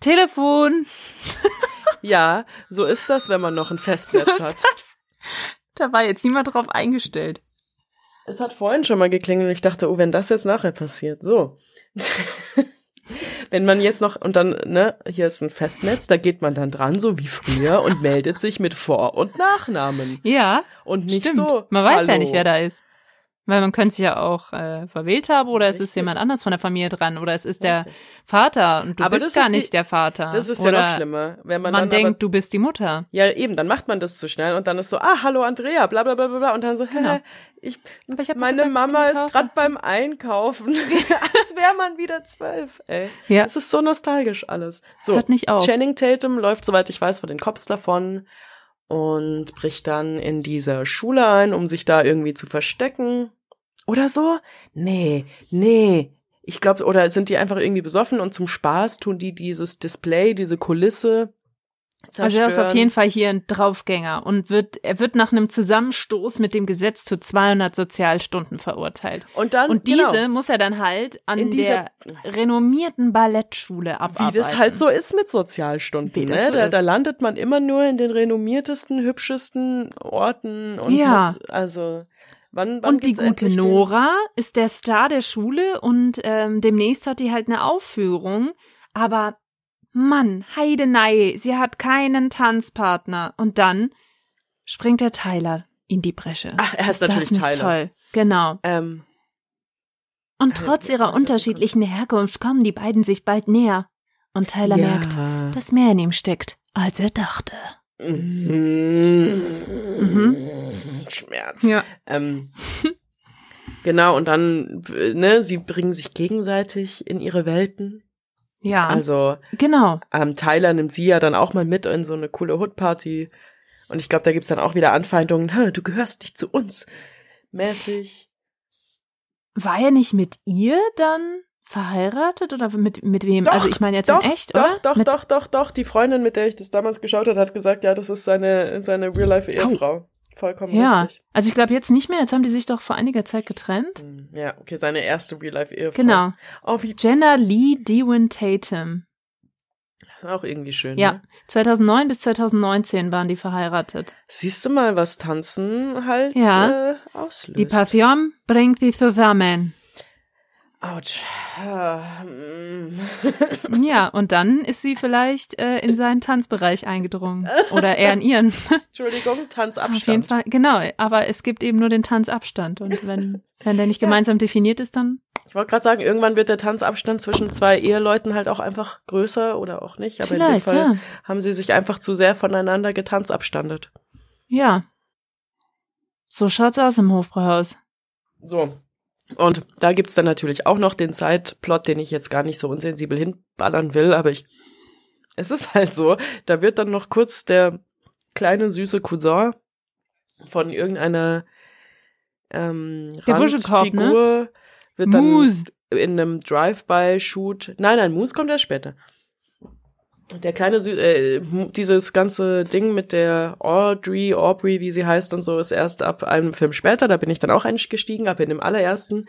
Telefon. ja, so ist das, wenn man noch ein Festnetz hat. Da war jetzt niemand drauf eingestellt. Es hat vorhin schon mal geklingelt und ich dachte, oh, wenn das jetzt nachher passiert, so. wenn man jetzt noch, und dann, ne, hier ist ein Festnetz, da geht man dann dran, so wie früher, und meldet sich mit Vor- und Nachnamen. Ja, Und nicht stimmt. so. Man weiß ja hallo. nicht, wer da ist. Weil man könnte sich ja auch äh, verwählt haben oder es ist Richtig. jemand anders von der Familie dran oder es ist der Richtig. Vater und du Aber bist gar die- nicht der Vater. Das ist oder ja noch schlimmer. Wenn man, Man, denkt, aber, du bist die Mutter. ja eben, dann macht man das zu schnell und dann ist so, ah, hallo Andrea, bla bla bla bla bla und dann so, Genau. hä, ich, ich meine gesagt, Mama ist gerade beim Einkaufen. Als wäre man wieder zwölf, ey. Ja. Es ist so nostalgisch alles. So, Hört nicht auf. Channing Tatum läuft, soweit ich weiß, von den Cops davon und bricht dann in diese Schule ein, um sich da irgendwie zu verstecken. Oder so? Nee, nee. Ich glaube, oder sind die einfach irgendwie besoffen und zum Spaß tun die dieses Display, diese Kulisse zerstören. Also er ist auf jeden Fall hier ein Draufgänger und wird, er wird nach einem Zusammenstoß mit dem Gesetz zu 200 Sozialstunden verurteilt. Und dann, Und diese genau, muss er dann halt an dieser- der renommierten Ballettschule abarbeiten. wie das halt so ist mit Sozialstunden, ne? so da, da landet man immer nur in den renommiertesten, hübschesten Orten und Ja. muss, also wann, wann Und die gute Nora ist der Star der Schule und ähm, demnächst hat die halt eine Aufführung. Aber Mann, Heidenei, sie hat keinen Tanzpartner. Und dann springt der Tyler in die Bresche. Ach, er ist das natürlich nicht Tyler. toll? Genau. Ähm, Und trotz ihrer unterschiedlichen Herkunft kommen die beiden sich bald näher. Und Tyler ja. merkt, dass mehr in ihm steckt, als er dachte. Mhm. Schmerz. Ähm, genau, und dann, ne, sie bringen sich gegenseitig in ihre Welten. Ja, Also, genau. ähm, Tyler nimmt sie ja dann auch mal mit in so eine coole Hood-Party. Und ich glaube, da gibt's dann auch wieder Anfeindungen, "Hä, du gehörst nicht zu uns. Mäßig. War er nicht mit ihr dann verheiratet oder mit, mit wem? Doch, also ich meine jetzt doch, in echt, doch, oder? Doch, mit, doch, doch, doch. Die Freundin, mit der ich das damals geschaut habe, hat gesagt, ja, das ist seine, seine Real-Life-Ehefrau. Vollkommen Ja, richtig. also ich glaube jetzt nicht mehr. Jetzt haben die sich doch vor einiger Zeit getrennt. Hm, Ja, okay, seine erste Real-Life-Ehefrau. Genau. Oh, wie, Jenna Lee Dewin Tatum. das ist auch irgendwie schön. Ja, Ne? 2009 bis 2019 waren die verheiratet. Siehst du mal, was Tanzen halt Ja. äh, auslöst. Die Passion bringt sie zusammen. Autsch. Ja, und dann ist sie vielleicht äh, in seinen Tanzbereich eingedrungen. Oder er in ihren. Entschuldigung, Tanzabstand. Auf jeden Fall, genau. Aber es gibt eben nur den Tanzabstand. Und wenn, wenn der nicht gemeinsam definiert ist, dann Ich wollte gerade sagen, irgendwann wird der Tanzabstand zwischen zwei Eheleuten halt auch einfach größer oder auch nicht. Aber vielleicht, in dem Fall ja. haben sie sich einfach zu sehr voneinander getanzabstandet. Ja. So schaut's aus im Hofbräuhaus. So. Und da gibt's dann natürlich auch noch den Zeitplot, den ich jetzt gar nicht so unsensibel hinballern will, aber ich. Es ist halt so, da wird dann noch kurz der kleine süße Cousin von irgendeiner ähm, Der ne? Randfigur wird dann Moose. in einem Drive-by-Shoot. Nein, nein, Moose kommt erst später. Der kleine, Sü äh, dieses ganze Ding mit der Audrey, Aubrey, wie sie heißt und so, ist erst ab einem Film später. Da bin ich dann auch eingestiegen, aber in dem allerersten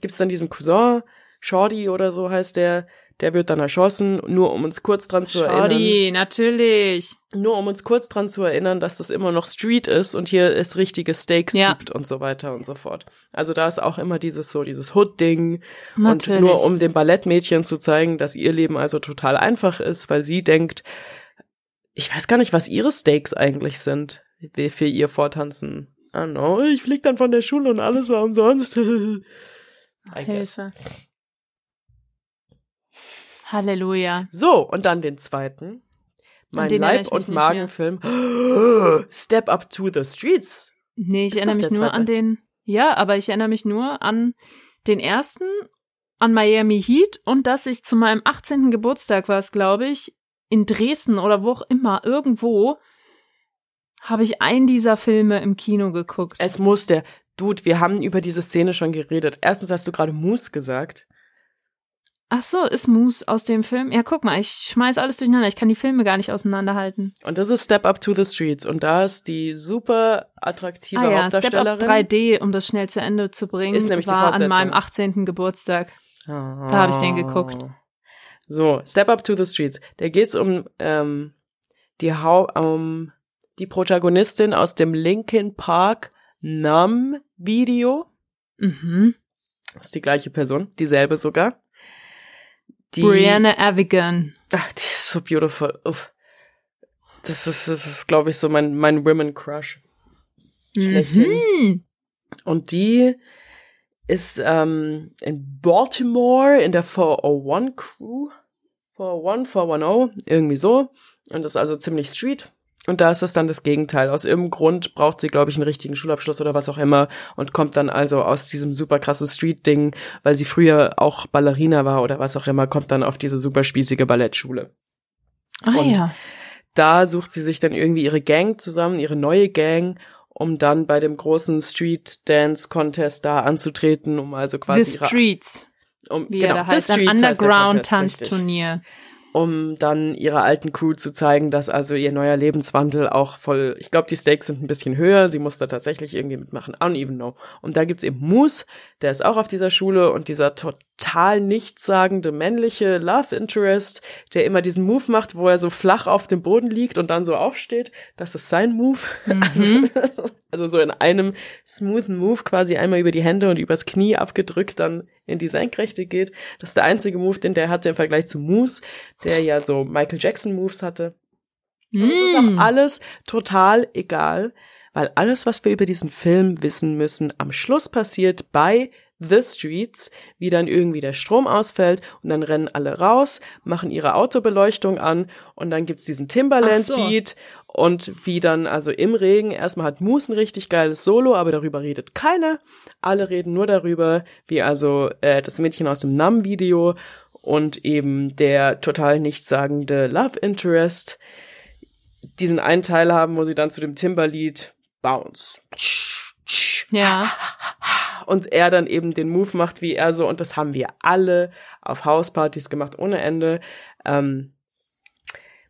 gibt's dann diesen Cousin, Shorty oder so heißt der, der wird dann erschossen, nur um uns kurz dran zu erinnern. Shorty, natürlich. Nur um uns kurz dran zu erinnern, dass das immer noch Street ist und hier es richtige Steaks Ja. gibt und so weiter und so fort. Also da ist auch immer dieses so, dieses Hood-Ding. Und nur um dem Ballettmädchen zu zeigen, dass ihr Leben also total einfach ist, weil sie denkt, ich weiß gar nicht, was ihre Stakes eigentlich sind, wie für ihr Vortanzen. Ah no, ich flieg dann von der Schule und alles war umsonst. Hilfe. Halleluja. So, und dann den zweiten. Mein Leib- und Magenfilm. Step up to the streets. Nee, ich Ist erinnere mich nur zweite. an den, ja, aber ich erinnere mich nur an den ersten, an Miami Heat und dass ich zu meinem 18. Geburtstag war es, glaube ich, in Dresden oder wo auch immer, irgendwo, habe ich einen dieser Filme im Kino geguckt. Es muss der. Dude, wir haben über diese Szene schon geredet. Erstens hast du gerade Moose gesagt. Ach so, ist Moose aus dem Film? Ja, guck mal, ich schmeiß alles durcheinander. Ich kann die Filme gar nicht auseinanderhalten. Und das ist Step Up to the Streets. Und da ist die super attraktive ah ja, Step Up Hauptdarstellerin. 3D, um das schnell zu Ende zu bringen, Ist nämlich die war an meinem 18. Geburtstag. Da hab ich den geguckt. So, Step Up to the Streets. Da geht's um ähm, die Hau um die Protagonistin aus dem Linkin Park Numb Video. Mhm. Das ist die gleiche Person, dieselbe sogar. Die, Brianna Avigan. Ach, die ist so beautiful. Uff. Das ist, das ist, glaube ich, so mein, mein Women Crush. Schlechthin. Mhm. Und die ist ähm, in Baltimore in der 401 Crew. 401, 410, irgendwie so. Und das ist also ziemlich Street. Und da ist es dann das Gegenteil. Aus irgendeinem Grund braucht sie, glaube ich, einen richtigen Schulabschluss oder was auch immer und kommt dann also aus diesem super krassen Street-Ding, weil sie früher auch Ballerina war oder was auch immer, kommt dann auf diese super spießige Ballettschule. Ah Und ja. Da sucht sie sich dann irgendwie ihre Gang zusammen, ihre neue Gang, um dann bei dem großen Street Dance Contest da anzutreten, um also quasi The Streets, um, wie genau, er da heißt, ein Streets heißt um dann ihrer alten Crew zu zeigen, dass also ihr neuer Lebenswandel auch voll, ich glaube, die Stakes sind ein bisschen höher, sie muss da tatsächlich irgendwie mitmachen, I don't even know. Und da gibt's eben Moose, der ist auch auf dieser Schule und dieser total nichtssagende männliche Love Interest, der immer diesen Move macht, wo er so flach auf dem Boden liegt und dann so aufsteht, das ist sein Move. Also, also so in einem smoothen Move quasi einmal über die Hände und übers Knie abgedrückt dann in die Senkrechte geht. Das ist der einzige Move, den der hatte im Vergleich zu Moose, der ja so Michael Jackson Moves hatte. Und es ist auch alles total egal, weil alles, was wir über diesen Film wissen müssen, am Schluss passiert bei The Streets, wie dann irgendwie der Strom ausfällt und dann rennen alle raus, machen ihre Autobeleuchtung an und dann gibt's diesen Timberland Ach so. Und wie dann also im Regen erstmal hat Moose ein richtig geiles Solo, aber darüber redet keiner. Alle reden nur darüber, wie also äh, das Mädchen aus dem Numb Video und eben der total nichtssagende Love Interest diesen einen Teil haben, wo sie dann zu dem Timberlied bounce. Ja. Und er dann eben den Move macht, wie er so, und das haben wir alle auf Hauspartys gemacht ohne Ende. Ähm,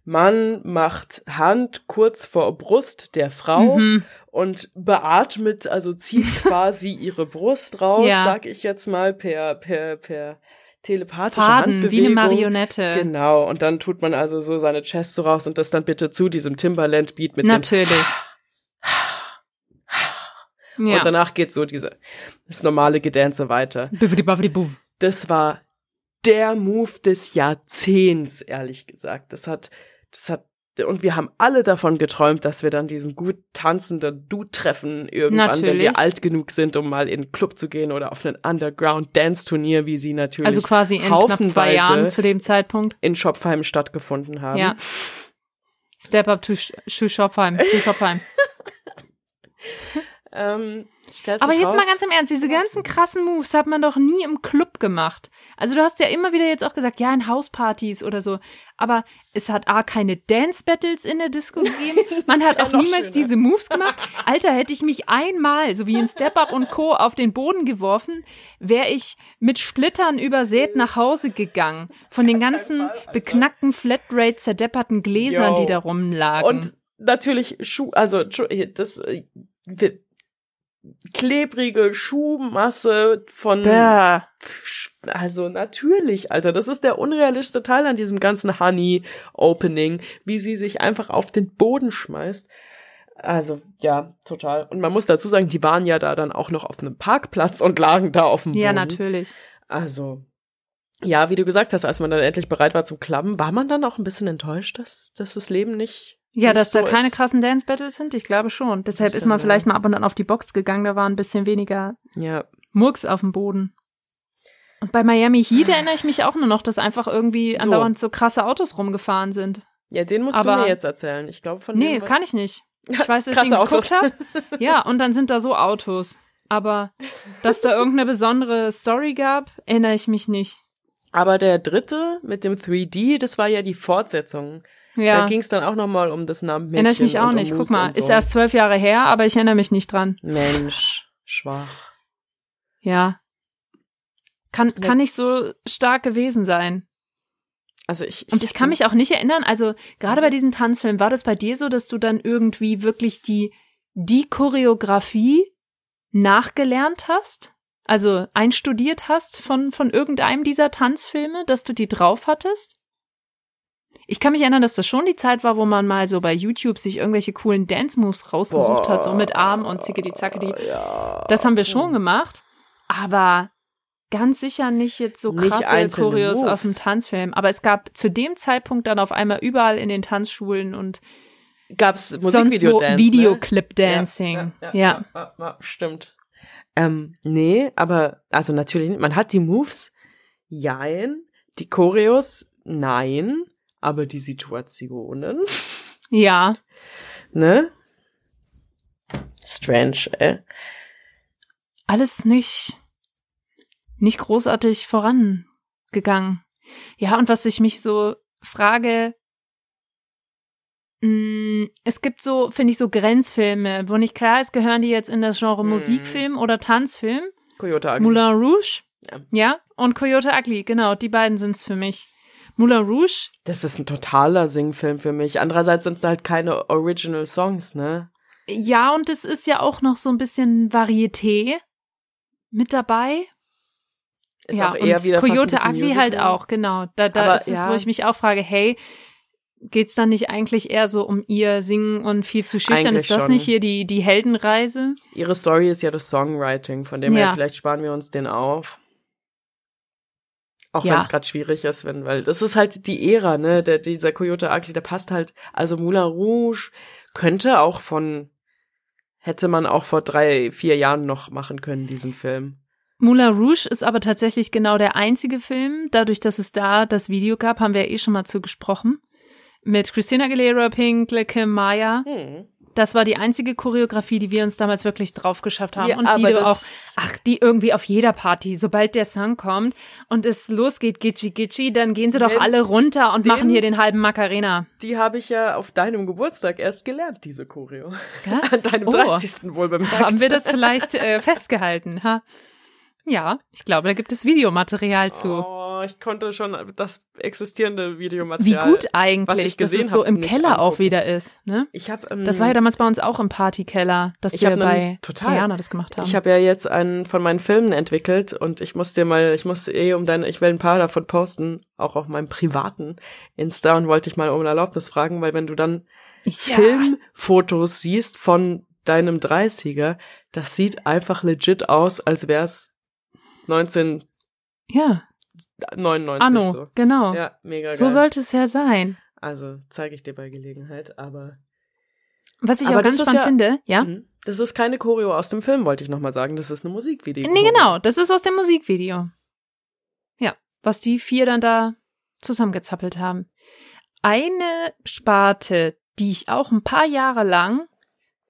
man macht Hand kurz vor Brust der Frau Mhm. und beatmet, also zieht quasi ihre Brust raus, Ja. sag ich jetzt mal, per, per, per telepathische Faden, wie Handbewegung. eine Marionette. Genau, und dann tut man also so seine Chest so raus und das dann bitte zu diesem Timberland-Beat mit Natürlich. dem Ja. und danach geht so diese das normale Gedance weiter. Das war der Move des Jahrzehnts, ehrlich gesagt. Das hat, das hat, und wir haben alle davon geträumt, dass wir dann diesen gut tanzenden Dude treffen irgendwann, wenn Natürlich. wir alt genug sind, um mal in einen Club zu gehen oder auf einen Underground-Dance-Turnier, wie sie natürlich Also quasi in knapp zwei Jahren zu dem Zeitpunkt. in Schopfheim stattgefunden haben. Ja. Step up to Sch Shopheim. Schuh Shopheim. Ähm, Aber jetzt raus, mal ganz im Ernst, diese ganzen krassen Moves hat man doch nie im Club gemacht. Also du hast ja immer wieder jetzt auch gesagt, ja, in Hauspartys oder so. Aber es hat A, keine Dance-Battles in der Disco gegeben. Man hat auch niemals schöner. diese Moves gemacht. Alter, hätte ich mich einmal, so wie in Step Up und Co., auf den Boden geworfen, wäre ich mit Splittern übersät nach Hause gegangen. Von den ganzen beknackten, Flatrate, zerdepperten Gläsern, Yo. die da rumlagen. Und natürlich Schuh, also das äh, klebrige Schuhmasse von Bäh. also natürlich, Alter, das ist der unrealistischste Teil an diesem ganzen Honey Opening, wie sie sich einfach auf den Boden schmeißt. Also, ja, total. Und man muss dazu sagen, die waren ja da dann auch noch auf einem Parkplatz und lagen da auf dem Boden. Ja, natürlich. Also, ja, wie du gesagt hast, als man dann endlich bereit war zum Klappen, war man dann auch ein bisschen enttäuscht, dass, dass das Leben nicht. Ja, dass da so keine ist. krassen Dance-Battles sind, ich glaube schon. Deshalb ist man ja. vielleicht mal ab und an auf die Box gegangen, da war ein bisschen weniger Ja, Murks auf dem Boden. Und bei Miami Heat erinnere ich mich auch nur noch, dass einfach irgendwie So. andauernd so krasse Autos rumgefahren sind. ja, den musst Aber- du mir jetzt erzählen. Ich glaube von Nee, kann ich nicht. Ich weiß, dass ich ihn geguckt Autos. habe. Ja, und dann sind da so Autos. Aber dass da irgendeine besondere Story gab, erinnere ich mich nicht. Aber der dritte mit dem 3D, das war ja die Fortsetzung. Da Ja, ging es dann auch nochmal um das Namenmädchen. erinnere ich mich auch und um nicht. Guck mal, so. ist erst zwölf Jahre her, aber ich erinnere mich nicht dran. Mensch, schwach. Ja. Kann, kann nicht so stark gewesen sein. Also ich, Und ich kann mich auch nicht erinnern, also gerade bei diesen Tanzfilmen, war das bei dir so, dass du dann irgendwie wirklich die, die Choreografie nachgelernt hast? Also einstudiert hast von, von irgendeinem dieser Tanzfilme, dass du die drauf hattest? Ich kann mich erinnern, dass das schon die Zeit war, wo man mal so bei YouTube sich irgendwelche coolen Dance-Moves rausgesucht hat, so mit Arm und zickedi zackedi. Ja. Das haben wir schon gemacht, aber ganz sicher nicht jetzt so krasse Choreos aus dem Tanzfilm. Aber es gab zu dem Zeitpunkt dann auf einmal überall in den Tanzschulen und Gab's sonst wo Musikvideo-Dance, ne? Videoclip-Dancing. Ja, Ja, ja, ja, ja, ja, stimmt. Ähm, nee, aber, also natürlich, nicht. man hat die Moves, jein, die Choreos, nein, aber die Situationen, Ja. ne? Strange, ey. Alles nicht, nicht großartig vorangegangen. Ja, und was ich mich so frage, mh, es gibt so, finde ich, so Grenzfilme, wo nicht klar ist, gehören die jetzt in das Genre Mhm. Musikfilm oder Tanzfilm? Coyote Ugly. Moulin Rouge? Ja. Ja, und Coyote Ugly, genau, die beiden sind's für mich. Moulin Rouge, Das ist ein totaler Singfilm für mich. Andererseits sind es halt keine Original Songs, ne? ja, und es ist ja auch noch so ein bisschen Varieté mit dabei. Ist ja, auch eher und wieder Coyote Ugly halt auch, genau. Da, da Aber ist es, ja. wo ich mich auch frage, hey, geht's dann nicht eigentlich eher so um ihr Singen und viel zu schüchtern? Eigentlich ist das schon. nicht hier die, die Heldenreise? Ihre Story ist ja das Songwriting, von dem Ja. her vielleicht sparen wir uns den auf. Auch Ja. wenn es gerade schwierig ist, wenn, weil das ist halt die Ära, ne? Der, dieser Coyote Ugly, der passt halt. Also Moulin Rouge könnte auch von, hätte man auch vor drei, vier Jahren noch machen können, diesen Film. Moulin Rouge ist aber tatsächlich genau der einzige Film. Dadurch, dass es da das Video gab, haben wir ja eh schon mal zugesprochen. Mit Christina Aguilera, Pink, Kim Maya. Hm. Das war die einzige Choreografie, die wir uns damals wirklich drauf geschafft haben. Ja, und die du auch, ach, die irgendwie auf jeder Party, sobald der Song kommt und es losgeht, Gitschi Gitschi, dann gehen sie doch alle runter und den- machen hier den halben Macarena. Die habe ich ja auf deinem Geburtstag erst gelernt, diese Choreo. Gell? An deinem Oh. 30. wohl bemerkt. Haben wir das vielleicht äh, festgehalten? Ha? Ja, ich glaube, da gibt es Videomaterial zu. Oh, ich konnte schon das existierende Wie Videomaterial. gut was eigentlich, ich dass gesehen es so hab, im Keller auch angucken. wieder ist. Ne? Ich habe ähm, Das war ja damals bei uns auch im Partykeller, dass Ich wir hab nen- bei total. Diana das gemacht haben. Ich habe ja jetzt einen von meinen Filmen entwickelt und ich muss dir mal, ich musste eh um deine, ich will ein paar davon posten, auch auf meinem privaten Insta und wollte ich mal um Erlaubnis fragen, weil wenn du dann ja. Filmfotos siehst von deinem 30er, das sieht einfach legit aus, als wär's 1999 Ja, Anno, so. genau. Ja, mega so geil. sollte es ja sein. also zeige ich dir bei Gelegenheit, aber Was ich Aber auch ganz spannend ja- finde, ja? Mhm. das ist keine Choreo aus dem Film, wollte ich noch mal sagen, das ist eine Musikvideo. Nee, genau, das ist aus dem Musikvideo. Ja, was die vier dann da zusammengezappelt haben. Eine Sparte, die ich auch ein paar Jahre lang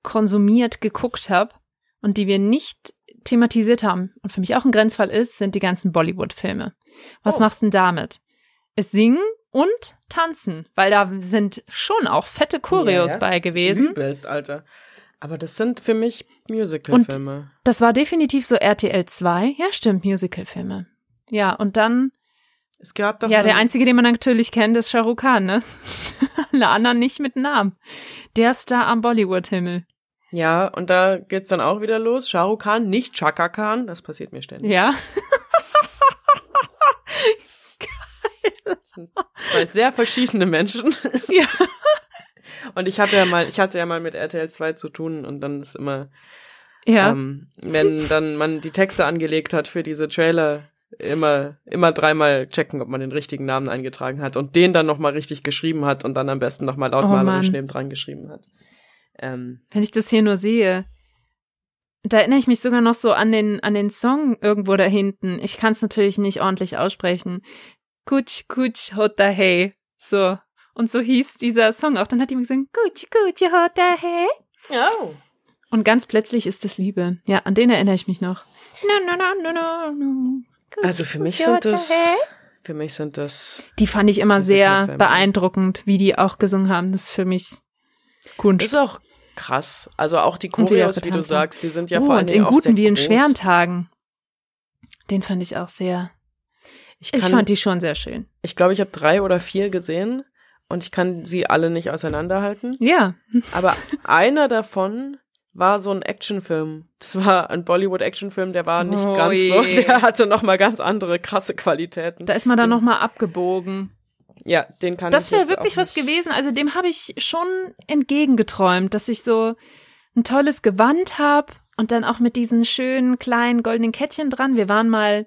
konsumiert geguckt habe und die wir nicht thematisiert haben und für mich auch ein Grenzfall ist, sind die ganzen Bollywood-Filme. Was Oh. machst du denn damit? Es singen und tanzen, weil da sind schon auch fette Choreos ja. bei gewesen. Übelst, Alter. Aber das sind für mich Musical-Filme. Das war definitiv so RTL 2. Ja, stimmt, Musicalfilme. Ja, und dann, Es gab doch ja, der einzige, den man natürlich kennt, ist Shah Rukh Khan, ne? Alle anderen nicht mit Namen. Der Star am Bollywood-Himmel. Ja, und da geht's dann auch wieder los. Shah Rukh Khan, nicht Chaka Khan, das passiert mir ständig. Ja, Das sind zwei sehr verschiedene Menschen. Ja. Und ich habe ja mal, ich hatte ja mal mit RTL 2 zu tun und dann ist immer, ja. ähm, wenn dann man die Texte angelegt hat für diese Trailer, immer, immer dreimal checken, ob man den richtigen Namen eingetragen hat und den dann nochmal richtig geschrieben hat und dann am besten nochmal lautmalerisch Mann. nebendran geschrieben hat. Ähm, Wenn ich das hier nur sehe. Da erinnere ich mich sogar noch so an den, an den Song irgendwo da hinten. Ich kann es natürlich nicht ordentlich aussprechen. Kuch, kuch, hota hey. So. Und so hieß dieser Song auch. Dann hat jemand gesagt, kuch, kuch, hota hey. oh. Und ganz plötzlich ist es Liebe. Ja, an den erinnere ich mich noch. No, no, no, no, no. Kuch, Also für mich sind das, für mich sind das, Die fand ich immer sehr beeindruckend, wie die auch gesungen haben. Das ist für mich Kunst. ist auch krass. Also auch die wie Choreos, die du sagst, die sind ja oh, vor allen und in guten wie in groß. schweren Tagen. Den fand ich auch sehr. Ich, Ich kann, fand die schon sehr schön. ich glaube, ich habe drei oder vier gesehen und ich kann sie alle nicht auseinanderhalten. Ja. Aber einer davon war so ein Actionfilm. Das war ein Bollywood-Actionfilm, der war nicht Oh ganz so, je. der hatte noch mal ganz andere krasse Qualitäten. Da ist man dann nochmal abgebogen. Ja, den kann Das ich wäre jetzt wirklich was gewesen. Also dem habe ich schon entgegengeträumt, dass ich so ein tolles Gewand habe und dann auch mit diesen schönen kleinen goldenen Kettchen dran. Wir waren mal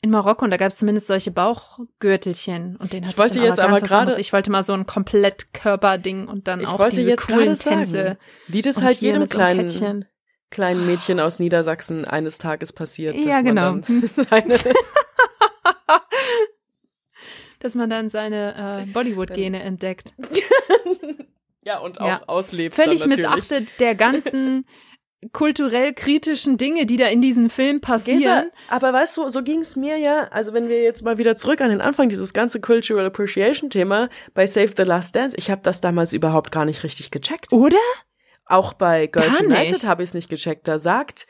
in Marokko und da gab es zumindest solche Bauchgürtelchen und den hatte ich, wollte dann jetzt aber, gerade-. Ich wollte mal so ein komplett Körperding und dann Ich auch diese coolen sagen, Tänze. wie das halt jedem kleinen Kettchen. kleinen Mädchen aus Niedersachsen eines Tages passiert. dass Ja, genau. Seine, Dass man dann seine äh, Bollywood-Gene entdeckt. ja, und auch Ja. auslebt. Völlig missachtet der ganzen kulturell kritischen Dinge, die da in diesem Film passieren. Gesa, aber weißt du, so ging es mir ja, also wenn wir jetzt mal wieder zurück an den Anfang dieses ganze Cultural Appreciation Thema bei Save the Last Dance, ich habe das damals überhaupt gar nicht richtig gecheckt. Oder? Auch bei Girls Gar United habe ich es nicht gecheckt. Da sagt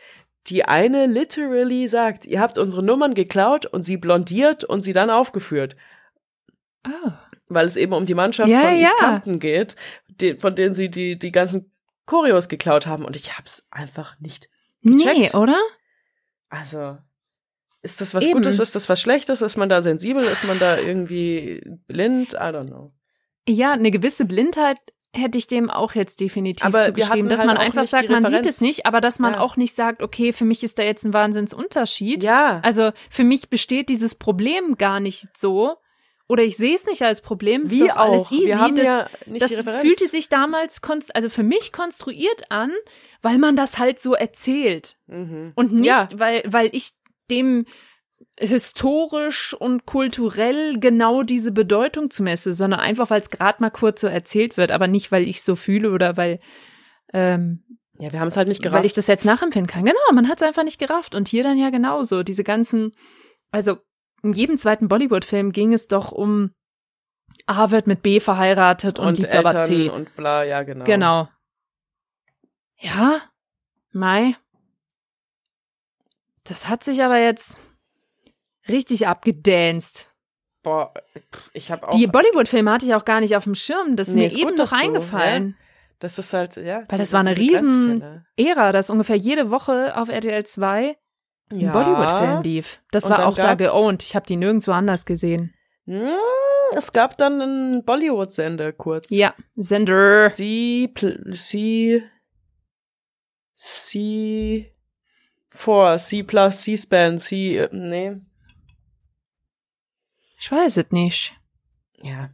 die eine literally sagt, ihr habt unsere Nummern geklaut und sie blondiert und sie dann aufgeführt, Oh. weil es eben um die Mannschaft Ja, von ja. East Compton geht, die, von denen sie die die ganzen Choreos geklaut haben und ich habe es einfach nicht Nee, Gecheckt. oder? Also, ist das was Eben. Gutes? Ist das was Schlechtes? Ist man da sensibel? Ist man da irgendwie blind? I don't know. Ja, eine gewisse Blindheit hätte ich dem auch jetzt definitiv Aber zugeschrieben, dass halt man einfach sagt, man sieht es nicht, aber dass man Ja. auch nicht sagt, okay, für mich ist da jetzt ein Wahnsinnsunterschied. Ja. Also für mich besteht dieses Problem gar nicht so. Oder ich sehe es nicht als Problem. ist Wie doch alles auch. easy. Wir haben das ja nicht das fühlte sich damals, also für mich konstruiert an, weil man das halt so erzählt. Mhm. Und nicht, Ja. weil, weil ich dem historisch und kulturell genau diese Bedeutung zumesse, sondern einfach, weil es gerade mal kurz so erzählt wird, aber nicht, weil ich so fühle oder weil, ähm, Ja, wir haben es halt nicht gerafft. weil ich das jetzt nachempfinden kann. Genau, man hat es einfach nicht gerafft. Und hier dann ja genauso. Diese ganzen, also in jedem zweiten Bollywood-Film ging es doch um A wird mit B verheiratet und, und liebt aber Eltern C. und bla, ja, genau. Genau. Ja, Mai. Das hat sich aber jetzt richtig abgedanced. Boah, ich habe auch. Die Bollywood-Filme hatte ich auch gar nicht auf dem Schirm. Das ist Nee, mir ist eben gut, noch du- eingefallen. das ist halt, ja. Weil das war eine riesen. Ära, dass ungefähr jede Woche auf RTL 2 ein Ja. Bollywood-Film lief. Das Und war auch da geowned. Ich habe die nirgendwo anders gesehen. Hm, es gab dann einen Bollywood-Sender kurz. Ja, Sender. C, pl- C, C, 4, C plus, C-Span, C, äh, nee. Ich weiß es nicht. Ja.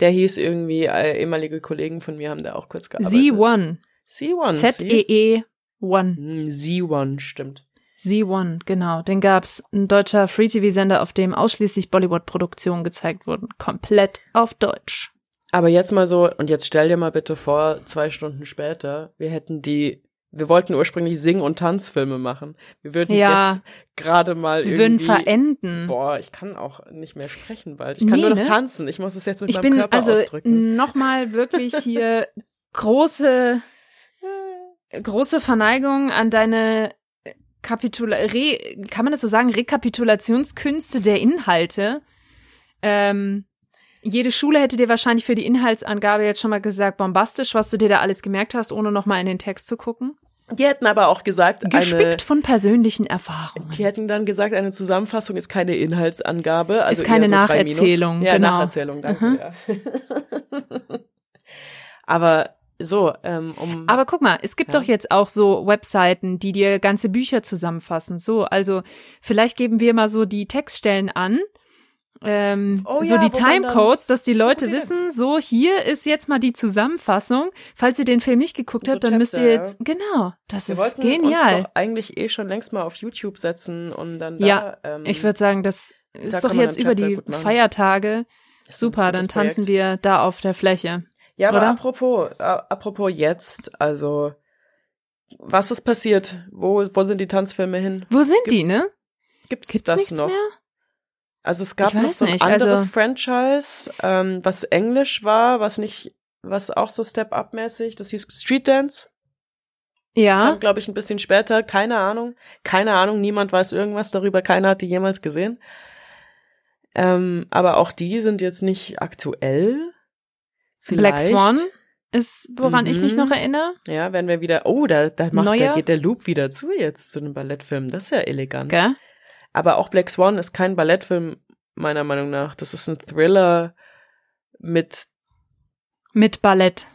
Der hieß irgendwie, äh, ehemalige Kollegen von mir haben da auch kurz gearbeitet. Z1. C1. Z-E-E 1. Hm, Z1, stimmt. Z1, genau. Den gab's. Ein deutscher Free-TV-Sender, auf dem ausschließlich Bollywood-Produktionen gezeigt wurden. Komplett auf Deutsch. Aber jetzt mal so, und jetzt stell dir mal bitte vor, zwei Stunden später, wir hätten die, wir wollten ursprünglich Sing- und Tanzfilme machen. Wir würden Ja. jetzt gerade mal Wir irgendwie. würden verenden. Boah, ich kann auch nicht mehr sprechen bald. Ich kann Nee, nur noch ne? tanzen. Ich muss es jetzt mit Ich meinem bin Körper also ausdrücken. nochmal wirklich hier große, große Verneigung an deine Kapitula Re kann man das so sagen, Rekapitulationskünste der Inhalte. Ähm, jede Schule hätte dir wahrscheinlich für die Inhaltsangabe jetzt schon mal gesagt, bombastisch, was du dir da alles gemerkt hast, ohne nochmal in den Text zu gucken. Die hätten aber auch gesagt, eine, Gespickt von persönlichen Erfahrungen. die hätten dann gesagt, eine Zusammenfassung ist keine Inhaltsangabe. Also Ist keine so. Nacherzählung, Ja, genau. Nacherzählung, danke. Mhm. Ja. aber so, ähm, um. Aber guck mal, es gibt Ja. doch jetzt auch so Webseiten, die dir ganze Bücher zusammenfassen. So, also vielleicht geben wir mal so die Textstellen an. Ähm, Oh so ja, die Timecodes, dass die Leute wissen, so hier ist jetzt mal die Zusammenfassung. Falls ihr den Film nicht geguckt So habt, dann müsst ihr Chapter, jetzt, genau, das wir ist wollten genial. uns doch eigentlich eh schon längst mal auf YouTube setzen und dann da. Ja, ähm, Ich würde sagen, das ist kann doch jetzt über Chapter die. Feiertage. Super, dann tanzen Projekt. wir da auf der Fläche. Ja, aber oder? apropos, apropos jetzt, also was ist passiert? Wo, wo sind die Tanzfilme hin? Wo sind die, Gibt's- ne? Gibt's, Gibt's das noch? mehr? Also es gab noch so ein nicht, anderes also- Franchise, ähm, was Englisch war, was nicht, was auch so Step-Up-mäßig, das hieß Street Dance. Ja. Glaube ich, ein bisschen später, keine Ahnung. Keine Ahnung, niemand weiß irgendwas darüber, keiner hat die jemals gesehen. Ähm, aber auch die sind jetzt nicht aktuell. Black Vielleicht. Swan ist, woran ich mich Mhm. noch erinnere. Ja, wenn wir wieder, oh, da, da macht, Neuer? da geht der Loop wieder zu jetzt zu einem Ballettfilm. Das ist ja elegant. Gell? Aber auch Black Swan ist kein Ballettfilm, meiner Meinung nach. Das ist ein Thriller mit, Mit Ballett.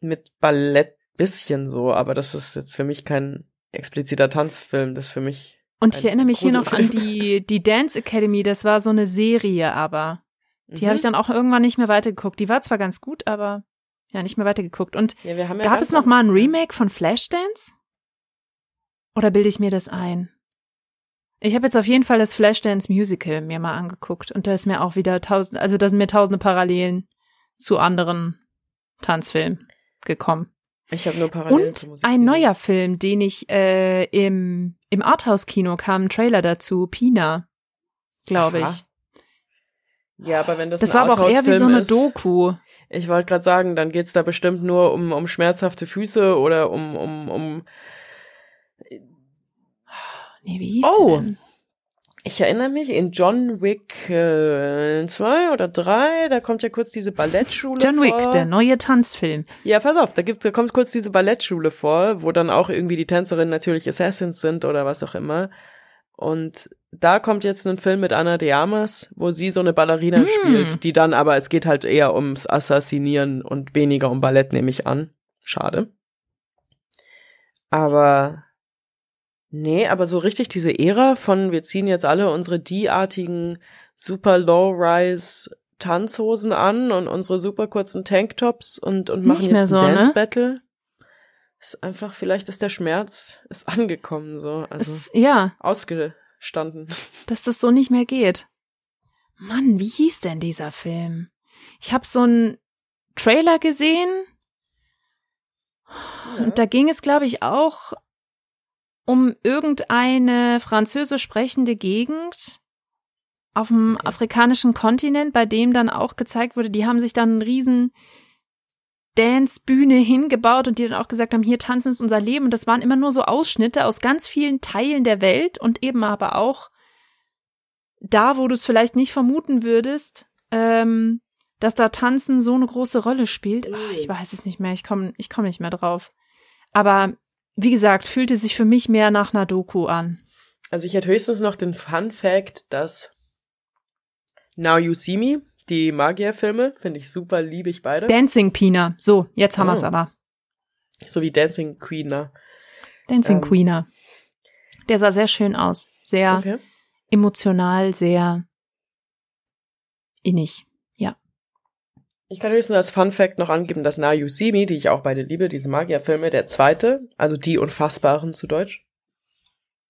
mit Ballett bisschen so, aber das ist jetzt für mich kein expliziter Tanzfilm. Das ist für mich, Und ich erinnere mich hier noch an die, die Dance Academy, das war so eine Serie, aber die Mhm. habe ich dann auch irgendwann nicht mehr weitergeguckt. Die war zwar ganz gut, aber ja, nicht mehr weitergeguckt. Und ja, ja gab es noch mal ein Remake von Flashdance? Oder bilde ich mir das ein? Ich habe jetzt auf jeden Fall das Flashdance Musical mir mal angeguckt und da ist mir auch wieder tausend, also da sind mir tausende Parallelen zu anderen Tanzfilmen gekommen. Ich habe nur Parallelen Und Musik ein neuer Film, den ich äh, im, im Arthouse-Kino kam, ein Trailer dazu, Pina, glaube ich. Ja, aber wenn das, Das war aber auch eher wie so eine ist, Doku. Ich wollte gerade sagen, dann geht's da bestimmt nur um, um schmerzhafte Füße oder um, um, um. Nee, wie hieß Oh. Ich erinnere mich, in John Wick 2 oder 3, da kommt ja kurz diese Ballettschule John vor. Wick, der neue Tanzfilm. Ja, pass auf, da, gibt, da kommt kurz diese Ballettschule vor, wo dann auch irgendwie die Tänzerinnen natürlich Assassins sind oder was auch immer. Und da kommt jetzt ein Film mit Anna de Armas, wo sie so eine Ballerina Hm. spielt, die dann aber, es geht halt eher ums Assassinieren und weniger um Ballett, nehme ich an. Schade. Aber nee, aber so richtig diese Ära von, wir ziehen jetzt alle unsere die-artigen super low-rise Tanzhosen an und unsere super kurzen Tanktops und, und machen jetzt ein so, ne? Ist einfach, vielleicht ist der Schmerz, ist angekommen, so. Also Es, ja, ausgestanden. dass das so nicht mehr geht. Mann, wie hieß denn dieser Film? Ich habe so einen Trailer gesehen und da ging es, glaube ich, auch um irgendeine französisch sprechende Gegend auf dem Okay. afrikanischen Kontinent, bei dem dann auch gezeigt wurde, die haben sich dann einen riesen Dance-Bühne hingebaut und die dann auch gesagt haben, hier tanzen ist unser Leben. Und das waren immer nur so Ausschnitte aus ganz vielen Teilen der Welt und eben aber auch da, wo du es vielleicht nicht vermuten würdest, ähm, dass da Tanzen so eine große Rolle spielt. Ah, ich weiß es nicht mehr, ich komme ich komm nicht mehr drauf. Aber wie gesagt, fühlte sich für mich mehr nach einer Doku an. Also ich hätte höchstens noch den Fun Fact, dass Now You See Me, die Magierfilme, finde ich super, liebe ich beide. Dancing Pina. So, jetzt haben Oh. wir's aber. so wie Dancing Queen. Ne? Dancing Ähm. Queener. Der sah sehr schön aus. Sehr Okay. emotional, sehr innig. Ich kann höchstens als Fun Fact noch angeben, dass Now You See Me, die ich auch beide liebe, diese Magierfilme, der zweite, also die Unfassbaren zu Deutsch.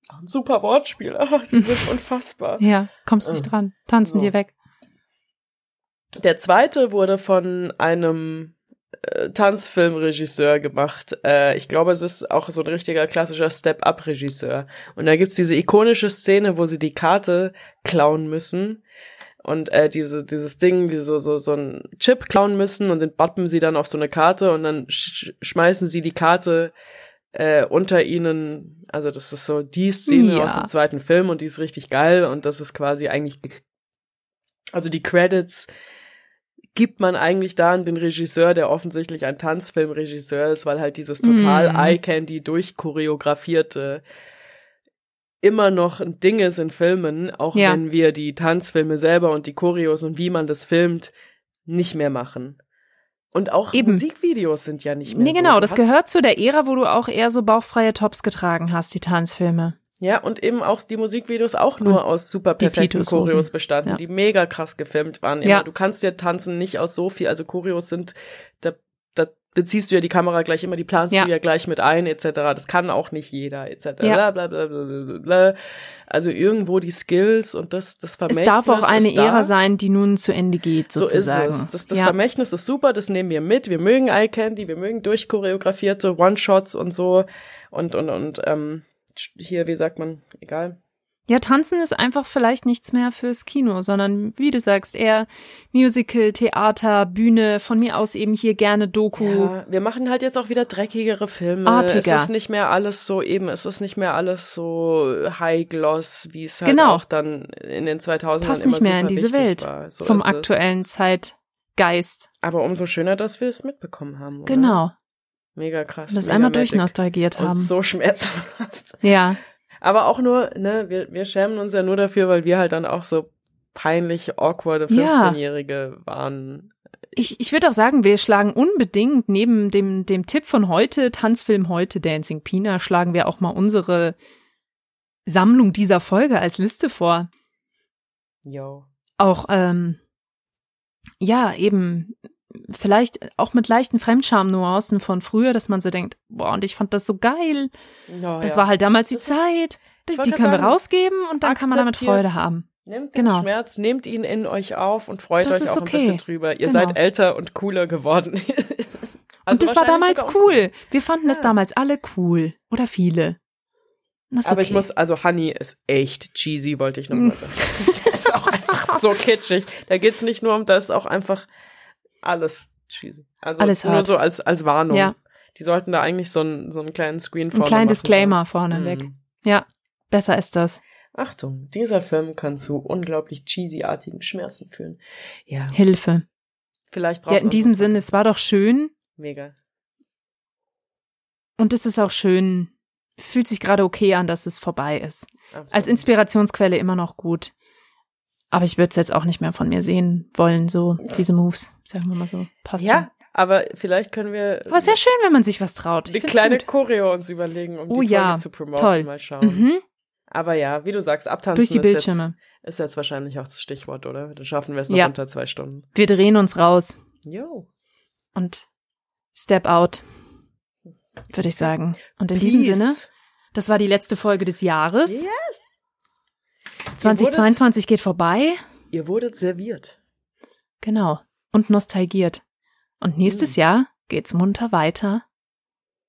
Ein super Wortspiel. Sie sind unfassbar. Ja, kommst nicht Oh. dran. Tanzen So. dir weg. Der zweite wurde von einem äh, Tanzfilmregisseur gemacht. Äh, ich glaube, es ist auch so ein richtiger klassischer Step-Up-Regisseur. Und da gibt's diese ikonische Szene, wo sie die Karte klauen müssen. Und äh, diese, dieses Ding, die so, so, so ein Chip klauen müssen und den bappen sie dann auf so eine Karte und dann sch schmeißen sie die Karte äh, unter ihnen. Also das ist so die Szene Ja. aus dem zweiten Film und die ist richtig geil und das ist quasi eigentlich, ge- also die Credits gibt man eigentlich da an den Regisseur, der offensichtlich ein Tanzfilmregisseur ist, weil halt dieses total Mm. Eye-Candy durchchoreografierte immer noch ein Ding ist in Filmen, auch Ja. wenn wir die Tanzfilme selber und die Choreos und wie man das filmt nicht mehr machen. Und auch Eben. Musikvideos sind ja nicht mehr Nee, so. genau, Du das gehört zu der Ära, wo du auch eher so bauchfreie Tops getragen hast, die Tanzfilme. Ja, und eben auch die Musikvideos auch nur aus super perfekten. Choreos bestanden, Ja. die mega krass gefilmt waren. Immer. Ja. Du kannst ja tanzen nicht aus so viel, also Choreos sind, da, da beziehst du ja die Kamera gleich immer, die planst Ja. du ja gleich mit ein, etc. Das kann auch nicht jeder, etc. Ja. Bla, bla, bla, bla, bla. Also irgendwo die Skills und das, das Es Vermächtnis darf auch eine da. Ära sein, die nun zu Ende geht, So sozusagen. ist es. Das, das ja. Vermächtnis ist super, das nehmen wir mit. Wir mögen Eye Candy, wir mögen durchchoreografierte One-Shots und so. Und, und, und, ähm, hier, wie sagt man, egal. ja, Tanzen ist einfach vielleicht nichts mehr fürs Kino, sondern wie du sagst, eher Musical, Theater, Bühne, von mir aus eben hier gerne Doku. Ja, wir machen halt jetzt auch wieder dreckigere Filme. Artiger. Es ist nicht mehr alles so eben, es ist nicht mehr alles so High Gloss, wie es halt Genau. auch dann in den 2000ern Das passt nicht mehr in diese Welt. So zum es. aktuellen Zeitgeist. Aber umso schöner, dass wir es mitbekommen haben. Oder? Genau. Mega krass. Das mega einmal magic. durchnostalgiert Und haben. so schmerzhaft. Ja. Aber auch nur, ne, wir, wir schämen uns ja nur dafür, weil wir halt dann auch so peinlich awkwarde Ja. 15-Jährige waren. Ich, ich würde auch sagen, wir schlagen unbedingt neben dem, dem Tipp von heute, Tanzfilm heute, Dancing Pina, schlagen wir auch mal unsere Sammlung dieser Folge als Liste vor. Yo. Auch, ähm, ja, eben vielleicht auch mit leichten Fremdscham-Nuancen von früher, dass man so denkt, boah, und ich fand das so geil. Oh, das ja. war halt damals die Das ist- Zeit. Wollte die können wir sagen, rausgeben und dann kann man damit Freude haben. Nehmt Genau. den Schmerz, nehmt ihn in euch auf und freut Das euch ist auch okay. ein bisschen drüber. Ihr Genau. seid älter und cooler geworden. Also und das war damals cool. Wir fanden das Ja. damals alle cool. Oder viele. Das ist Aber okay. ich muss, also Honey ist echt cheesy, wollte ich Mm. nochmal sagen. Das ist auch einfach so kitschig. Da geht's nicht nur um, da ist auch einfach alles cheesy. Also Alles nur hart. so als, als Warnung. Ja. Die sollten da eigentlich so einen, so einen kleinen Screen Ein vorne kleinen machen. Disclaimer vorneweg. Mhm. Ja, besser ist das. Achtung, dieser Film kann zu unglaublich cheesy-artigen Schmerzen führen. Ja, Hilfe. vielleicht braucht Ja, in diesem Sinne, es war doch schön. Mega. Und es ist auch schön, fühlt sich gerade okay an, dass es vorbei ist. Absolut. Als Inspirationsquelle immer noch gut. Aber ich würde es jetzt auch nicht mehr von mir sehen wollen, so diese Moves, sagen wir mal so. Passt Ja, schon. aber vielleicht können wir Aber sehr schön, wenn man sich was traut. Ich find's kleine gut. Choreo uns überlegen, um Oh die Folge ja, zu promoten. toll. Mal schauen. Mhm, Aber ja, wie du sagst, abtanzen durch die ist, jetzt, Bildschirme. ist jetzt wahrscheinlich auch das Stichwort, oder? Dann schaffen wir es noch Ja. unter zwei Stunden. Wir drehen uns raus Jo. und step out, würde ich sagen. Und in diesem Peace. Sinne, das war die letzte Folge des Jahres. Yes. 2022 geht vorbei. Ihr wurdet serviert. Genau. Und nostalgiert. Und nächstes Mhm. Jahr geht's munter weiter.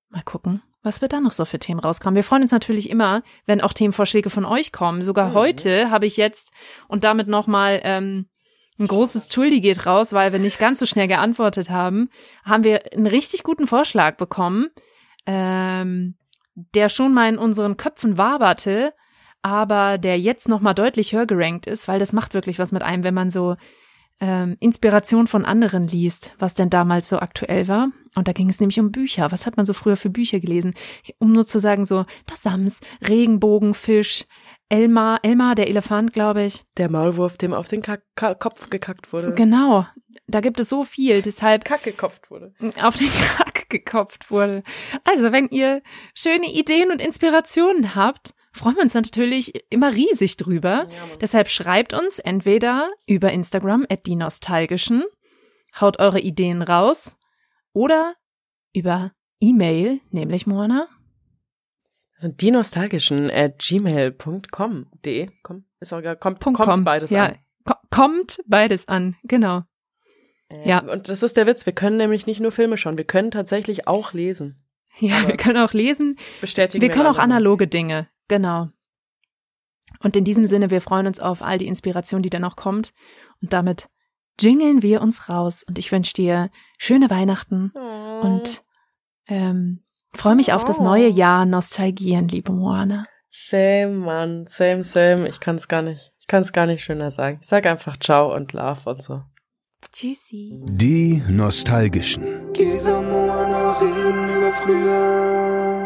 Mal gucken, was wir da noch so für Themen rauskommen. Wir freuen uns natürlich immer, wenn auch Themenvorschläge von euch kommen. Sogar Mhm. heute habe ich jetzt und damit nochmal ähm, ein großes Tulli geht raus, weil wir nicht ganz so schnell geantwortet haben, haben wir einen richtig guten Vorschlag bekommen, ähm, der schon mal in unseren Köpfen waberte, aber der jetzt nochmal deutlich höher gerankt ist, weil das macht wirklich was mit einem, wenn man so ähm, Inspiration von anderen liest, was denn damals so aktuell war. Und da ging es nämlich um Bücher. Was hat man so früher für Bücher gelesen? Um nur zu sagen, so, das Sams, Regenbogenfisch, Elmar, Elmar, der Elefant, glaube ich. Der Maulwurf, dem auf den Kack Ka Kopf gekackt wurde. Genau. Da gibt es so viel, deshalb Kack gekopft wurde. auf den Kack gekopft wurde. Also, wenn ihr schöne Ideen und Inspirationen habt, freuen wir uns natürlich immer riesig drüber. Ja. Deshalb schreibt uns entweder über Instagram at die Nostalgischen, haut eure Ideen raus oder über E-Mail, nämlich Moana. Sind die nostalgischen at gmail.com. De. Komm, ist auch egal. Kommt, Punkt kommt com. beides ja, an. ko- kommt beides an, genau. Äh, ja. Und das ist der Witz. Wir können nämlich nicht nur Filme schauen, wir können tatsächlich auch lesen. Ja, Aber wir können auch lesen. Bestätigen Wir können auch analoge Dinge, genau. Und in diesem Sinne, wir freuen uns auf all die Inspiration, die dann noch kommt. Und damit jingeln wir uns raus. Und ich wünsche dir schöne Weihnachten Oh. und ähm, freue mich auf das Oh. neue Jahr Nostalgien, liebe Moana. Same, Mann. Same, same. Ich kann es gar nicht. Ich kann es gar nicht schöner sagen. Ich sag einfach Ciao und Love und so. Tschüssi. Die Nostalgischen. Gesa Moana reden über früher.